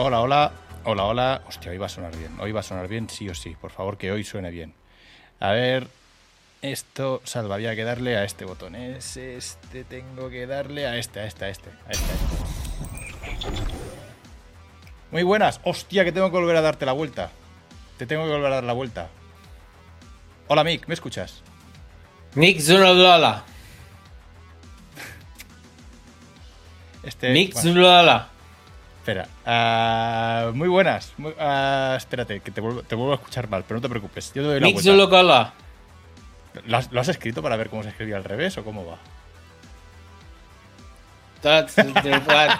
Hola, hola, hola, hola. Hostia, hoy va a sonar bien. Hoy va a sonar bien, sí o sí. Por favor, que hoy suene bien. A ver, esto, salva, había que darle a este botón. Es este, tengo que darle a este, a este, a este, a este. a este. Muy buenas. Hostia, que tengo que volver a darte la vuelta. Te tengo que volver a dar la vuelta. Hola, Mick, ¿me escuchas? Mick Zulala. Este, Mick bueno, Zulala. Espera. Ah, muy buenas. Muy- ah, espérate, que te vuelvo, te vuelvo a escuchar mal, pero no te preocupes. Yo te doy la vuelta. Zulala. ¿Lo has, lo has escrito para ver cómo se escribía al revés o cómo va?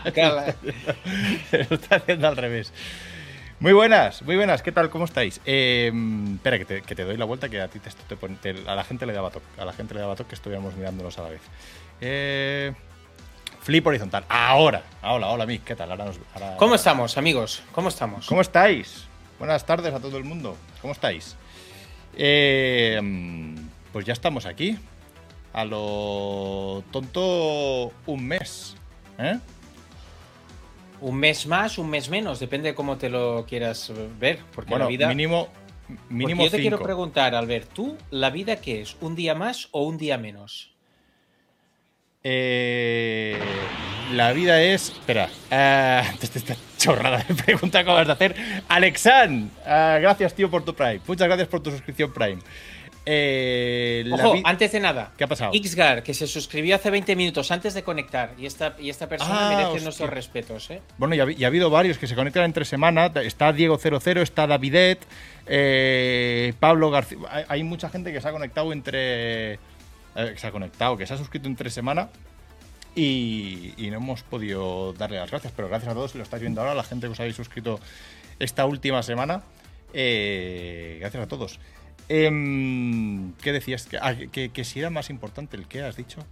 Color. Lo está haciendo al revés. Muy buenas, muy buenas, ¿qué tal? ¿Cómo estáis? Eh, espera, que te, que te doy la vuelta, que a ti te, te- a la gente le daba toque, a la gente le daba toque que estuviéramos mirándonos a la vez. Eh, flip horizontal. Ahora, hola, hola, Mick, ¿qué tal? Ahora nos- ahora- ¿Cómo estamos, amigos? ¿Cómo estamos? ¿Cómo estáis? Buenas tardes a todo el mundo. ¿Cómo estáis? Eh, pues ya estamos aquí. A lo tonto un mes. ¿eh? Un mes más, un mes menos, depende de cómo te lo quieras ver. Porque Bueno, la vida. mínimo, Porque mínimo yo te quiero preguntar, Albert, ¿tú la vida qué es? ¿Un día más o un día menos? Eh, la vida es. Espera. ah, antes de esta chorrada de pregunta que acabas de hacer. Alexan, ah, gracias, tío, por tu Prime. Muchas gracias por tu suscripción Prime. Eh, Ojo, antes de nada. ¿Qué ha pasado? Xgar, que se suscribió hace 20 minutos antes de conectar. Y esta, y esta persona Ah, merece hostia. nuestros respetos, ¿eh? Bueno, y ha, y ha habido varios que se conectan entre semana. Está Diego00, está Davidet, eh, Pablo García. Hay, hay mucha gente que se ha conectado entre. Eh, se ha conectado, que se ha suscrito entre semana. Y, y no hemos podido darle las gracias. Pero gracias a todos, si lo estáis viendo ahora, la gente que os habéis suscrito esta última semana. eh, gracias a todos. Em, ¿Qué decías? Que, ah, que- que si era más importante el que has dicho.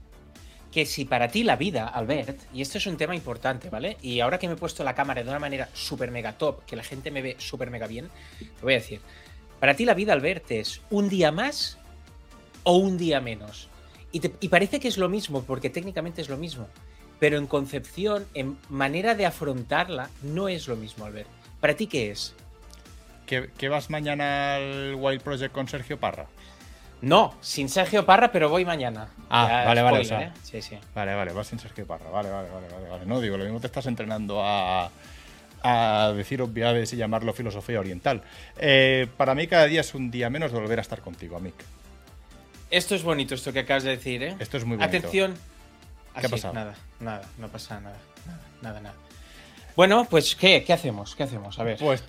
que si para ti la vida, Albert, y esto es un tema importante, ¿vale? Y ahora que me he puesto la cámara de una manera súper mega top, que la gente me ve súper mega bien, te voy a decir, para ti la vida, Albert, es un día más o un día menos. Y, te- y parece que es lo mismo, porque técnicamente es lo mismo, pero en concepción, en manera de afrontarla, no es lo mismo, Albert. ¿Para ti qué es? ¿Que, que vas mañana al Wild Project con Sergio Parra? No, sin Sergio Parra, pero voy mañana. Ah, Ya, vale, vale, spoiler, o sea. ¿eh? Sí, sí. Vale, vale, vas sin Sergio Parra. Vale, vale, vale, vale, vale. No digo, lo mismo te estás entrenando a, a decir obviedades y llamarlo filosofía oriental. Eh, para mí cada día es un día menos de volver a estar contigo, Mick. Esto es bonito, esto que acabas de decir, ¿eh? Esto es muy bonito. Atención. ¿Qué ha pasado? Nada, nada, no pasa nada, nada, nada, nada. Bueno, pues ¿qué? ¿Qué hacemos? ¿Qué hacemos? A ver. Pues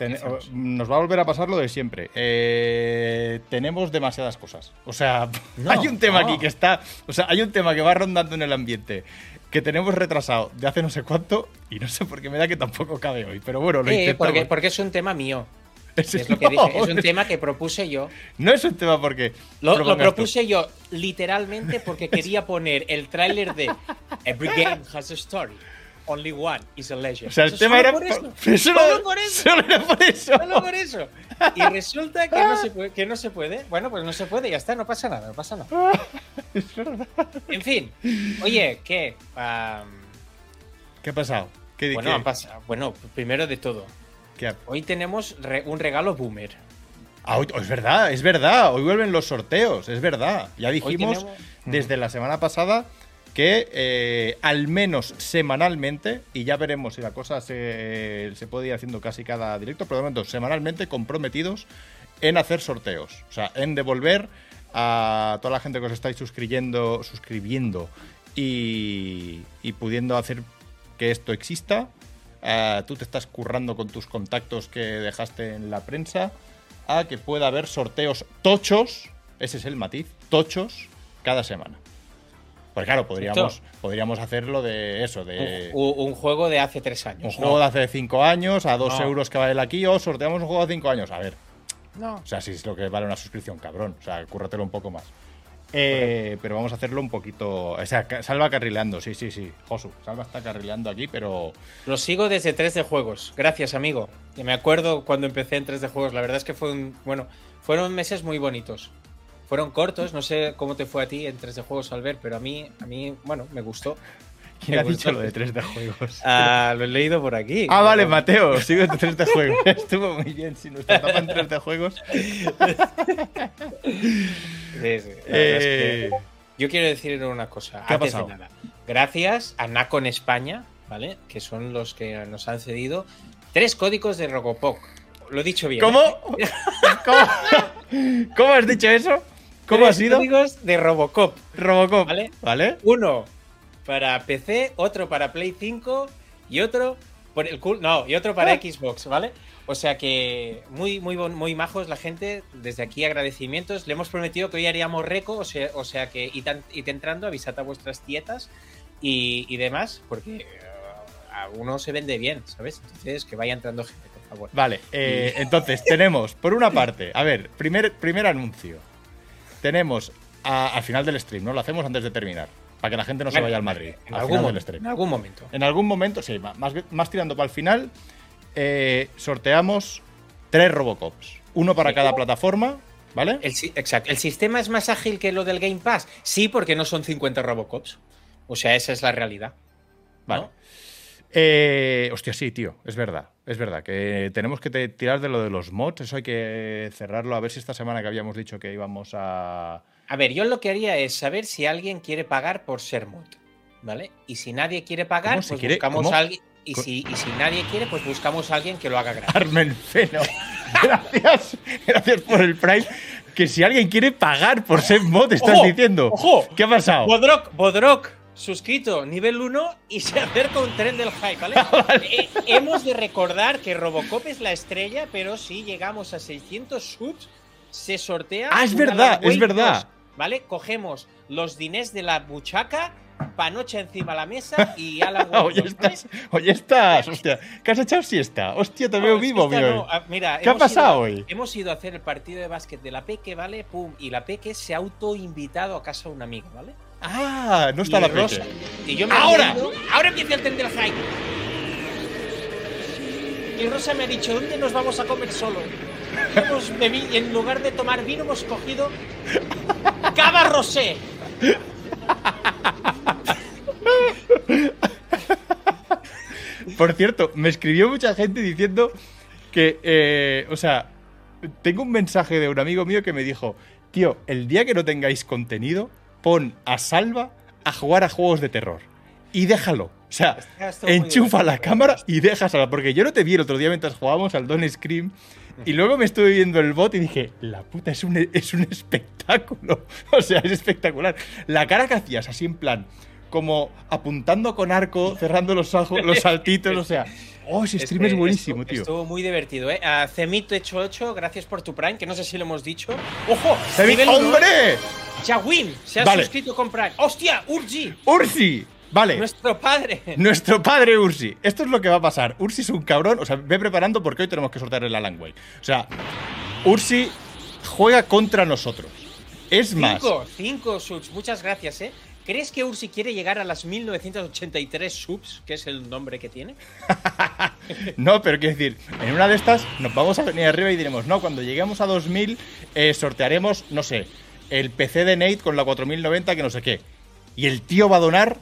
nos va a volver a pasar lo de siempre. Eh, tenemos demasiadas cosas. O sea, No, hay un tema no. aquí que está. O sea, hay un tema que va rondando en el ambiente que tenemos retrasado de hace no sé cuánto y no sé por qué me da que tampoco cabe hoy. Pero bueno, lo Eh, intentamos. porque, porque es un tema mío. Es- lo que no, dije. Es un tema que propuse yo. No es un tema porque. Lo, lo propongas tú. propuse yo literalmente porque quería poner el tráiler de Every game has a story. Only one is a legend. O sea, el Eso tema solo era. por eso. Solo, Solo por eso. Solo era por eso. Solo por eso. Y resulta que no, se puede, que no se puede. Bueno, pues no se puede, ya está, no pasa nada, no pasa nada. Es verdad. En fin, oye, ¿qué? Am, ¿Qué ha pasado? ¿Qué, bueno, qué- ha pasado- bueno, primero de todo, qué hoy tenemos re- un regalo boomer. Ah, hoy- es verdad, es verdad. Hoy vuelven los sorteos, es verdad. Ya dijimos tenemos- desde la semana pasada que eh, al menos semanalmente, y ya veremos si la cosa se, se puede ir haciendo casi cada directo, pero de momento semanalmente comprometidos en hacer sorteos. O sea, en devolver a toda la gente que os estáis suscribiendo, suscribiendo y, y pudiendo hacer que esto exista. Eh, tú te estás currando con tus contactos que dejaste en la prensa a que pueda haber sorteos tochos, ese es el matiz, tochos cada semana. Pues claro, podríamos, podríamos hacerlo de eso, de Un, un juego de hace tres un años. juego no, de hace 5 años a 2 No. euros que vale el aquí o sorteamos un juego de 5 años. A ver, no. o sea, si es lo que vale una suscripción, cabrón. O sea, cúrratelo un poco más. Eh, pero vamos a hacerlo un poquito. O sea, Salva carrileando, sí, sí, sí. Josu, Salva está carrileando aquí, pero. Lo sigo desde 3 de juegos. Gracias, amigo. Que me acuerdo cuando empecé en 3 de juegos. La verdad es que fue un. Bueno, fueron meses muy bonitos. Fueron cortos, no sé cómo te fue a ti en 3 de juegos, Albert, pero a mí, a mí, bueno, me gustó. ¿Quién ha dicho lo de 3D juegos? Ah, lo he leído por aquí. Ah, vale, Mateo, sigue tu 3D juegos. Estuvo muy bien, si nos tapa en 3D juegos. Sí, sí. la verdad es que- Yo quiero decir una cosa. ¿Qué ha antes de nada. Gracias a Nacon España, ¿vale? Que son los que nos han cedido tres códigos de Robopop. Lo he dicho bien. ¿Cómo? ¿eh? ¿Cómo? ¿Cómo has dicho eso? ¿Cómo ha sido? códigos de Robocop. Robocop. ¿Vale? ¿Vale? Uno para PC, otro para Play 5 y otro por el cool, no, y otro para Ah. Xbox, ¿vale? O sea que muy, muy, muy majos la gente. Desde aquí agradecimientos. Le hemos prometido que hoy haríamos reco, o sea, o sea que id, id entrando, avisad a vuestras tietas y, y demás, porque eh, a uno se vende bien, ¿sabes? Entonces que vaya entrando gente, por favor. Vale, eh, entonces tenemos, por una parte, a ver, primer, primer anuncio. Tenemos a- al final del stream, ¿no? Lo hacemos antes de terminar, para que la gente no se vaya al Madrid. En al algún, momento, en algún momento. En algún momento, sí, más, más tirando para el final, eh, sorteamos tres Robocops. Uno para cada plataforma, ¿vale? El, exacto. ¿El sistema es más ágil que lo del Game Pass? Sí, porque no son 50 Robocops. O sea, esa es la realidad. Vale. ¿no? Eh, hostia, sí, tío, es verdad. Es verdad que tenemos que tirar de lo de los mods. Eso hay que cerrarlo. A ver si esta semana que habíamos dicho que íbamos a. A ver, yo lo que haría es saber si alguien quiere pagar por ser mod, ¿vale? Y si nadie quiere pagar, pues quiere- buscamos ¿cómo? a alguien. Y si, y si nadie quiere, pues buscamos a alguien que lo haga gratis. Carmen Feno. Gracias. Gracias por el Prime. Que si alguien quiere pagar por ser mod, estás ¡Ojo! diciendo. ¡Ojo! ¿Qué ha pasado? Bodrock, Bodrock, suscrito, nivel 1 y se acerca un tren del hype, ¿vale? Eh, hemos de recordar que Robocop es la estrella, pero si llegamos a 600 subs, se sortea. Ah, es verdad, es verdad. 2, ¿Vale? Cogemos los diners de la buchaca, panocha encima de la mesa y Alan Wake Oye, 2, ¿vale? estás. Oye, estás. Hostia. ¿Qué has echado siesta? Hostia, te No, veo vivo, mío. no. Ah, mira, ¿Qué ha ido- pasado hoy? Hemos ido a hacer el partido de básquet de la Peque, ¿vale? Pum, y la Peque se ha autoinvitado a casa de un amigo, ¿vale? Ah, no está y la Rosa- peque. Y yo me ¡Ahora! ido- ahora empieza el hype. Y Rosa me ha dicho, ¿dónde nos vamos a comer solo? Hemos bebi- y en lugar de tomar vino hemos cogido cava rosé. Por cierto, me escribió mucha gente diciendo que, eh, o sea, tengo un mensaje de un amigo mío que me dijo, tío, el día que no tengáis contenido, pon a Salva a jugar a juegos de terror. Y déjalo. O sea, enchufa la divertido, cámara y déjasela. Porque yo no te vi el otro día mientras jugábamos al Don Scream. Y luego me estuve viendo el bot y dije, la puta, es un, es un espectáculo. O sea, es espectacular. La cara que hacías, así en plan, como apuntando con arco, cerrando los, ojos, los saltitos, o sea. Oh, ese stream es, buenísimo, estuvo, tío. Estuvo muy divertido, ¿eh? A Cemito88, gracias por tu Prime, que no sé si lo hemos dicho. ¡Ojo! ¡David, nivel uno, ¡Hombre! Jawin se ha Vale. suscrito con Prime. ¡Hostia! ¡Urgi! ¡Ursi! Vale. Nuestro padre. Nuestro padre Ursi. Esto es lo que va a pasar. Ursi es un cabrón. O sea, ve preparando porque hoy tenemos que soltar el Alan Wake. O sea, Ursi juega contra nosotros. Es más. Cinco, cinco subs, muchas gracias, ¿eh? ¿Crees que Ursi quiere llegar a las 1983 subs, que es el nombre que tiene? No, pero quiero decir, en una de estas nos vamos a venir arriba y diremos, no, cuando lleguemos a 2000 eh, sortearemos, no sé, el PC de Nate con la 4090 que no sé qué. Y el tío va a donar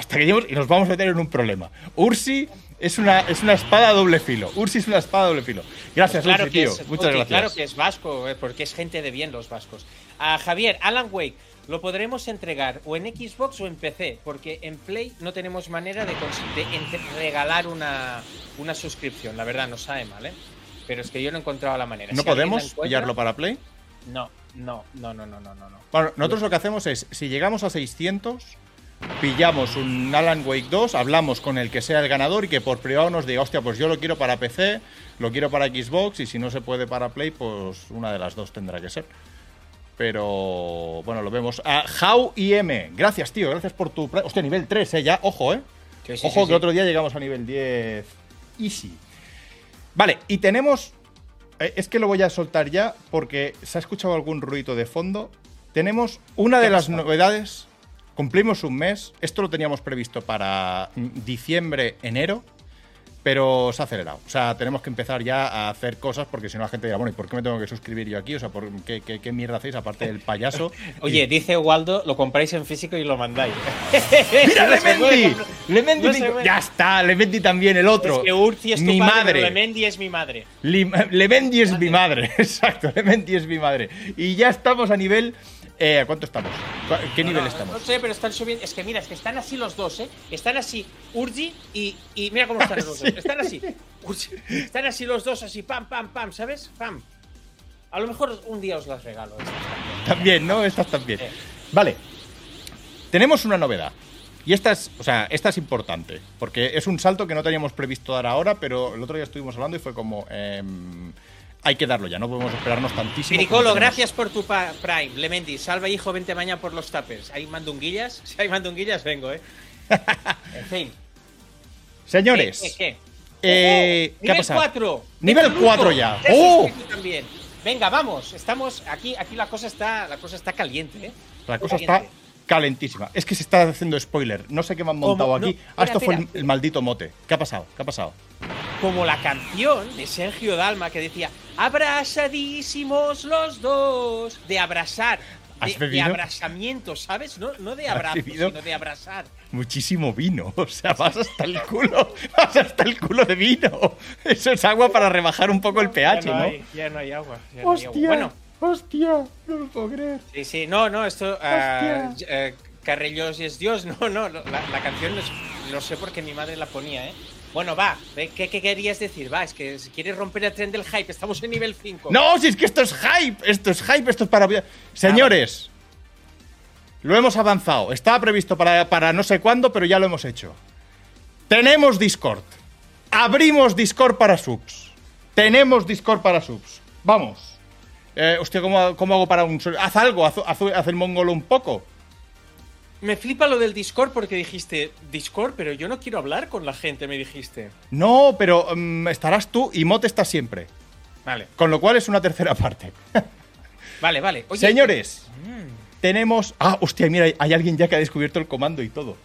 hasta que lleguemos y nos vamos a meter en un problema. Ursi es una, es una espada a doble filo. Ursi es una espada a doble filo. Gracias, Claro Ursi, tío. es, Muchas gracias. Claro que es vasco, eh, porque es gente de bien los vascos. A Javier, Alan Wake, lo podremos entregar o en Xbox o en PC, porque en Play no tenemos manera de, de regalar una, una suscripción. La verdad, nos sabe mal, ¿eh? Pero es que yo no he encontrado la manera. ¿No Si podemos pillarlo para Play? No, no, no, no, no, no, no. no. Bueno, nosotros lo que hacemos es, si llegamos a 600, pillamos un Alan Wake 2, hablamos con el que sea el ganador y que por privado nos diga, hostia, pues yo lo quiero para PC, lo quiero para Xbox y si no se puede para Play, pues una de las dos tendrá que ser. Pero bueno, lo vemos. A How IM, gracias, tío, gracias por tu... Hostia, nivel 3, eh, ya, ojo, eh. Sí, sí, Ojo sí, que otro día llegamos a nivel 10 easy. Vale, y tenemos... eh, Es que lo voy a soltar ya porque se ha escuchado algún ruido de fondo. Tenemos una ¿Qué de las novedades. Cumplimos un mes. Esto lo teníamos previsto para diciembre, enero. pero se ha acelerado. O sea, tenemos que empezar ya a hacer cosas porque si no la gente dirá, bueno, ¿y por qué me tengo que suscribir yo aquí? O sea, ¿por qué, qué, qué mierda hacéis aparte del payaso? Oye, dice Waldo, lo compráis en físico y lo mandáis. ¡Mira, Lemendi! Lemendi no. Ya está, Lemendi también, el otro. Es que Urzi es tu mi padre, madre. Lemendi es mi madre. Lim- Lemendi es mi madre, exacto, Lemendi es mi madre. Y ya estamos a nivel... Eh, ¿A cuánto estamos? ¿Cu- ¿Qué nivel No, estamos? No sé, pero están subiendo. Es que mira, es que están así los dos, ¿eh? Están así Urgi y, y mira cómo están los dos. Están así. Urgi. Están así los dos, así, pam, pam, pam, ¿sabes? Pam. A lo mejor un día os las regalo. estas también. También, ¿no? Estas también. Vale. Tenemos una novedad. Y esta es, o sea, esta es importante. Porque es un salto que no teníamos previsto dar ahora, pero el otro día estuvimos hablando y fue como. em, hay que darlo ya, no podemos esperarnos tantísimo. Piricolo, gracias por tu Prime. Lemendi, salva hijo, vente mañana por los tapers. ¿Hay mandunguillas? Si hay mandunguillas, vengo, ¿eh? En fin. Señores, ¿Qué? ¿Qué? eh. ¿qué ha nivel pasado? 4. Nivel 4 ya. ¡Oh! Venga, vamos. Estamos aquí, aquí la cosa está, la cosa está caliente, ¿eh? la cosa está. Calentísima. Es que se está haciendo spoiler. No sé qué me han montado aquí. No, ah, espera, esto fue el, maldito mote. ¿Qué ha pasado? ¿Qué ha pasado? Como la canción de Sergio Dalma que decía abrazadísimos los dos. De abrazar. ¿Has De, de abrazamiento, ¿sabes? No, no de ¿Has abrazo, sino de abrazar. Muchísimo vino. O sea, vas hasta el culo. Vas hasta el culo de vino. Eso es agua para rebajar un poco el pH, ya ¿no? Hay, ya no hay agua. ya no hay agua. Hostia. Bueno, Hostia. No lo puedo creer. sí, sí. No, no, esto. ah, Hostia. eh, Carrellos es Dios. No, no. La, la canción no, es- no sé por qué mi madre la ponía, ¿eh? Bueno, va. ¿Qué, qué querías decir? Va, es que si quieres romper el tren del hype, estamos en nivel 5. No, si es que esto es hype. Esto es hype. Esto es para. Señores. Lo hemos avanzado. Estaba previsto para, para no sé cuándo, pero ya lo hemos hecho. Tenemos Discord. Abrimos Discord para subs. Tenemos Discord para subs. Vamos. Eh, hostia, ¿cómo, cómo hago para un. Haz algo, haz, haz- haz el mongolo un poco. Me flipa lo del Discord porque dijiste Discord, pero yo no quiero hablar con la gente, me dijiste. No, pero mm, estarás tú y Mot está siempre. Vale, Con lo cual es una tercera parte. vale, vale. Oye, Señores, tenemos. Ah, hostia, mira, hay alguien ya que ha descubierto el comando y todo.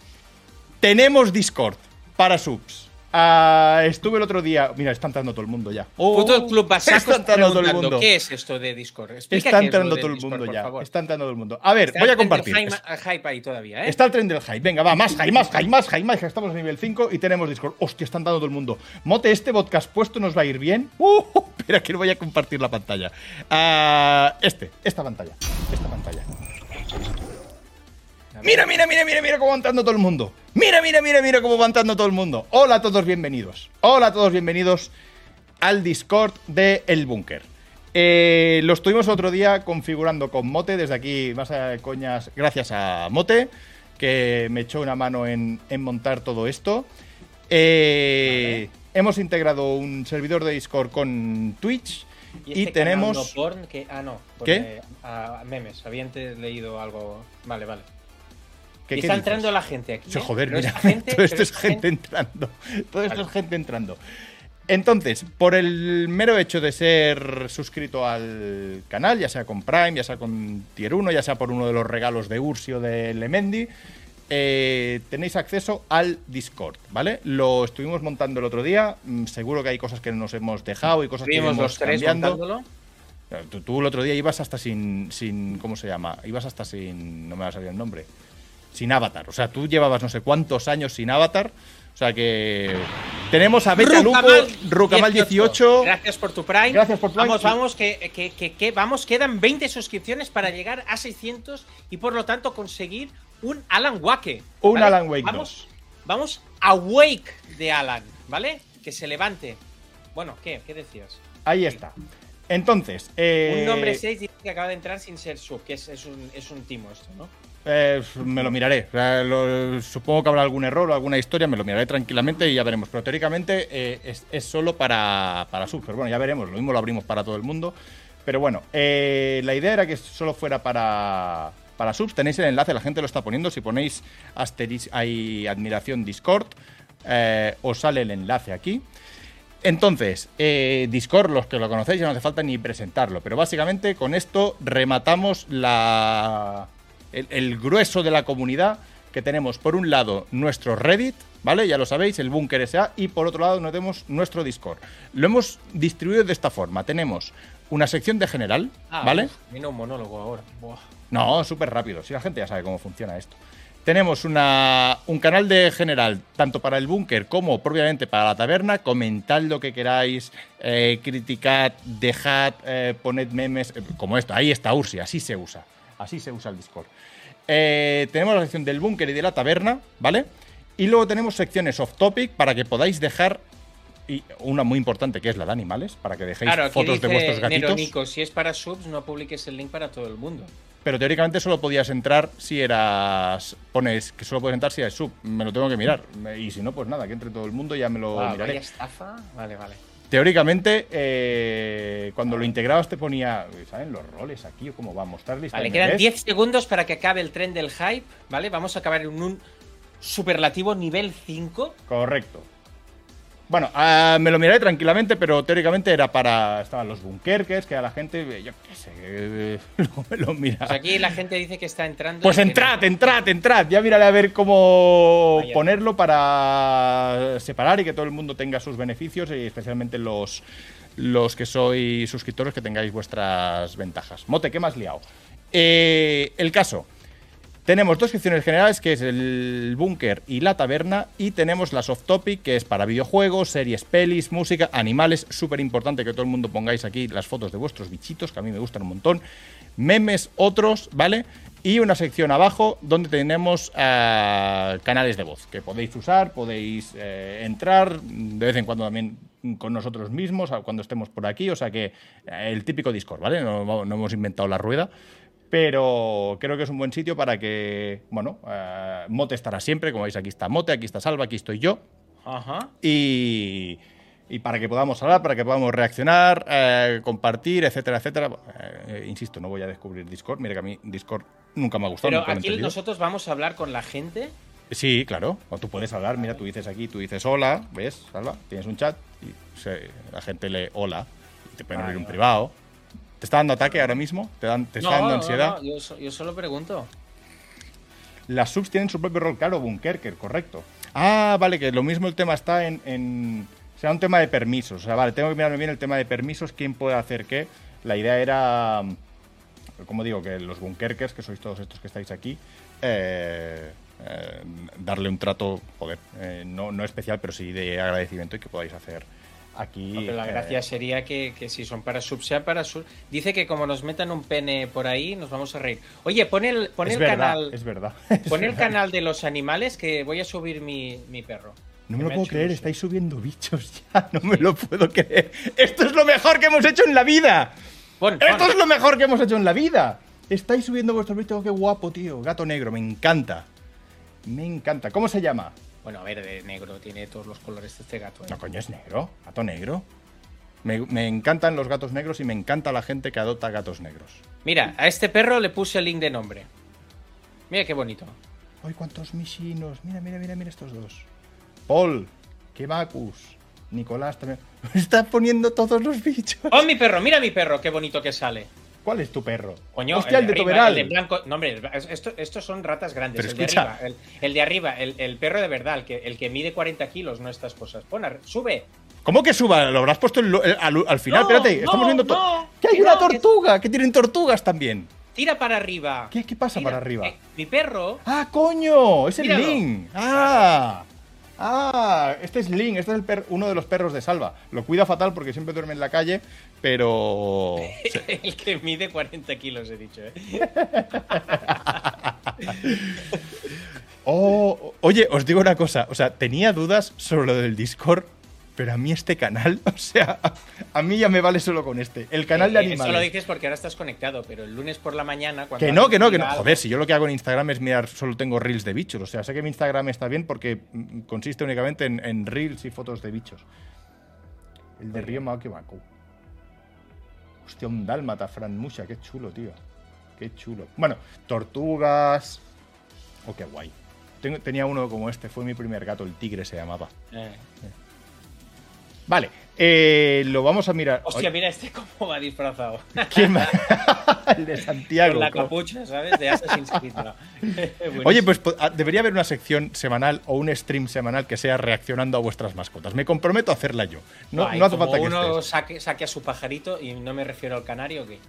Tenemos Discord para subs. Ah, estuve el otro día. Mira, está entrando todo el mundo ya. Oh, el club Basaco Está entrando todo el mundo. ¿Qué es esto de Discord? Explica Está es entrando todo el Discord, mundo ya. Está entrando todo el mundo. A ver, Está voy a el tren del compartir. Hype, hype ahí todavía, ¿eh? Está el tren del hype. Venga, va, más hype, más hype, más hype, más hype. Estamos en nivel 5 y tenemos Discord. Hostia, están dando todo el mundo. Mote, este podcast puesto nos va a ir bien. Uh, espera, que no voy a compartir la pantalla. Ah, este, esta pantalla. Esta pantalla. Mira, mira, mira, mira, mira cómo va entrando todo el mundo. Mira, mira, mira, mira cómo va entrando todo el mundo. Hola a todos, bienvenidos. Hola a todos, bienvenidos al Discord de El Búnker. Eh, lo estuvimos otro día configurando con Mote. Desde aquí, más de coñas, gracias a Mote, que me echó una mano en, en montar todo esto. Eh, Hemos integrado un servidor de Discord con Twitch y, este tenemos. porn que, ah, no. ¿Qué? porque, ah, memes. Había antes leído algo. Vale, vale. ¿Qué- y está entrando la gente aquí. ¿eh? joder, mira, gente- todo esto es gente entrando. Todo esto Vale. es gente entrando. Entonces, por el mero hecho de ser suscrito al canal, ya sea con Prime, ya sea con Tier 1, ya sea por uno de los regalos de Ursio de Lemendi, eh, tenéis acceso al Discord, ¿vale? Lo estuvimos montando el otro día. mm, Seguro que hay cosas que nos hemos dejado y cosas que los tres cambiando. Tú, tú el otro día ibas hasta sin, sin. ¿Cómo se llama? Ibas hasta sin. No me va a salir el nombre. Sin avatar. O sea, tú llevabas no sé cuántos años sin avatar. O sea que. Tenemos a Beta Lupo, Rucamal 18. Gracias por tu Prime. Gracias por Prime. Vamos, vamos, que, que, que- que- vamos, quedan 20 suscripciones para llegar a 600 y por lo tanto conseguir un Alan Wake. Un Alan Wake Vamos, vamos a Wake de Alan, ¿vale? Que se levante. Bueno, ¿qué? ¿Qué decías? Ahí está. Entonces. eh, Un nombre 6 dice que acaba de entrar sin ser sub, que es, es un, es un timo esto, ¿no? eh, me lo miraré. O sea, lo- supongo que habrá algún error o alguna historia. Me lo miraré tranquilamente y ya veremos. Pero teóricamente eh, es, es solo para, para subs. Pero bueno, ya veremos. Lo mismo lo abrimos para todo el mundo. Pero bueno, eh, la idea era que solo fuera para, para subs. Tenéis el enlace, la gente lo está poniendo. Si ponéis asteris, hay admiración Discord, eh, os sale el enlace aquí. Entonces, eh, Discord, los que lo conocéis, ya no hace falta ni presentarlo. Pero básicamente con esto rematamos la, el, el grueso de la comunidad que tenemos por un lado nuestro Reddit, ¿vale? Ya lo sabéis, el Búnker SA, y por otro lado tenemos nuestro Discord. Lo hemos distribuido de esta forma. Tenemos una sección de general, Ah, ¿vale? Viene un monólogo ahora. Buah. No, súper rápido. Si la gente ya sabe cómo funciona esto. Tenemos una, un canal de general, tanto para el búnker como propiamente para la taberna. Comentad lo que queráis, eh, criticad, dejad, eh, poned memes, eh, como esto. Ahí está Ursi, así se usa. Así se usa el Discord. Eh, tenemos la sección del búnker y de la taberna, ¿vale? Y luego tenemos secciones off topic para que podáis dejar. Y una muy importante que es la de animales, para que dejéis Claro, fotos de vuestros gatitos. Neronico, si es para subs, no publiques el link para todo el mundo. Pero teóricamente solo podías entrar si eras. Pones que solo puedes entrar si eres sub. Me lo tengo que mirar. Y si no, pues nada, que entre todo el mundo ya me lo miraré. vaya estafa. Vale, vale. Teóricamente, eh, cuando lo integrabas te ponía. ¿Saben los roles aquí o cómo va a mostrar lista Vale, quedan niveles? 10 segundos para que acabe el tren del hype, ¿vale? Vamos a acabar en un superlativo nivel 5. Correcto. Bueno, ah, me lo miraré tranquilamente, pero teóricamente era para. Estaban los bunkerques, que a la gente. Yo qué sé. eh, me lo mira. Pues aquí la gente dice que está entrando. Pues entrad, no. entrad, entrad. Ya miraré a ver cómo Vaya. ponerlo para separar y que todo el mundo tenga sus beneficios y especialmente los, los que sois suscriptores que tengáis vuestras ventajas. Mote, ¿qué más liado? Eh, el caso. Tenemos dos secciones generales, que es el búnker y la taberna, y tenemos la soft topic, que es para videojuegos, series, pelis, música, animales. Súper importante que todo el mundo pongáis aquí las fotos de vuestros bichitos, que a mí me gustan un montón. Memes, otros, ¿vale? Y una sección abajo donde tenemos ah, canales de voz que podéis usar, podéis eh, entrar de vez en cuando también con nosotros mismos, cuando estemos por aquí. O sea que eh, el típico Discord, ¿vale? No hemos inventado la rueda. Pero creo que es un buen sitio para que, bueno, eh, Mote estará siempre, como veis aquí está Mote, aquí está Salva, aquí estoy yo, Ajá. y, y para que podamos hablar, para que podamos reaccionar, eh, compartir, etcétera, etcétera. Eh, insisto, no voy a descubrir Discord, mira que a mí Discord nunca me ha gustado. Pero nunca aquí nosotros vamos a hablar con la gente. Sí, claro, o tú puedes hablar, mira, tú dices aquí, tú dices hola, ¿ves, Salva? Tienes un chat y la gente lee hola y te pueden abrir un privado. ¿Te está dando ataque ahora mismo? ¿Te, dan, te está No, dando ansiedad? no, yo, so- yo solo pregunto. Las subs tienen su propio rol, claro, Bunkerker, correcto. Ah, vale, que lo mismo el tema está en, en- Será un tema de permisos. O sea, vale, tengo que mirarme bien el tema de permisos, quién puede hacer qué. La idea era, mm, como digo, que los Bunkerkers, que sois todos estos que estáis aquí, eh, eh, darle un trato, joder, eh, no, no especial, pero sí de agradecimiento y que podáis hacer aquí. No, pero la eh, gracia sería que, que si son para sub, sea para sub. Dice que como nos metan un pene por ahí, nos vamos a reír. Oye, pon el, pon es el verdad, canal. es verdad. Pon el canal de los animales que voy a subir mi, mi perro. No me lo puedo creer, estáis subiendo bichos ya, no me lo puedo creer. Esto es lo mejor que hemos hecho en la vida. Pon, pon. Esto es lo mejor que hemos hecho en la vida. Estáis subiendo vuestros bichos, qué guapo, tío. Gato negro, me encanta. Me encanta. ¿Cómo se llama? Bueno, verde, negro, tiene todos los colores de este gato. ¿eh? No, coño, es negro. Gato negro. Me, me encantan los gatos negros y me encanta la gente que adopta gatos negros. Mira, a este perro le puse el link de nombre. Mira qué bonito. ¡Ay, cuántos misinos! Mira, mira, mira, mira estos dos. Paul, Kebacus, Nicolás también. Está poniendo todos los bichos. ¡Oh, mi perro! Mira mi perro, qué bonito que sale. ¿Cuál es tu perro? Coño, Hostia, el de, arriba, Toberal. El de blanco. No, hombre, esto- estos son ratas grandes. Pero el, de arriba, el, el de arriba, el, el perro de verdad, el que, el que mide 40 kilos, no estas cosas. Pon, sube. ¿Cómo que suba? ¿Lo habrás puesto el- al, al final? No, Espérate, no, estamos viendo todo. no, ¡Que hay una que- tortuga! ¡Que tienen tortugas también! Tira para arriba. ¿Qué, qué pasa Tira. para arriba? Eh, mi perro. ¡Ah, coño! Es el. Link. ¡Ah! ¡Ah! Este es Link, este es el per- uno de los perros de Salva. Lo cuida fatal porque siempre duerme en la calle, pero. El que mide 40 kilos, he dicho, ¿eh? Oh, oye, os digo una cosa. O sea, tenía dudas sobre lo del Discord, pero a mí este canal, o sea, a mí ya me vale solo con este. El canal de Eh, Eso lo animales. dices porque ahora estás conectado, pero el lunes por la mañana. Cuando Que no, que no, que no. algo- Joder, si yo lo que hago en Instagram es mirar, solo tengo reels de bichos. O sea, sé que mi Instagram está bien porque mm, consiste únicamente en, en reels y fotos de bichos. El de Río Maokebaku. Hostia, un dálmata, Fran Musha, qué chulo, tío. Qué chulo. Bueno, tortugas. Oh, qué guay. Tengo- tenía uno como este, fue mi primer gato, el tigre se llamaba. Eh. Vale, eh, lo vamos a mirar. Hostia, mira este cómo va disfrazado. ¿Quién más? el de Santiago. Con la capucha, ¿sabes? De Assassin's Creed. Oye, pues ah, debería haber una sección semanal o un stream semanal que sea reaccionando a vuestras mascotas. Me comprometo a hacerla yo. No, no hace falta que uno saque, saque, a su pajarito y no me refiero al canario, ¿qué?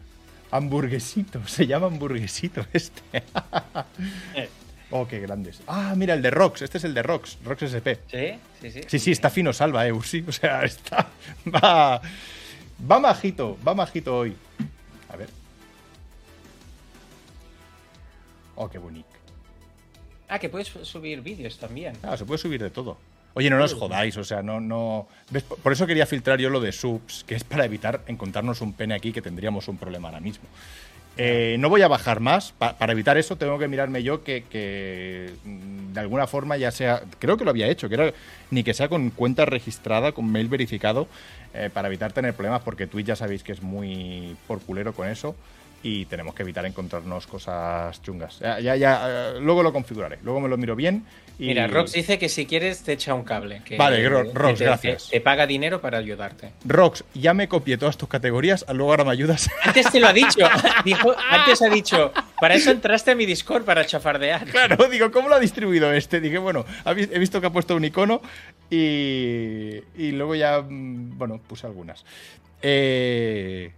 Hamburguesito, se llama hamburguesito este. Oh, qué grandes. Ah, mira, el de Rox. Este es el de Rox. Rox SP. Sí, sí, sí. Sí, sí, está fino salva, eh, Ursi. O sea, está. Va. Va majito, va majito hoy. A ver. Oh, qué bonito. Ah, que puedes subir vídeos también. Ah, se puede subir de todo. Oye, no nos jodáis, o sea, no, no. Por eso quería filtrar yo lo de subs, que es para evitar encontrarnos un pene aquí que tendríamos un problema ahora mismo. Eh, no voy a bajar más. para evitar eso, tengo que mirarme yo que, mm, de alguna forma ya sea. Creo que lo había hecho, que ni que sea con cuenta registrada, con mail verificado, eh, para evitar tener problemas, porque Twitch ya sabéis que es muy por culero con eso y tenemos que evitar encontrarnos cosas chungas. Ya, ya, eh, luego lo configuraré, luego me lo miro bien. Y... Mira, Rox dice que si quieres te echa un cable. vale, Rox, gracias. Te, paga dinero para ayudarte. Rox, ya me copié todas tus categorías, luego ahora me ayudas. Antes te lo ha dicho. antes ha dicho, para eso entraste a mi Discord para chafardear. Claro, digo, ¿cómo lo ha distribuido este? Dije, bueno, he visto que ha puesto un icono y, y luego ya, mm, bueno, puse algunas. Eh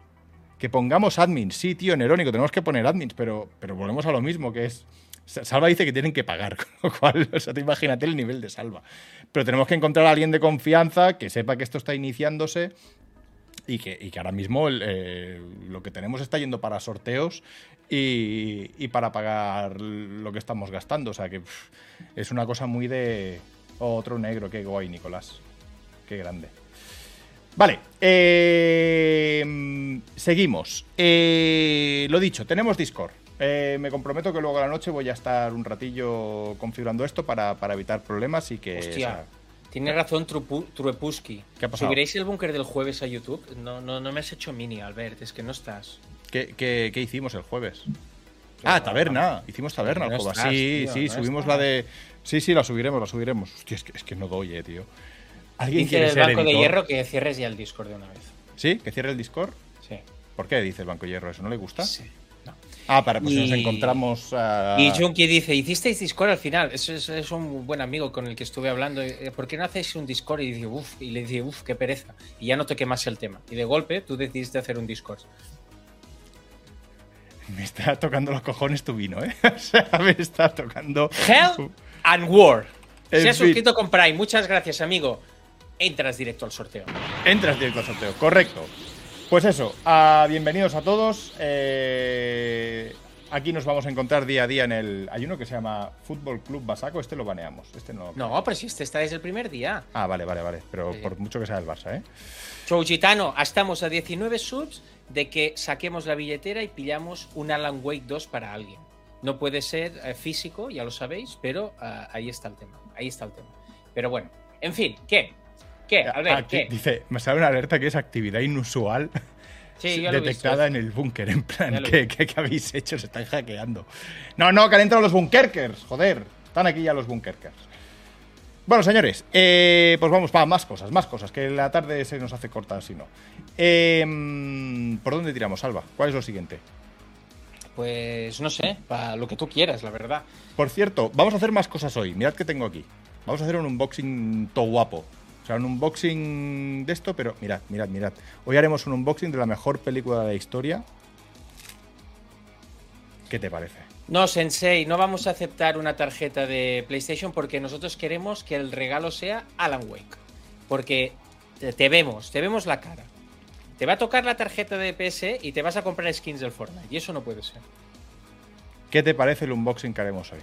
que pongamos admins. Sí, tío, Nerónico, tenemos que poner admins, pero, pero volvemos a lo mismo, que es... Salva dice que tienen que pagar, con lo cual, o sea, te imagínate el nivel de Salva. Pero tenemos que encontrar a alguien de confianza que sepa que esto está iniciándose y que, y que ahora mismo eh, lo que tenemos está yendo para sorteos y, y, para pagar lo que estamos gastando. O sea que es una cosa muy de... otro negro, qué guay, Nicolás. Qué grande. Vale, eh, seguimos. Eh, lo dicho, tenemos Discord. Eh, me comprometo que luego a la noche voy a estar un ratillo configurando esto para, evitar problemas y que... Hostia, tiene razón Truepuski. ¿Qué ha pasado? ¿Subiréis el búnker del jueves a YouTube? No, no, no me has hecho mini, Albert, es que no estás. ¿Qué, hicimos el jueves? Ah, taberna. Hicimos taberna el jueves. sí, sí, subimos la de... Sí, sí, la subiremos, la subiremos. Hostia, es que, es que no doy, eh, tío. ¿Alguien dice el Banco de Hierro que cierres ya el Discord de una vez. ¿Sí? ¿Que cierre el Discord? Sí. ¿Por qué dice el Banco de Hierro eso? ¿No le gusta? Sí. Ah, para pues nos encontramos. Y Junkie dice: ¿Hicisteis Discord al final? Eso es, un buen amigo con el que estuve hablando. Eh, ¿Por qué no hacéis un Discord? Y, dice, Uf, y le dice: Uf, qué pereza. Y ya no toqué más el tema. Y de golpe tú decidiste hacer un Discord. Me está tocando los cojones tu vino, ¿eh? o sea, me está tocando. Hell and War. Se ha suscrito con Prime. Muchas gracias, amigo entras directo al sorteo. Entras directo al sorteo, correcto. Pues eso, ah, bienvenidos a todos. Eh, aquí nos vamos a encontrar día a día en el. Hay uno que se llama Fútbol Club Basaco, este lo baneamos. Este no. No, pero si este está desde el primer día. Ah, vale, vale, vale. Pero por mucho que sea el Barça, ¿eh? Chouchitano, estamos a 19 subs de que saquemos la billetera y pillamos un Alan Wake 2 para alguien. No puede ser eh, físico, ya lo sabéis, pero ah, ahí está el tema. Ahí está el tema. Pero bueno, en fin, ¿qué? ¿Qué? A ver, ¿qué? Dice, me sale una alerta que es actividad inusual detectada en el búnker. En plan, ¿qué, ¿qué, habéis hecho? Se están hackeando. No, no, que han entrado los bunkerkers, joder. Están aquí ya los bunkerkers. Bueno, señores, eh, pues vamos para más cosas, más cosas, que la tarde se nos hace corta si no. Em, ¿Por dónde tiramos, Alba? ¿Cuál es lo siguiente? Pues no sé, para lo que tú quieras, la verdad. Por cierto, vamos a hacer más cosas hoy. Mirad que tengo aquí. Vamos a hacer un unboxing todo guapo sea, un unboxing de esto, pero mirad, mirad, mirad. Hoy haremos un unboxing de la mejor película de la historia. ¿Qué te parece? No, Sensei, no vamos a aceptar una tarjeta de PlayStation porque nosotros queremos que el regalo sea Alan Wake. Porque te vemos, te vemos la cara. Te va a tocar la tarjeta de PS y te vas a comprar skins del Fortnite. Y eso no puede ser. ¿Qué te parece el unboxing que haremos hoy?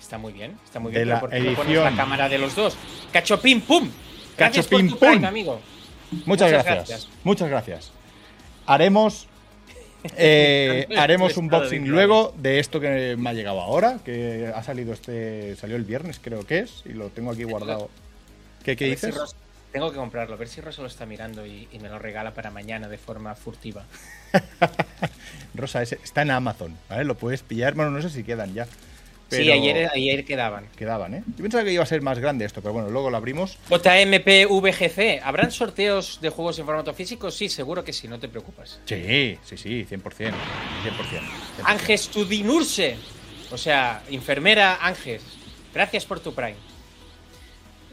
Está muy bien, está muy bien. ¿Por qué pones la cámara de los dos? ¡Cachopín, pum! Por tu amigo. Muchas, gracias. Muchas gracias. Haremos eh, haremos un boxing luego de esto que me ha llegado ahora, que ha salido este. salió el viernes, creo que es, y lo tengo aquí guardado. ¿Qué, qué dices? tengo que comprarlo, a ver si Rosa lo está mirando y, me lo regala para mañana de forma furtiva. Rosa, ese está en Amazon, ¿vale? Lo puedes pillar, bueno, no sé si quedan ya. Sí, ayer, ayer quedaban. Quedaban, ¿eh? Yo pensaba que iba a ser más grande esto, pero bueno, luego lo abrimos. JMP VGC, ¿habrán sorteos de juegos en formato físico? Sí, seguro que sí, no te preocupes. Sí, sí, sí, 100%. 100%, 100%. Ánges Tudinurse, o sea, enfermera Ánges, gracias por tu Prime.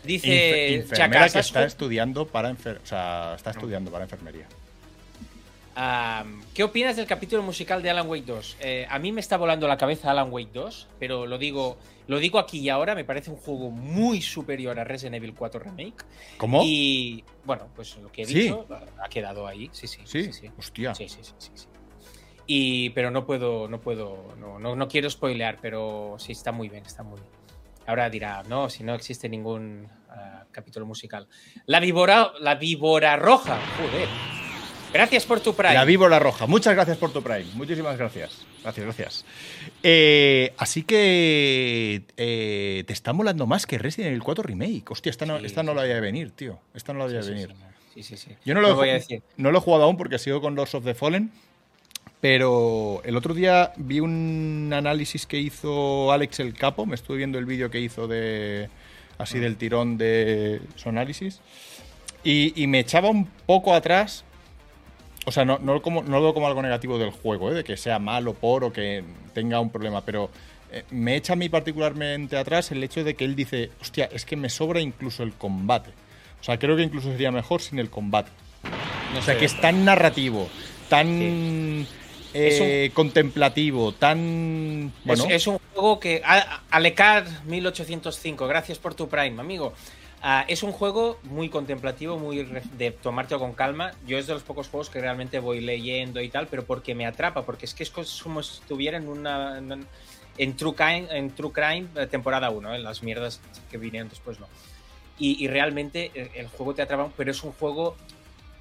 Dice enfermera que está estudiando para o sea, está estudiando para enfermería. ¿Qué opinas del capítulo musical de Alan Wake 2? Eh, a mí me está volando la cabeza Alan Wake 2, pero lo digo, lo digo aquí y ahora, me parece un juego muy superior a Resident Evil 4 Remake. ¿Cómo? Y bueno, pues lo que he dicho ha quedado ahí, sí, sí. Sí, sí, hostia. Sí, sí, sí, sí, Y, pero no puedo, no puedo, no, no, quiero spoilear, pero sí está muy bien, está muy bien. Ahora dirá, no, si no existe ningún ah, capítulo musical. La víbora, la víbora roja, joder. Gracias por tu Prime. La víbora roja. Muchas gracias por tu Prime. Muchísimas gracias. Gracias, gracias. Eh, así que eh, te está molando más que Resident Evil 4 Remake. Hostia, esta no, esta no la había de venir, tío. Esta no la había de venir. Sí, sí, sí. Yo no lo, he, no lo he jugado aún porque sigo con Lords of the Fallen. Pero el otro día vi un análisis que hizo Alex el Capo. Me estuve viendo el vídeo que hizo de así ah. del tirón de su análisis. y me echaba un poco atrás o sea, no, no, como, no lo veo como algo negativo del juego, ¿eh? de que sea malo por o que tenga un problema, pero eh, me echa a mí particularmente atrás el hecho de que él dice, hostia, es que me sobra incluso el combate. O sea, creo que incluso sería mejor sin el combate. o sea, que es tan narrativo, tan eh, contemplativo, tan... Bueno. Es, es, un juego que... Alecar 1805, gracias por tu Prime, amigo. Ah, es un juego muy contemplativo, muy de tomarte con calma. Yo es de los pocos juegos que realmente voy leyendo y tal, pero porque me atrapa, porque es que es como si estuviera en una en True Crime, en True Crime eh, temporada 1, en las mierdas que vinieron después no. Y, realmente eh, el juego te atrapa, pero es un juego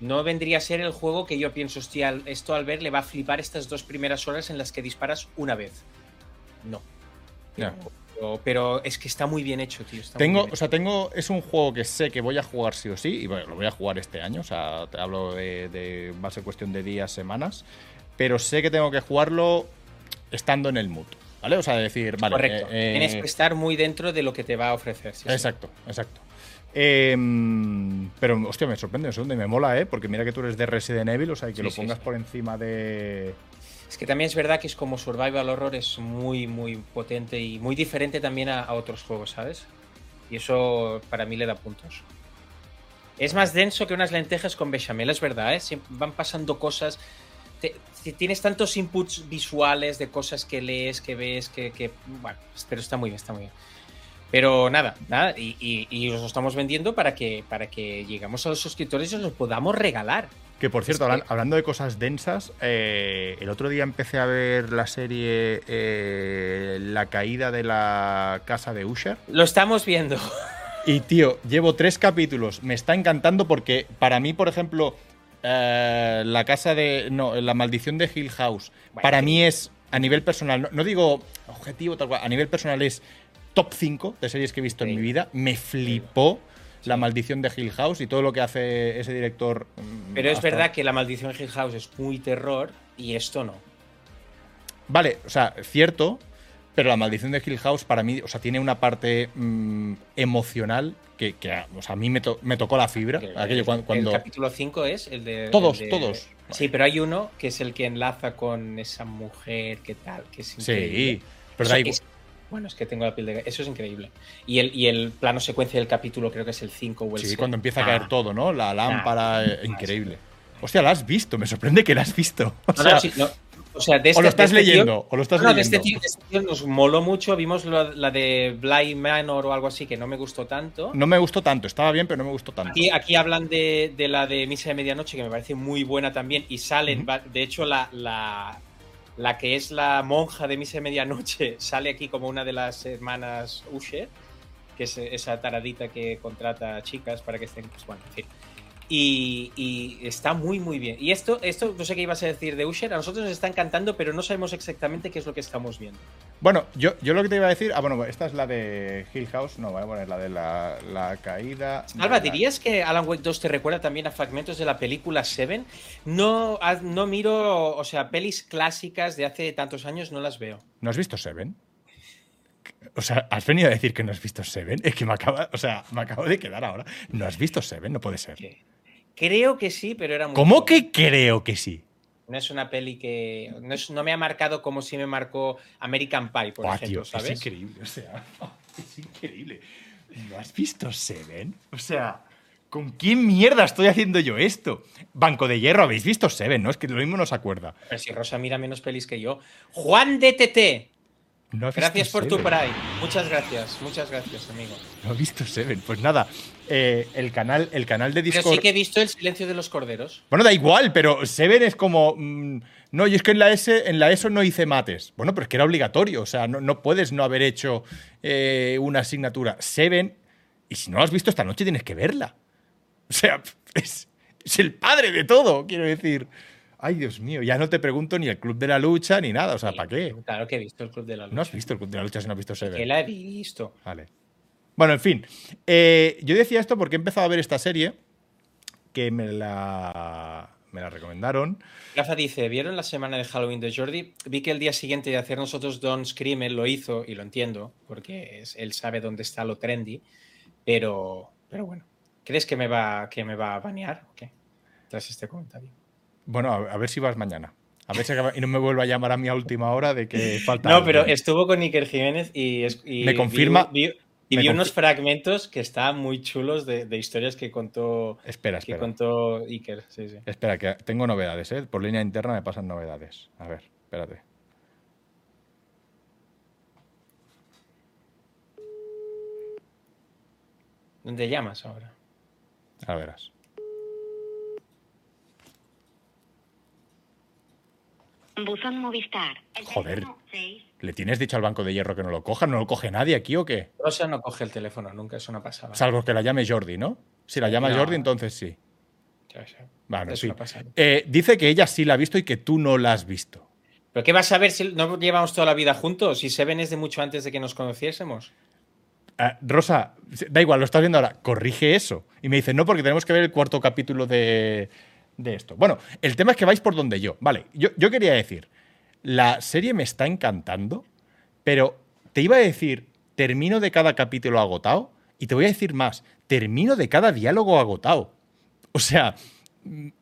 no vendría a ser el juego que yo pienso, hostia, esto al ver le va a flipar estas dos primeras horas en las que disparas una vez. No pero, es que está muy bien hecho, tío. tengo, o sea, tengo. Es un juego que sé que voy a jugar sí o sí, y bueno, lo voy a jugar este año. O sea, te hablo de, Va a ser cuestión de días, semanas. Pero sé que tengo que jugarlo estando en el mood. ¿Vale? O sea, decir, vale. Correcto. Eh, Tienes que estar muy dentro de lo que te va a ofrecer. exacto, exacto. Em, pero, hostia, me sorprende, me me mola, ¿eh? Porque mira que tú eres de Resident Evil, o sea, que lo pongas por encima de, es que también es verdad que es como Survival Horror, es muy, muy potente y muy diferente también a, otros juegos, ¿sabes? Y eso para mí le da puntos. Es más denso que unas lentejas con bechamel, es verdad, ¿eh? van pasando cosas. tienes tantos inputs visuales de cosas que lees, que ves, que, Bueno, pero está muy bien, está muy bien. Pero nada, nada, y, y, os lo estamos vendiendo para que, para que lleguemos a los suscriptores y os lo podamos regalar. Que por cierto, hablando de cosas densas, eh, el otro día empecé a ver la serie eh, La caída de la casa de Usher. Lo estamos viendo. Y tío, llevo tres capítulos. Me está encantando porque para mí, por ejemplo, eh, la casa de. No, la maldición de Hill House. para mí es, a nivel personal, no, digo objetivo, tal cual, a nivel personal es top 5 de series que he visto en mi vida. Me flipó. La maldición de Hill House y todo lo que hace ese director. Mm, Pero es verdad que la maldición de Hill House es muy terror y esto no. Vale, o sea, cierto, pero la maldición de Hill House para mí, o sea, tiene una parte mm, emocional que, o sea, a mí me, tocó la fibra. El, aquello cuando, el capítulo 5 es el de... Todos, todos. Sí, pero hay uno que es el que enlaza con esa mujer, que tal, que es increíble. Sí, pero. Bueno, es que tengo la piel de... Eso es increíble. Y el, y el plano secuencia del capítulo creo que es el 5 o el 6. Sí, cuando empieza a caer ah. todo, ¿no? La lámpara, eh, increíble. Hostia, la has visto, me sorprende que la has visto. O sea, de o lo este- estás leyendo, o lo estás no, este tío, este tío, nos moló mucho. Vimos la, de Bly Manor o algo así que no me gustó tanto. No me gustó tanto, estaba bien, pero no me gustó tanto. Aquí, aquí hablan de, de la de Misa de Medianoche, que me parece muy buena también. Y salen, de hecho, la, la, la que es la monja de Misa Medianoche sale aquí como una de las hermanas Usher, que es esa taradita que contrata chicas para que estén, pues bueno, en fin. Y, está muy, muy bien. Y esto, esto, no sé qué ibas a decir de Usher, a nosotros nos está encantando, pero no sabemos exactamente qué es lo que estamos viendo. Bueno, yo, yo lo que te iba a decir, ah, bueno, esta es la de Hill House, no, voy a poner la de la, caída. Alba, ¿dirías que Alan Wake 2 te recuerda también a fragmentos de la película Seven? No, no miro, o sea, pelis clásicas de hace tantos años no las veo. ¿No has visto Seven? O sea, has venido a decir que no has visto Seven. Es que me acaba, o sea, me acabo de quedar ahora. No has visto Seven, no puede ser. Creo que sí, pero era muy. ¿Cómo que creo que sí? No es una peli que. No, es- no me ha marcado como si me marcó American Pie, por Buah, ejemplo, tío, ¿sabes? Es increíble, o sea, es increíble. ¿No has visto Seven? O sea, ¿con quién mierda estoy haciendo yo esto? Banco de Hierro, ¿habéis visto Seven? No, es que lo mismo no se acuerda. Pero si Rosa mira menos pelis que yo. Juan DTT, No gracias por tu. Prime. Muchas gracias, muchas gracias, amigo. No he visto Seven. Pues nada, eh, el, canal, el canal de Pero Discord. sí que he visto El silencio de los corderos. Bueno, da igual, pero Seven es como. mm, no, y es que en la, S, en la ESO no hice mates. Bueno, pero es que era obligatorio. O sea, no, no puedes no haber hecho eh, una asignatura. Seven, y si no la has visto esta noche, tienes que verla. O sea, es, es el padre de todo, quiero decir. Ay, Dios mío, ya no te pregunto ni el Club de la Lucha ni nada. O sea, ¿para qué? Claro que he visto el Club de la Lucha. No has visto el Club de la Lucha si no has visto Seven. Que la he visto. Vale. Bueno, en fin. Eh, yo decía esto porque he empezado a ver esta serie que me la, me la recomendaron. Rafa dice, ¿vieron la semana de Halloween de Jordi? Vi que el día siguiente de hacer nosotros Don Scream él lo hizo y lo entiendo, porque es- él sabe dónde está lo trendy, pero, pero bueno, ¿crees que me va, que me va a banear o qué? Tras este comentario. Bueno, a, ver si vas mañana. A ver si acaba- y no me vuelva a llamar a a última hora de que falta. No, pero estuvo con Iker Jiménez y, Me confirma- vi- vi- y vi unos fragmentos que estaban muy chulos de, de historias que contó, Espera, que espera. contó Iker. Sí, sí. Espera, que tengo novedades, ¿eh? Por línea interna me pasan novedades. A ver, espérate. ¿Dónde llamas ahora? A verás. Buzón Movistar. El Joder. ¿Le tienes dicho al banco de hierro que no lo coja? ¿No lo coge nadie aquí o qué? Rosa no coge el teléfono nunca, es una pasada. Salvo que la llame Jordi, ¿no? Si la llama No. Jordi, entonces sí. Ya, ya. Bueno, sí. Eh, dice que ella sí la ha visto y que tú no la has visto. ¿Pero qué vas a ver si no llevamos toda la vida juntos? Si Seven es de mucho antes de que nos conociésemos. Ah, Rosa, da igual, lo estás viendo ahora, corrige eso. Y me dice, no, porque tenemos que ver el cuarto capítulo de, de esto. Bueno, el tema es que vais por donde yo. Vale, yo, yo quería decir, la serie me está encantando, pero te iba a decir, termino de cada capítulo agotado, y te voy a decir más, termino de cada diálogo agotado. O sea,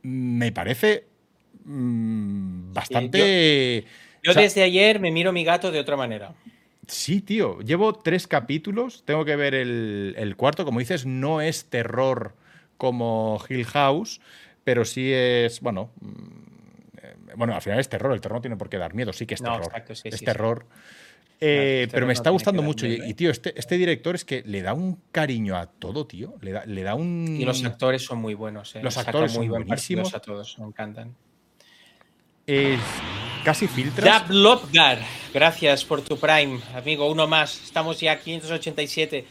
me parece mm, bastante... Yo o sea, desde ayer me miro mi gato de otra manera. Sí, tío. Llevo tres capítulos. Tengo que ver el, el cuarto. Como dices, no es terror como Hill House, pero sí es. Bueno. mm, eh, Bueno, al final es terror. El terror no tiene por qué dar miedo. Sí que es No, terror. exacto, sí, es sí, terror. Eh, pero me está gustando mucho. Miedo, ¿eh? y, tío, este, este director es que le da un cariño a todo, tío. Le da, le da un. Y los actores son muy buenos. ¿eh? Los actores muy son buenísimos. a todos, me encantan. es casi filtras. Jab Lopgar, gracias por tu Prime, amigo. Uno más. Estamos ya a 587.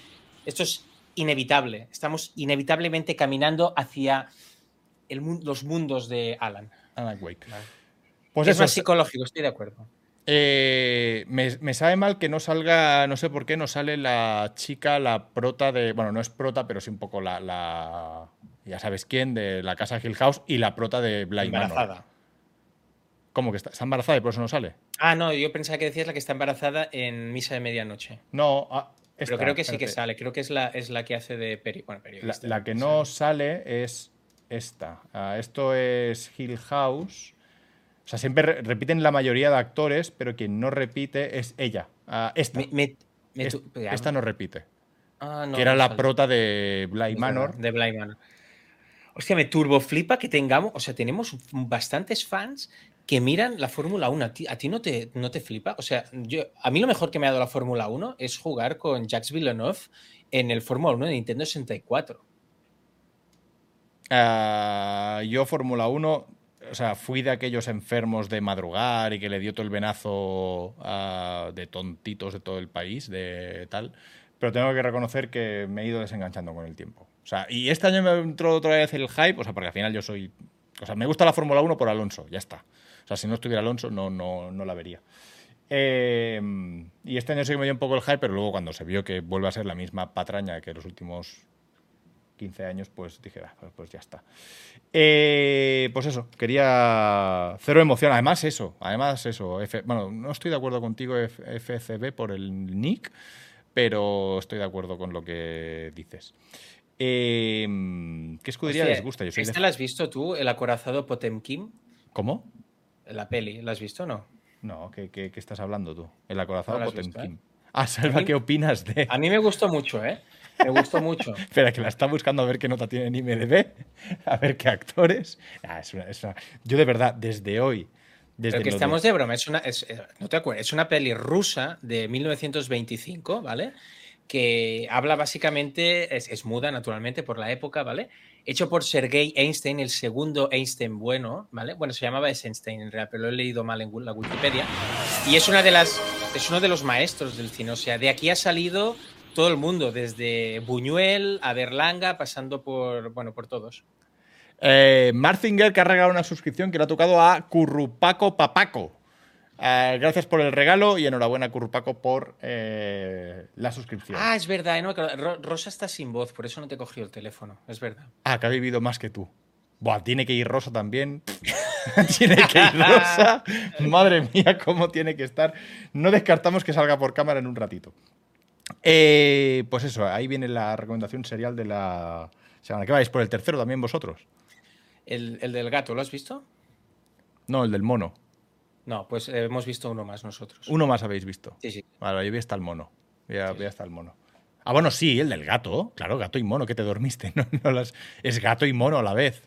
Esto es inevitable. Estamos inevitablemente caminando hacia el los mundos de Alan. Alan Wake. Vale. Pues es eso. más psicológico, estoy de acuerdo. Eh, me, me sabe mal que no salga, no sé por qué, no sale la chica, la prota de. Bueno, no es prota, pero sí un poco la. la- ya sabes quién, de la casa Hill House y la prota de Blind Manor. Embarazada. ¿Cómo que está, está embarazada y por eso no sale? Ah, no, yo pensaba que decías la que está embarazada en Misa de Medianoche. No, ah, Pero esta, creo que sí que espérate. sale. Creo que es la, es la que hace de peri, bueno, La, periodista. la que no sale es esta. Ah, esto es Hill House. O sea, siempre re- repiten la mayoría de actores, pero quien no repite es ella. Ah, esta. Me- me- me Es- tu- esta no repite. Ah, no, que era no la prota de Bly Manor. De Blind Manor. Hostia, me turbo flipa que tengamos, o sea, tenemos bastantes fans que miran la Fórmula 1. ¿A ti, a ti no, te, no te flipa? O sea, yo, a mí lo mejor que me ha dado la Fórmula 1 es jugar con Jacques Villeneuve en el Fórmula 1 de Nintendo 64. Ah, yo Fórmula 1, o sea, fui de aquellos enfermos de madrugar y que le dio todo el venazo ah, de tontitos de todo el país, de tal. Pero tengo que reconocer que me he ido desenganchando con el tiempo. O sea, y este año me entró otra vez el hype, o sea, porque al final yo soy... O sea, me gusta la Fórmula 1 por Alonso, ya está. O sea, si no estuviera Alonso, no, no, no la vería. Eh, y este año sí me dio un poco el hype, pero luego cuando se vio que vuelve a ser la misma patraña que los últimos 15 años, pues dije, "Ah, pues- pues ya está. Eh, pues eso, quería cero emoción. Además, eso, además, eso. F- bueno, no estoy de acuerdo contigo, F- FCB, por el nick, pero estoy de acuerdo con lo que dices. Eh, ¿Qué escudería Hostia, les gusta? Yo soy de- ¿Esta la has visto tú, el acorazado Potemkin? ¿Cómo? La peli, ¿la has visto o no? No, ¿qué, qué- qué estás hablando tú? El acorazado No visto, Potemkin. Ah, Salva, mí- ¿qué opinas de...? A mí me gustó mucho, ¿eh? Me gustó mucho. Espera, que la está buscando a ver qué nota tiene en IMDB, a ver qué actores. Ah, es una- es una- Yo de verdad, desde hoy, desde Pero que lo de- estamos de broma, es una, es- eh, no te acuerdas, es una peli rusa de 1925, ¿vale? Que habla básicamente, es, es muda naturalmente por la época, ¿vale? Hecho por Sergei Einstein, el segundo Einstein bueno, ¿vale? Bueno, se llamaba Einstein en realidad, pero lo he leído mal en la Wikipedia. Y es una de las, es uno de los maestros del cine, o sea, de aquí ha salido todo el mundo, desde Buñuel a Berlanga, pasando por, bueno, por todos. Eh, Marzinger que ha regalado una suscripción que le ha tocado a Currupaco Papaco. Eh, gracias por el regalo y enhorabuena, Currupaco, por eh, la suscripción. Ah, es verdad, no, Ro- Rosa está sin voz, por eso no te cogió el teléfono, es verdad. Ah, que ha vivido más que tú. Buah, tiene que ir Rosa también. tiene que ir Rosa. Madre mía, cómo tiene que estar. No descartamos que salga por cámara en un ratito. Eh, pues eso, ahí viene la recomendación serial de la semana. ¿Qué vais por el tercero también vosotros? El, el del gato, ¿lo has visto? No, el del mono. No, pues eh, hemos visto uno más nosotros. Uno más habéis visto. Sí, sí. Vale, ahí está el mono. Sí, ya está el mono. Ah, bueno, sí, el del gato. Claro, gato y mono, que te dormiste. No, no las- Es gato y mono a la vez.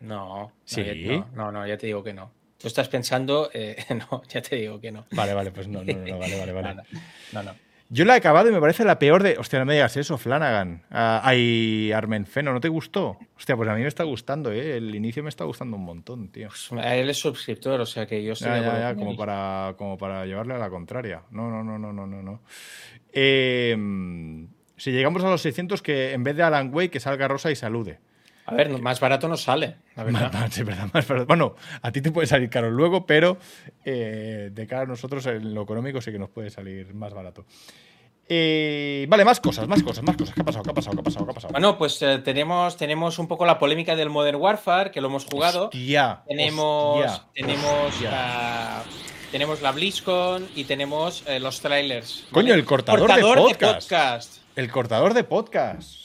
No, no, Sí. no, no, no, ya te digo que no. Tú estás pensando, eh, no, ya te digo que no. Vale, vale, pues no, no, no, no, vale, vale, vale. No, no, no. Yo la he acabado y me parece la peor de. Hostia, no me digas eso, Flanagan. Ah, ay, Armenfeno, ¿no te gustó? Hostia, pues a mí me está gustando, ¿eh? El inicio me está gustando un montón, tío. Pues, él es suscriptor, o sea que yo estoy Ya, ya, ya, como para, como para llevarle a la contraria. No, no, no, no, no, no. no. Eh, si llegamos a los 600, que en vez de Alan Way, que salga Rosa y salude. A ver, más barato no sale, la verdad. Más, más, es verdad, más barato. Bueno, a ti te puede salir caro luego, pero eh, de cara a nosotros en lo económico sí que nos puede salir más barato. Eh, vale, más cosas, más cosas, más cosas. ¿Qué ha pasado? ¿Qué ha pasado? ¿Qué ha pasado? ¿Qué ha pasado? Bueno, pues eh, tenemos, tenemos un poco la polémica del Modern Warfare, que lo hemos jugado. Hostia, tenemos, hostia, tenemos, hostia. ah, tenemos la BlizzCon y tenemos los trailers. Coño, el cortador de podcast. podcast. El cortador de podcast.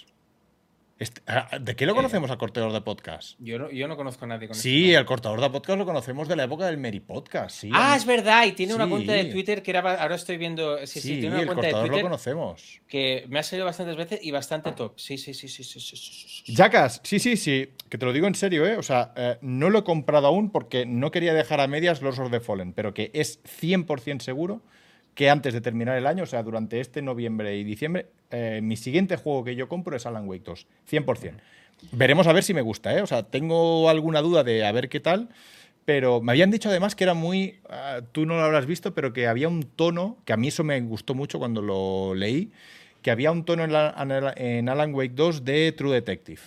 Ah, ¿De qué lo eh, conocemos al cortador de podcast? Yo no, yo no conozco a nadie con Sí, el cortador de podcast lo conocemos de la época del Meri Podcast. Sí, ah, es verdad, y tiene una cuenta de Twitter que era, ahora estoy viendo. Sí, sí, tiene una el cuenta cortador de Twitter lo conocemos. Que me ha salido bastantes veces y bastante top. Sí, sí, sí, sí. sí, sí, sí, sí, sí. Que te lo digo en serio, ¿eh? O sea, eh, no lo he comprado aún porque no quería dejar a medias los of the Fallen, pero que es 100% seguro que antes de terminar el año, o sea, durante este noviembre y diciembre, eh, mi siguiente juego que yo compro es Alan Wake 2, 100%. Veremos a ver si me gusta, ¿eh? O sea, tengo alguna duda de a ver qué tal, pero me habían dicho además que era muy, ah, tú no lo habrás visto, pero que había un tono, que a mí eso me gustó mucho cuando lo leí, que había un tono en, en Alan Wake 2 de True Detective.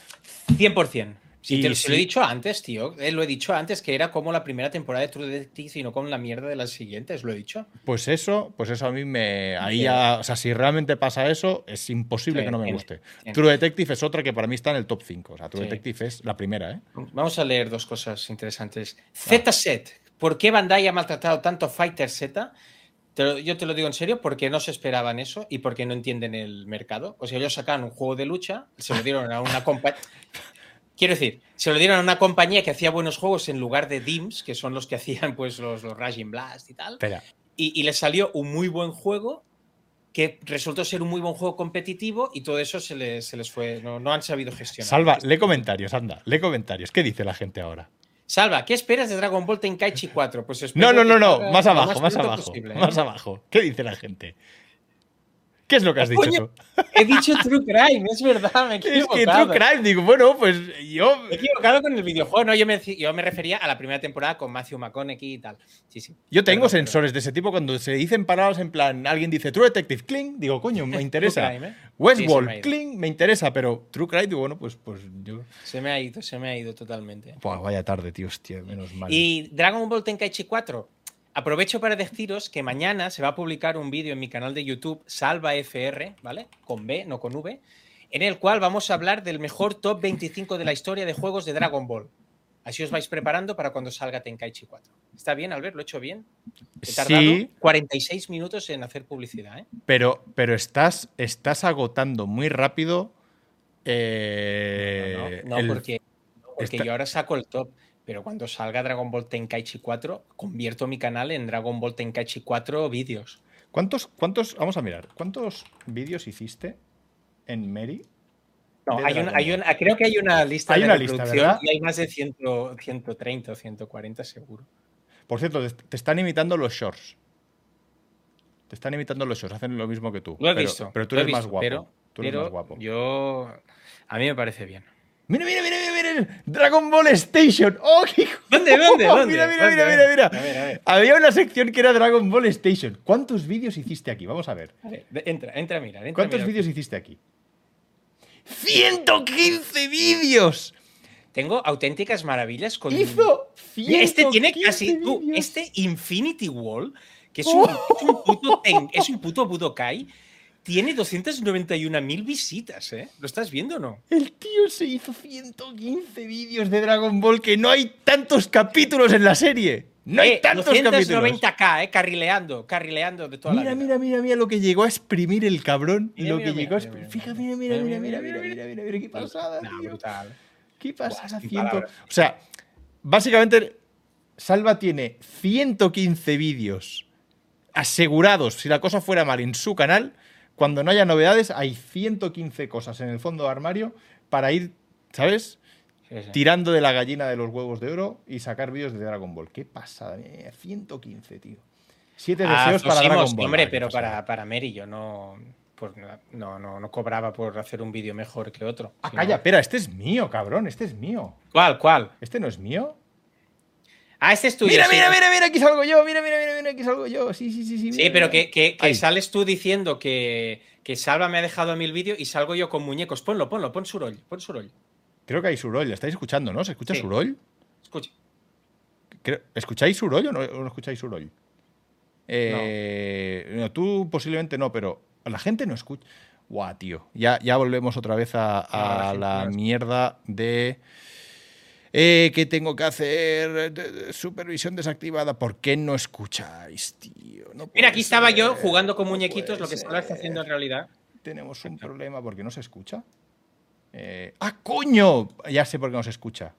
100%. Sí, Y te lo, he dicho antes, tío. Eh, lo he dicho antes que era como la primera temporada de True Detective y no como la mierda de las siguientes, lo he dicho. Pues eso, pues eso a mí me. Ahí Sí. ya. O sea, si realmente pasa eso, es imposible Sí, que no me en- guste. en- True Detective es otra que para mí está en el top 5. O sea, True. Detective es la primera, ¿eh? Vamos a leer dos cosas interesantes. Z-Set. ¿Por qué Bandai ha maltratado tanto Fighter Z? Te lo- yo te lo digo en serio, porque no se esperaban eso y porque no entienden el mercado. O sea, ellos sacaron un juego de lucha, se lo dieron a una compañía. Quiero decir, se lo dieron a una compañía que hacía buenos juegos en lugar de Dims, que son los que hacían pues los, los Raging Blast y tal. Y, y les salió un muy buen juego que resultó ser un muy buen juego competitivo y todo eso se les, se les fue. No, no han sabido gestionar. Salva, lee comentarios, anda, lee comentarios. ¿Qué dice la gente ahora? Salva, ¿qué esperas de Dragon Ball Tenkaichi 4? Pues No, no, no, no. Más abajo, más abajo. posible, Más ¿no? abajo. ¿Qué dice la gente? ¿Qué es lo que has dicho Coño, tú? He dicho True Crime, es verdad, me he Es que. True Crime, digo, bueno, pues yo. Me he equivocado con el videojuego, no, yo me, yo me refería a la primera temporada con Matthew McConaughey y tal. Sí, sí. Yo tengo Perdón, sensores de ese tipo cuando se dicen parados en plan, alguien dice True Detective, cling, digo, coño, me interesa. Crime, ¿eh? Sí, Westworld, me cling, me interesa, pero True Crime, digo, bueno, pues, pues yo. Se me ha ido, se me ha ido totalmente. Buah, vaya tarde, tío, hostia, menos mal. Y Dragon Ball Tenkaichi 4. Aprovecho para deciros que mañana se va a publicar un vídeo en mi canal de YouTube, Salva FR, ¿vale? Con B, no con V, en el cual vamos a hablar del mejor top 25 de la historia de juegos de Dragon Ball. Así os vais preparando para cuando salga Tenkaichi 4. ¿Está bien, Albert? ¿Lo he hecho bien? He tardado Sí, 46 minutos en hacer publicidad, ¿eh? pero, pero estás, estás agotando muy rápido. eh, No, no, el- porque, porque está- yo ahora saco el top. Pero cuando salga Dragon Ball Tenkaichi 4, convierto mi canal en Dragon Ball Tenkaichi 4 vídeos. ¿Cuántos, ¿Cuántos, vamos a mirar, cuántos vídeos hiciste en Mary? No, hay una, hay una- creo que hay una lista Hay de una lista, reproducción ¿verdad? y hay más de 100, 130 o 140 seguro. Por cierto, te, te están imitando los shorts. Te están imitando los shorts, hacen lo mismo que tú. Lo he pero, visto. Pero tú eres más guapo. Pero, tú eres pero más guapo. yo. A mí me parece bien. Mira, mira, mira, mira, mira. Dragon Ball Station. ¡Oh, qué hijo! ¿Dónde, dónde, dónde? Mira, mira, ¿Dónde? mira, mira, mira. A ver, a ver. Había una sección que era Dragon Ball Station. ¿Cuántos vídeos hiciste aquí? Vamos a ver. A ver, de- entra, entra a mirar. Entra ¿Cuántos vídeos hiciste aquí? ¡115 vídeos! Tengo auténticas maravillas con. Hizo Y este tiene 115 casi. tú, este Infinity Wall, que es un, es un puto, ten- es un puto Budokai, tiene 291.000 visitas, ¿eh? ¿Lo estás viendo o no? El tío se hizo 115 vídeos de Dragon Ball que no hay tantos capítulos en la serie. No hay Eh, tantos capítulos. 290k, ¿eh? Carrileando, carrileando de toda Mira, la vida. mira, mira, mira lo que llegó a exprimir el cabrón. Mira, lo mira, que mira, llegó a mira, exprimir. mira, Fija, mira. mira, mira, mira, Mira, mira, mira, mira, qué pasada, tío. brutal. ¿Qué pasada? palabras. O sea, básicamente, Salva tiene 115 vídeos asegurados, si la cosa fuera mal, en su canal. Cuando no haya novedades, hay 115 cosas en el fondo de armario para ir, ¿sabes? Sí, sí. Tirando de la gallina de los huevos de oro y sacar vídeos de Dragon Ball. Qué pasada, mira, 115, tío. Siete Ah, deseos para Dragon Ball. Hombre, pero para, para Mary yo no, por- no, no, no cobraba por hacer un vídeo mejor que otro. Ah, sino- calla, espera, este es mío, cabrón, este es mío. ¿Cuál, cuál? ¿Este no es mío? Ah, este es tuyo. Mira, sí. mira, mira, mira, aquí salgo yo, mira, mira, mira, mira, aquí salgo yo. Sí, sí, sí, sí. Sí, mira, pero mira. que, que- sales tú diciendo que, que Salva me ha dejado a mí el vídeo y salgo yo con muñecos. Ponlo, ponlo, pon Suroll, pon Suroll. Creo que hay Suroll, ¿la estáis escuchando, no? ¿Se escucha Sí. Escucha. Creo- ¿Escucháis Suroll o no, o no escucháis Suroll? Eh, no, tú posiblemente no, pero la gente no escucha. Guau, tío. Ya, ya volvemos otra vez a, a No, la mierda de. Eh, ¿Qué tengo que hacer? Supervisión desactivada. ¿Por qué no escucháis, tío? No Mira, aquí estaba yo ser, jugando con no muñequitos, puede lo que Salva está haciendo en ser. realidad. Tenemos un problema porque no se escucha. Eh, ¡Ah, coño! Ya sé por qué no se escucha.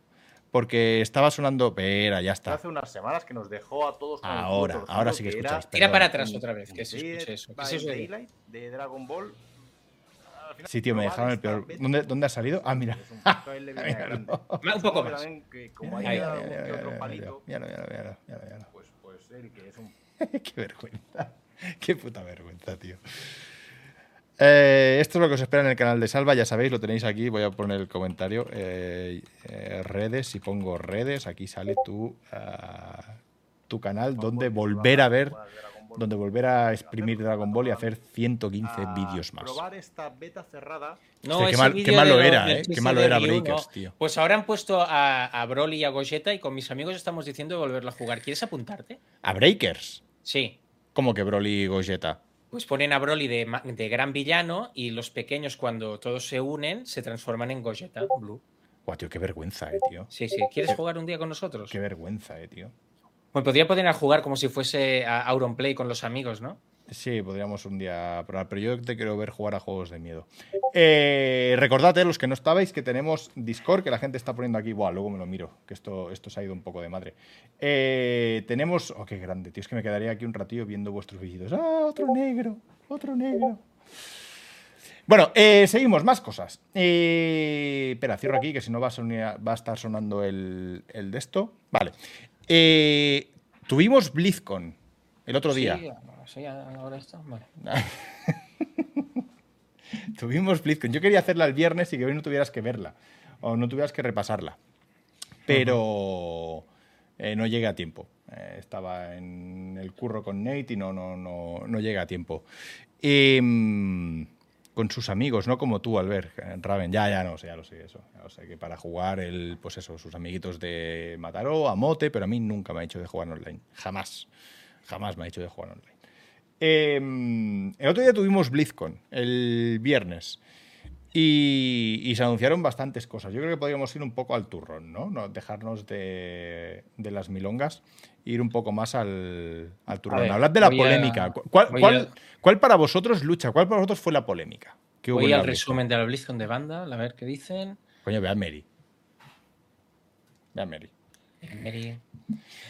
Porque estaba sonando. Espera, ya está. Hace unas semanas que nos dejó a todos con el Ahora, torcido, ahora sí que era escucháis. Tira para atrás otra vez, que se escuche eso. ¿Qué es eso de- Daylight de Dragon Ball. Al final, Sí, tío, me dejaron el peor. ¿Dónde, ¿Dónde ha salido? Ah, mira. Un poco más. como hay otro palito, mira, mira, mira, mira, mira. pues, pues él que es un Qué vergüenza. Qué puta vergüenza, tío. Eh, esto es lo que os espera en el canal de Salva, ya sabéis, lo tenéis aquí, voy a poner el comentario. Eh, eh, redes, si pongo redes, aquí sale tu, ah, tu canal donde volver a ver. Donde volver a exprimir Dragon Ball y hacer 115 A vídeos más. Probar esta beta cerrada. No, Hostia, qué mal- qué vídeo malo de era, eh, qué malo era Breakers, ¿no? tío. Pues ahora han puesto a, a Broly y a Gogeta y con mis amigos estamos diciendo de volverlo a jugar. ¿Quieres apuntarte? A Breakers. Sí. Como que Broly y Gogeta. Pues ponen a Broly de, de gran villano y los pequeños cuando todos se unen se transforman en Gogeta Blue. Guau, tío, qué vergüenza, eh, tío. Sí, sí. ¿Quieres jugar un día con nosotros? Qué vergüenza, eh, tío. Me podría poner a jugar como si fuese a Auronplay con los amigos, ¿no? Sí, podríamos un día probar, pero yo te quiero ver jugar a juegos de miedo. Eh, recordad, eh, los que no estabais, que tenemos Discord, que la gente está poniendo aquí. Buah, luego me lo miro, que esto, esto se ha ido un poco de madre. Eh, tenemos. Oh, qué grande, tío. Es que me quedaría aquí un ratillo viendo vuestros vídeos. ¡Ah, otro negro! ¡Otro negro! Bueno, eh, seguimos, más cosas. Eh, espera, cierro aquí, que si no va a, sonia- va a estar sonando el, el de esto. Vale. Eh, tuvimos BlizzCon el otro día. Sí, sí, ahora esto. Vale. Tuvimos BlizzCon. Yo quería hacerla el viernes y que hoy no tuvieras que verla. O no tuvieras que repasarla. Pero eh, no llegué a tiempo. Eh, estaba en el curro con Nate y no, no, no, no llegué a tiempo. Mm, con sus amigos, no como tú, Albert, eh, Raven. Ya, ya no sé, ya lo sé eso. Ya lo sé que para jugar, el, pues eso, sus amiguitos de Mataró, a Mote, pero a mí nunca me ha hecho de jugar online. Jamás. Jamás me ha hecho de jugar online. Eh, el otro día tuvimos BlizzCon, el viernes. Y, y se anunciaron bastantes cosas. Yo creo que podríamos ir un poco al turrón, ¿no? No dejarnos de, de las milongas, ir un poco más al, al turrón. Hablad de la polémica. ¿Cu- ¿Cuál, cuál- a- cuál para vosotros lucha? ¿Cuál para vosotros fue la polémica? hubo Voy al resumen de la BlizzCon de banda, a ver qué dicen. Coño, ve a Mary. Ve a Mary. Mary-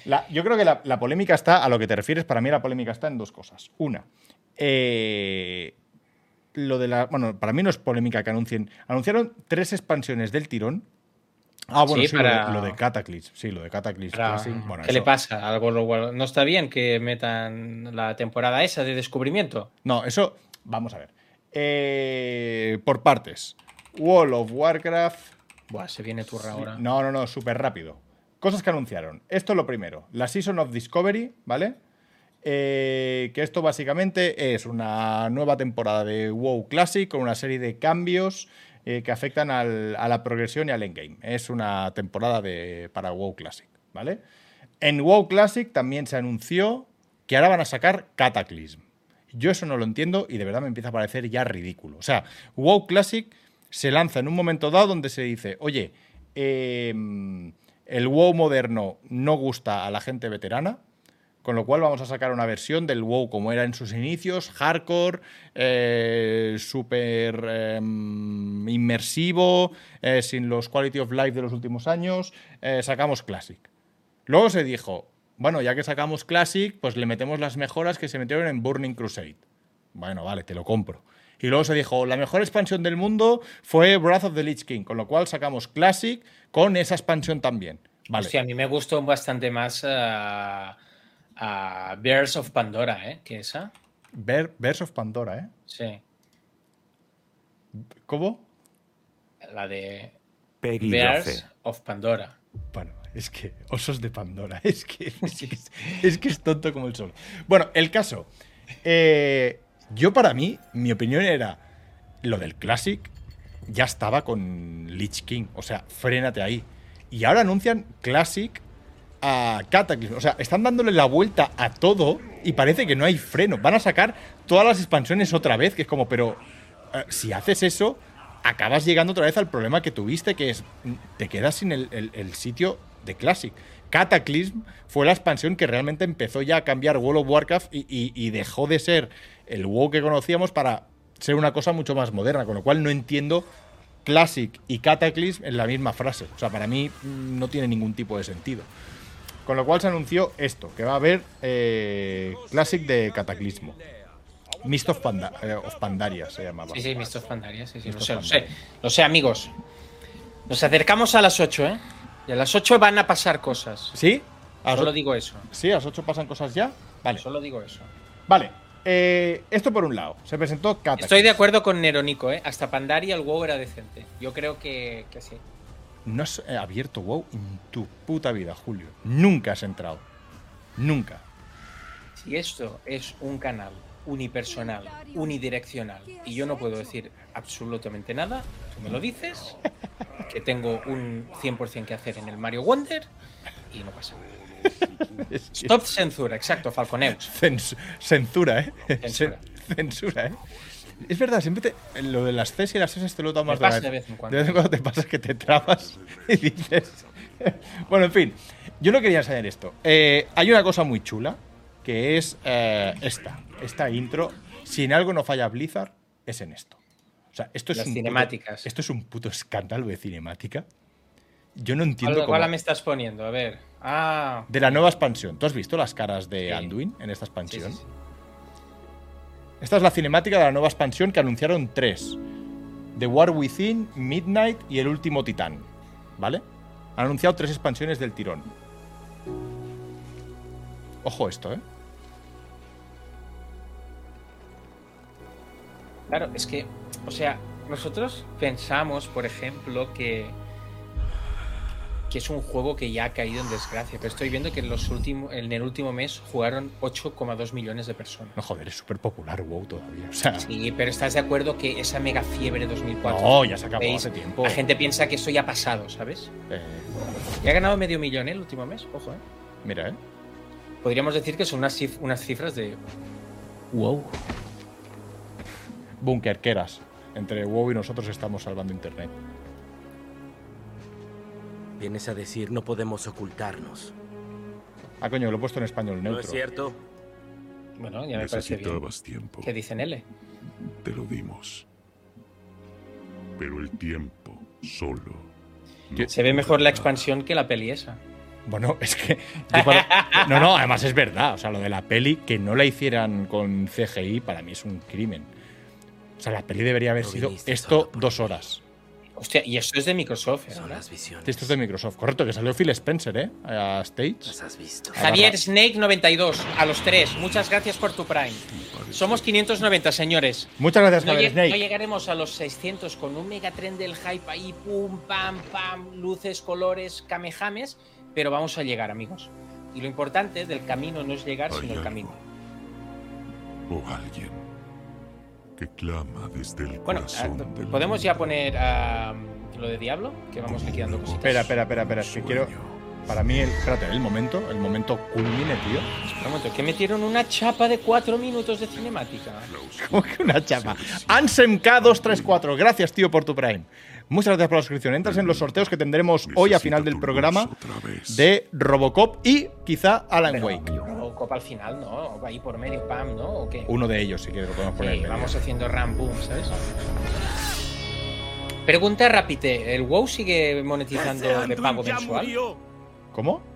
La- yo creo que la, la polémica está, a lo que te refieres, para mí la polémica está en dos cosas. Una, eh, lo de la. Bueno, para mí no es polémica que anuncien. Anunciaron tres expansiones del tirón. Ah, bueno, Sí, sí, para- lo, de, lo de Cataclysm. Sí, lo de Cataclysm. Para-. Bueno, ¿Qué eso- le pasa? Algo lo- no está bien que metan la temporada esa de descubrimiento. No, eso. Vamos a ver. Eh, por partes. Wall of Warcraft. Buah, se viene turra ahora. No, no, no, súper rápido. Cosas que anunciaron. Esto es lo primero. La Season of Discovery, ¿vale? Eh, que esto básicamente es una nueva temporada de WoW Classic con una serie de cambios eh, que afectan al- a la progresión y al endgame. Es una temporada de, para WoW Classic, ¿vale? En WoW Classic también se anunció que ahora van a sacar Cataclysm. Yo eso no lo entiendo y de verdad me empieza a parecer ya ridículo. O sea, WoW Classic se lanza en un momento dado donde se dice, oye, eh, el WoW moderno no gusta a la gente veterana, con lo cual vamos a sacar una versión del WoW como era en sus inicios, hardcore, eh, súper eh, inmersivo, eh, sin los quality of life de los últimos años, eh, sacamos Classic. Luego se dijo, bueno, ya que sacamos Classic, pues le metemos las mejoras que se metieron en Burning Crusade. Bueno, vale, te lo compro. Y luego se dijo, la mejor expansión del mundo fue Wrath of the Lich King, con lo cual sacamos Classic con esa expansión también. Vale. Hostia, a mí me gustó bastante más a, a Bears of Pandora, ¿eh? Que esa. Ver- Verse of Pandora, ¿eh? Sí. ¿Cómo? La de Peggy Bears 12. of Pandora. Bueno, es que osos de Pandora, es que es, que es- es que es tonto como el sol. Bueno, el caso. eh, yo para mí, mi opinión era lo del Classic ya estaba con Lich King, o sea, frénate ahí. Y ahora anuncian Classic a Cataclysm, o sea, están dándole la vuelta a todo y parece que no hay freno. Van a sacar todas las expansiones otra vez, que es como, pero eh, si haces eso, acabas llegando otra vez al problema que tuviste, que es, mm, te quedas sin el, el- sitio de Classic. Cataclysm fue la expansión que realmente empezó ya a cambiar World of Warcraft y, y- y dejó de ser el WoW que conocíamos para ser una cosa mucho más moderna, con lo cual no entiendo Classic y Cataclysm en la misma frase. O sea, para mí mm, no tiene ningún tipo de sentido. Con lo cual se anunció esto, que va a haber eh, Classic de Cataclismo. Mist of, Panda- eh, of Pandaria se llamaba. Sí, sí, Mist of Pandaria, sí, sí, Mist lo sé, lo sé. Pandaria. Lo sé, amigos. Nos acercamos a las 8, ¿eh? Y a las 8 van a pasar cosas. ¿Sí? ¿A las Solo digo eso. ¿Sí? ¿A las 8 pasan cosas ya? Vale. Solo digo eso. Vale. eh, esto por un lado. Se presentó Cataclysm. Estoy de acuerdo con Neronico, ¿eh? Hasta Pandaria el WoW era decente. Yo creo que, que sí. No has eh, abierto WoW en tu puta vida, Julio. Nunca has entrado. Nunca. Si esto es un canal unipersonal, unidireccional, y yo no puedo decir absolutamente nada, tú me lo dices, que tengo un 100% que hacer en el Mario Wonder, y no pasa nada. Es que- Stop censura, exacto, Falconeus. Cens- censura, ¿eh? Censura. Cen- Censura, ¿eh? Es verdad, siempre te, lo de las Cs y las S te lo tomas pasa de vez en cuando. De vez en cuando te pasa que te trabas y dices. bueno, en fin, yo no quería enseñar esto. Eh, hay una cosa muy chula que es eh, esta, esta intro. Si en algo no falla Blizzard, es en esto. O sea, esto es Las un puto- cinemáticas. esto es un puto escándalo de cinemática. Yo no entiendo ¿Cuál, cómo. cuál me estás poniendo? A ver. Ah, De la nueva expansión. ¿Tú has visto las caras de Sí. Anduin en esta expansión? sí, sí. Esta es la cinemática de la nueva expansión que anunciaron tres. The War Within, Midnight y El Último Titán. ¿Vale? Han anunciado tres expansiones del tirón. Ojo esto, ¿eh? Claro, es que, o sea, nosotros pensamos, por ejemplo, que, que es un juego que ya ha caído en desgracia, pero estoy viendo que en, los últimos, en el último mes jugaron 8,2 millones de personas. No, joder, es súper popular WoW todavía. O sea, Sí, pero ¿estás de acuerdo que esa mega fiebre 2004? no, ya se acabó hace tiempo. La gente piensa que eso ya ha pasado, ¿sabes? Eh, Y ha ganado medio millón ¿eh? el último mes, ojo, ¿eh? mira, ¿eh? Podríamos decir que son unas, cif- unas cifras de... Wow. Bunkerqueras. Entre WoW y nosotros estamos salvando internet. Vienes a decir no podemos ocultarnos. Ah, coño, lo he puesto en español ¿No neutro. es cierto? Bueno, ya me parece bien. Necesitabas tiempo. ¿Qué dicen L? Te lo dimos. Pero el tiempo solo. no Se ve mejor la expansión que la peli esa. Bueno, es que. No, no, además es verdad. O sea, lo de la peli, que no la hicieran con CGI, para mí es un crimen. O sea, la peli debería haber No sido esto dos mí. horas. Hostia, y esto es de Microsoft, ¿eh? Son las visiones. Esto es de Microsoft. Correcto, que salió Phil Spencer, ¿eh? A Stage. Las has visto. Javier Snake 92, a los tres. Muchas gracias por tu Prime. Somos 590, señores. Muchas gracias, No, Javier lleg- no Snake. llegaremos a los 600 con un megatren del hype ahí, pum, pam, pam, luces, colores, kamehames, pero vamos a llegar, amigos. Y lo importante del camino no es llegar, Hay sino el camino. O alguien que clama desde el Bueno, corazón del ¿podemos ya poner ah, lo de Diablo? Que vamos un cositas. Espera, espera, espera, espera. Es que quiero. Para mí, el, espérate, el momento, el momento culmine, tío. Espera un momento, que metieron una chapa de 4 minutos de cinemática. Como que una chapa. Ansem K234, gracias, tío, por tu Prime. Muchas gracias por la suscripción. Entras en los sorteos que tendremos hoy a final del Necesito programa de Robocop y quizá Alan Pero, Wake. Robocop al final, ¿no? Va ahí por medio, pam, ¿no? ¿O qué? Uno de ellos, si quieres, lo podemos poner. Sí, vamos haciendo ram boom, ¿sabes? Pregunta Rapite, ¿el WoW sigue monetizando de pago mensual? ¿Cómo?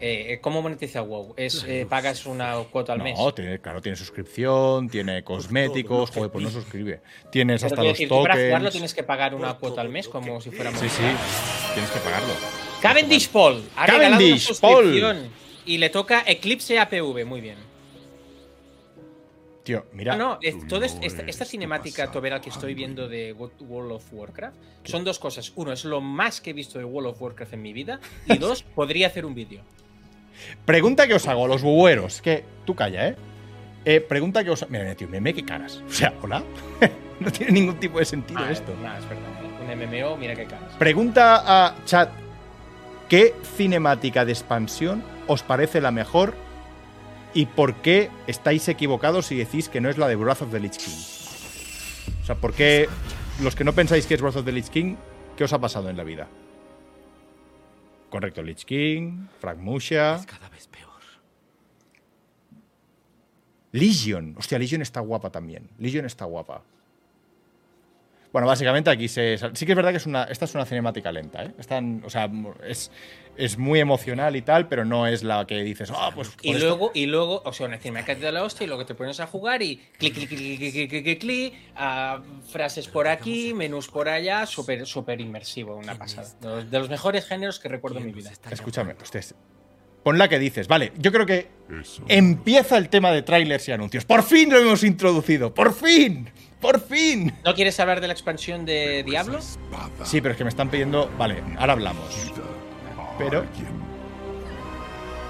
Eh, ¿Cómo monetiza WoW? ¿Es, eh, ¿Pagas una cuota al mes? No, tiene, claro, tiene suscripción, tiene cosméticos, joder, pues no suscribe. Tienes Pero hasta los decir, tú para jugarlo tokens. tienes que pagar una cuota al mes como si fuera Sí, sí, tienes que pagarlo. Cavendish Paul ha regalado una Cavendish Paul. suscripción y le toca Eclipse APV, muy bien. Tío, mira. Ah, no, es- Tú toda no esta, esta cinemática Tobera que estoy viendo de Wo- World of Warcraft son dos cosas. Uno, es lo más que he visto de World of Warcraft en mi vida. Y dos, podría hacer un vídeo. Pregunta que os hago a los bubueros. Que tú calla, ¿eh? Eh, pregunta que os. Mira, mira, tío, meme, qué caras. O sea, hola. no tiene ningún tipo de sentido Ah, esto. nah, es verdad. Un MMO, mira qué caras. Pregunta a chat. ¿Qué cinemática de expansión os parece la mejor? ¿Y por qué estáis equivocados si decís que no es la de Breath of the Lich King? O sea, ¿por qué los que no pensáis que es Breath of the Lich King, qué os ha pasado en la vida? Correcto, Lich King, Frag Musha, Es cada vez peor. Legion. Hostia, Legion está guapa también. Legion está guapa. Bueno, básicamente aquí se. Sí que es verdad que es una, esta es una cinemática lenta, ¿eh? Están, o sea, es, es muy emocional y tal, pero no es la que dices, ah, oh, pues. Y luego, esto". y luego, o sea, una cinemática de la hostia y luego te pones a jugar y clic, clic, clic, clic, clic, clic, clic, clic ah, frases por aquí, menús por allá, súper, súper inmersivo, una pasada. De los, de los, mejores géneros que recuerdo en mi vida. Escúchame, ustedes. Pon la que dices, vale, yo creo que Eso. empieza el tema de trailers y anuncios. ¡Por fin lo hemos introducido! ¡Por fin! ¡Por fin! ¿No quieres hablar de la expansión de Diablo? Sí, pero es que me están pidiendo. Vale, ahora hablamos. Pero-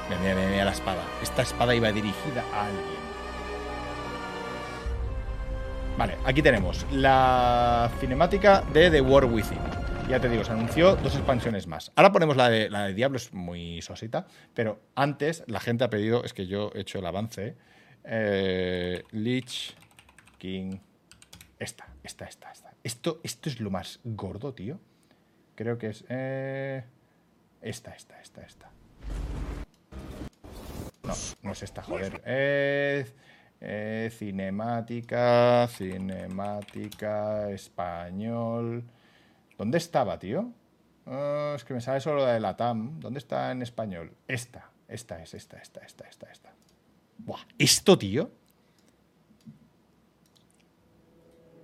mira, mira, mira la espada. Esta espada iba dirigida a alguien. Vale, aquí tenemos la cinemática de The War Within. Ya te digo, se anunció dos expansiones más. Ahora ponemos la de, la de Diablo, es muy sosita. Pero antes la gente ha pedido, es que yo he hecho el avance. Eh, Lich King. Esta, esta, esta, esta. Esto, esto es lo más gordo, tío. Creo que es. eh, esta, esta, esta, esta. No, no es esta, joder. Eh, eh, cinemática, cinemática, español. ¿Dónde estaba, tío? Ah, es que me sale solo la de la TAM. ¿Dónde está en español? Esta, esta es, esta, esta, esta, esta, esta. Buah, ¿esto, tío?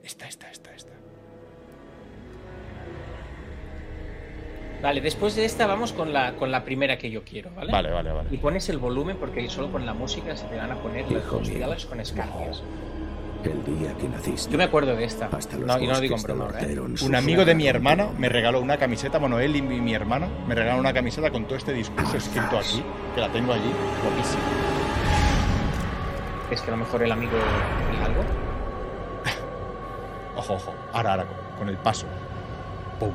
Esta, esta, esta, esta. Vale, después de esta vamos con la, con la primera que yo quiero, ¿vale? Vale, vale, Y vale. pones el volumen porque solo con la música se te van a poner las Hijo dos con escarpias. El día que naciste. Yo me acuerdo de esta. Hasta los No, y no lo digo en broma, ¿eh? Un amigo de mi rebelión. me regaló una camiseta, bueno, él y mi, mi hermana me regalaron una camiseta con todo este discurso escrito aquí, que la tengo allí, guapísima. Es que a lo mejor el amigo diga algo. Ojo, ojo, ahora, ahora, con, el paso. ¡Pum!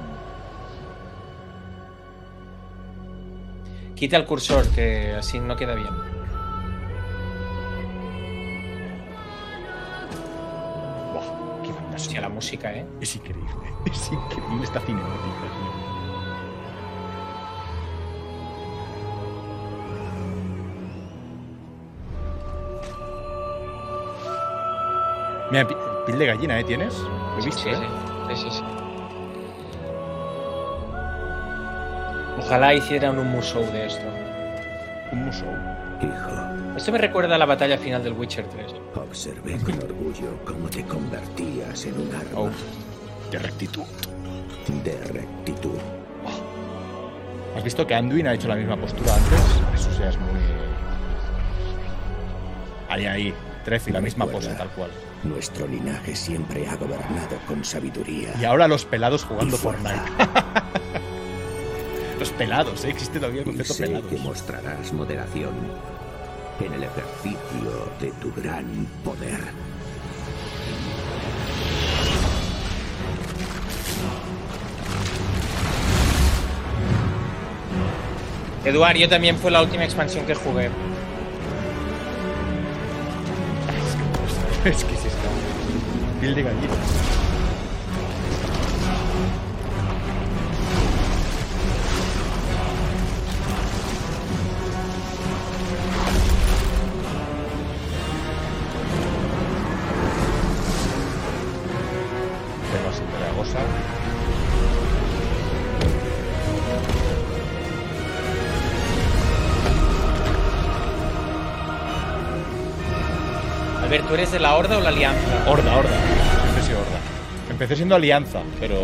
Quita el cursor, que así no queda bien. ¡Buah! ¡Qué Hostia, la música, ¿eh? Es increíble. Es increíble esta cinemática, tío. Pi- piel de gallina, ¿eh? ¿Tienes? Lo he visto, sí, ¿eh? sí, sí, sí. Ojalá hicieran un musou de esto. Un musou. Hijo, Esto me recuerda a la batalla final del Witcher 3. observé con orgullo cómo te convertías en un arma Oh. De rectitud. de rectitud. ¿Has visto que Anduin ha hecho la misma postura antes? Eso sí es muy. Ahí, ahí. Trece, la misma pose, tal cual. Nuestro linaje siempre ha gobernado con sabiduría. Y ahora los pelados jugando. Fortnite. los pelados, ¿eh? Existe todavía el Y concepto sé pelados. que mostrarás moderación en el ejercicio de tu gran poder. Eduard, yo también fue la última expansión que jugué. es que sí, está. Piel de gallina. Albert, ¿tú eres de la Horda o la Alianza? Horda, horda. Empecé siendo horda. Empecé siendo alianza, pero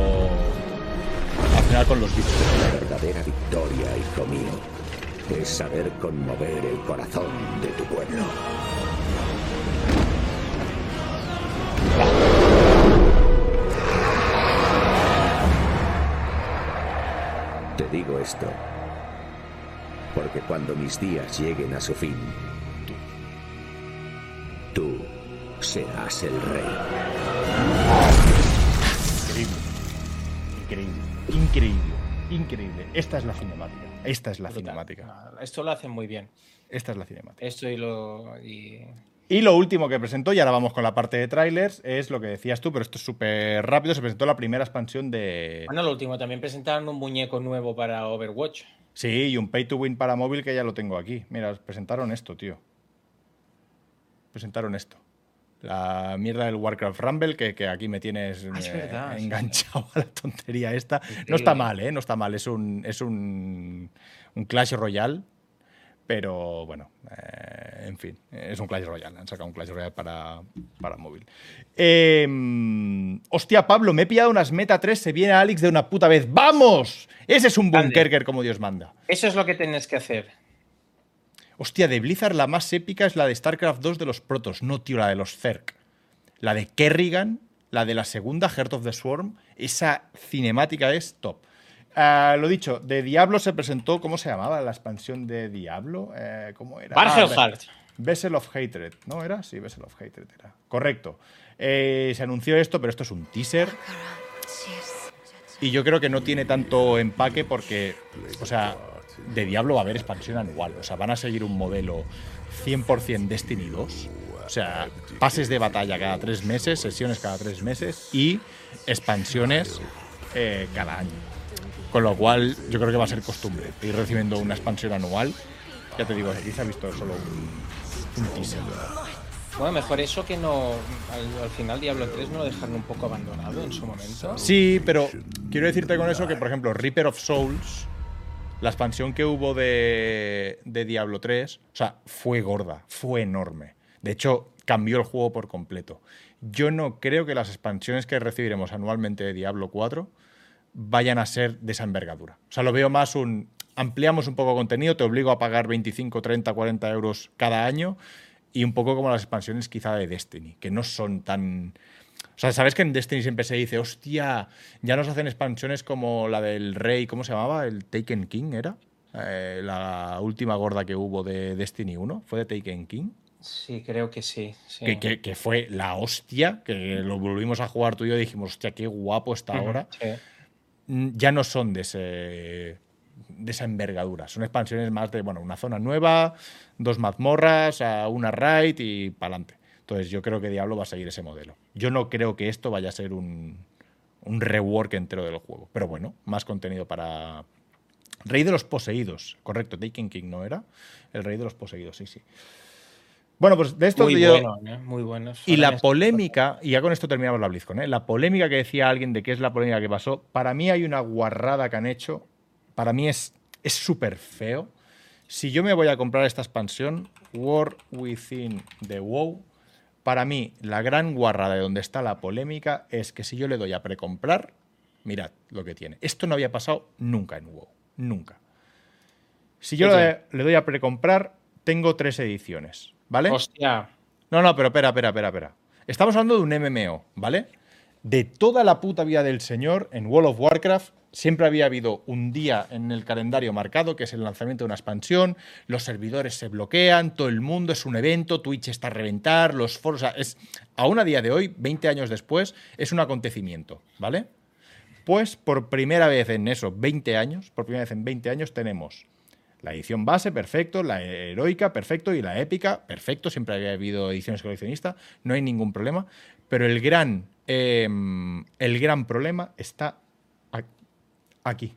al final con los bichos. La verdadera victoria, hijo mío, es saber conmover el corazón de tu pueblo. Te digo esto porque cuando mis días lleguen a su fin, serás el rey. Increíble. Increíble. Increíble. Increíble. Esta es la cinemática. Esta es la Brutal. cinemática. Esto lo hacen muy bien. Esta es la cinemática. Esto y lo. y- Y lo último que presentó, y ahora vamos con la parte de trailers, es lo que decías tú, pero esto es súper rápido. Se presentó la primera expansión de. Bueno, lo último, también presentaron un muñeco nuevo para Overwatch. Sí, y un pay to win para móvil que ya lo tengo aquí. Mira, presentaron esto, tío. Presentaron esto. La mierda del Warcraft Rumble, que, que aquí me tienes Ah, es eh, verdad, enganchado a la tontería esta. No está mal, ¿eh? No está mal. Es un, es un, un Clash Royale. Pero bueno, eh, en fin, es un Clash Royale. Han sacado un Clash Royale para, para móvil. Eh, hostia, Pablo, me he pillado unas Meta 3. Se viene Alex de una puta vez. ¡Vamos! Ese es un bunkerker como Dios manda. Eso es lo que tienes que hacer. Hostia, de Blizzard la más épica es la de StarCraft 2 de los protos. No, tío, la de los Zerg. La de Kerrigan, la de la segunda, Heart of the Swarm. Esa cinemática es top. Ah, lo dicho, de Diablo se presentó, ¿cómo se llamaba la expansión de Diablo? Eh, ¿Cómo era? Bargelheart. Ah, Vessel of Hatred, ¿no era? Sí, Vessel of Hatred era. Correcto. Eh, se anunció esto, pero esto es un teaser. Y yo creo que no tiene tanto empaque porque, o sea, de Diablo va a haber expansión anual. O sea, van a seguir un modelo 100% Destiny 2. O sea, pases de batalla cada tres meses, sesiones cada tres meses y expansiones eh, cada año. Con lo cual, yo creo que va a ser costumbre ir recibiendo una expansión anual. Ya te digo, aquí se ha visto solo un, un teaser. Bueno, mejor eso que no. Al, al final, Diablo 3 no lo dejaron un poco abandonado en su momento. Sí, pero quiero decirte con eso que, por ejemplo, Reaper of Souls, la expansión que hubo de, de Diablo 3, o sea, fue gorda, fue enorme. De hecho, cambió el juego por completo. Yo no creo que las expansiones que recibiremos anualmente de Diablo 4 vayan a ser de esa envergadura. O sea, lo veo más un... Ampliamos un poco contenido, te obligo a pagar 25, 30, 40 euros cada año y un poco como las expansiones quizá de Destiny, que no son tan... O sea, ¿sabes que en Destiny siempre se dice, hostia, ya nos hacen expansiones como la del rey, ¿cómo se llamaba? ¿El Taken King era? Eh, la última gorda que hubo de Destiny 1, ¿fue de Taken King? Sí, creo que sí. sí. Que, que- que fue la hostia, que lo volvimos a jugar tú y yo y dijimos, hostia, qué guapo está ahora. sí. Mm, Ya no son de ese de esa envergadura. Son expansiones más de, bueno, una zona nueva, dos mazmorras, a una raid y para adelante. Entonces yo creo que Diablo va a seguir ese modelo. Yo no creo que esto vaya a ser un, un rework entero del juego. Pero bueno, más contenido para... Rey de los Poseídos, correcto, Taken King no era. El Rey de los Poseídos, sí, sí. Bueno, pues de esto Muy yo- bueno, ¿eh? muy buenos. y la polémica, y ya con esto terminamos la BlizzCon, ¿eh? la polémica que decía alguien de qué es la polémica que pasó, para mí hay una guarrada que han hecho, para mí es es súper feo. Si yo me voy a comprar esta expansión, War Within the WoW, para mí la gran guarrada de donde está la polémica es que si yo le doy a precomprar, mirad lo que tiene. Esto no había pasado nunca en WoW, nunca. Si yo le, le doy a precomprar, tengo tres ediciones, ¿vale? Hostia. No, no, pero espera, espera, espera, espera. Estamos hablando de un MMO, ¿vale? De toda la puta vida del señor en World of Warcraft siempre había habido un día en el calendario marcado, que es el lanzamiento de una expansión, los servidores se bloquean, todo el mundo es un evento, Twitch está a reventar, los foros... o sea, es, aún a día de hoy, 20 años después, es un acontecimiento, ¿vale? Pues por primera vez en esos 20 años, por primera vez en 20 años tenemos la edición base, perfecto, la heroica, perfecto, y la épica, perfecto, siempre había habido ediciones coleccionistas, no hay ningún problema, pero el gran, eh, el gran problema está aquí.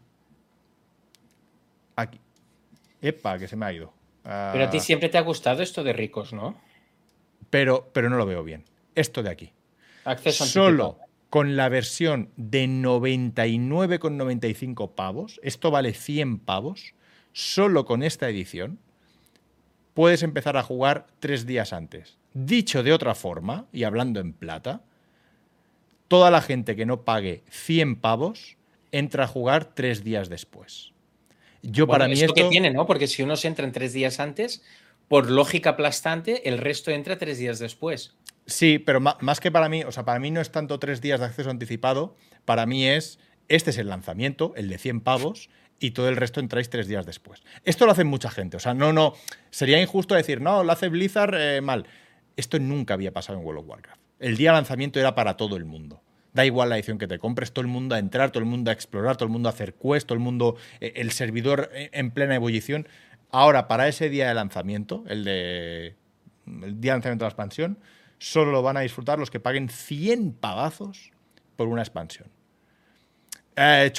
Aquí. Epa, que se me ha ido. Pero a ti Ah, siempre te ha gustado esto de ricos, ¿no? pero, pero no lo veo bien. Esto de aquí. Acceso Solo anticipado. con la versión de 99,95 pavos, esto vale 100 pavos, solo con esta edición, puedes empezar a jugar tres días antes. Dicho de otra forma, y hablando en plata, toda la gente que no pague 100 pavos entra a jugar tres días después. Yo Bueno, para mí es lo esto... que tiene, ¿no? Porque si uno se entra en tres días antes, por lógica aplastante, el resto entra tres días después. Sí, pero más que para mí, o sea, para mí no es tanto tres días de acceso anticipado, para mí es, este es el lanzamiento, el de 100 pavos, y todo el resto entráis tres días después. Esto lo hace mucha gente, o sea, no, no, sería injusto decir, no, lo hace Blizzard eh, mal. Esto nunca había pasado en World of Warcraft. El día de lanzamiento era para todo el mundo. Da igual la edición que te compres, todo el mundo a entrar, todo el mundo a explorar, todo el mundo a hacer quest, todo el mundo, eh, el servidor eh, en plena ebullición. Ahora, para ese día de lanzamiento, el de el día de lanzamiento de la expansión, solo lo van a disfrutar los que paguen 100 pagazos por una expansión. Eh,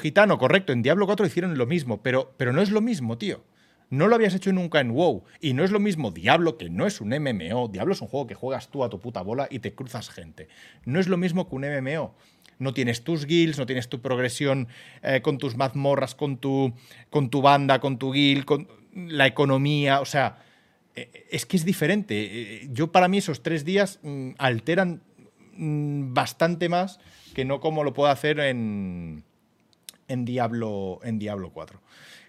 gitano, correcto, en Diablo 4 hicieron lo mismo, pero, pero no es lo mismo, tío. No lo habías hecho nunca en WoW. Y no es lo mismo Diablo, que no es un MMO. Diablo es un juego que juegas tú a tu puta bola y te cruzas gente. No es lo mismo que un MMO. No tienes tus guilds, no tienes tu progresión eh, con tus mazmorras, con tu, con tu banda, con tu guild, con la economía. O sea, eh, es que es diferente. Eh, Yo para mí esos tres días mm, alteran mm, bastante más que no como lo puedo hacer en, en, Diablo, en Diablo 4.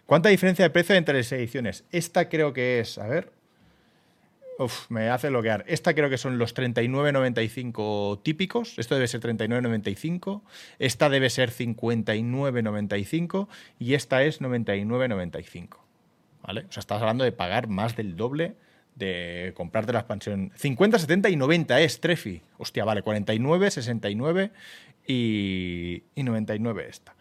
¿Cuánta diferencia de precio entre las ediciones? Esta creo que es, a ver. Uf, me hace bloquear. Esta creo que son los 39.95 típicos. Esto debe ser 39.95. Esta debe ser 59.95. Y esta es 99.95. ¿Vale? O sea, estás hablando de pagar más del doble de comprarte la expansión. 50, 70 y 90 es Trefi. Hostia, vale, 49, 69 y, y 99 esta.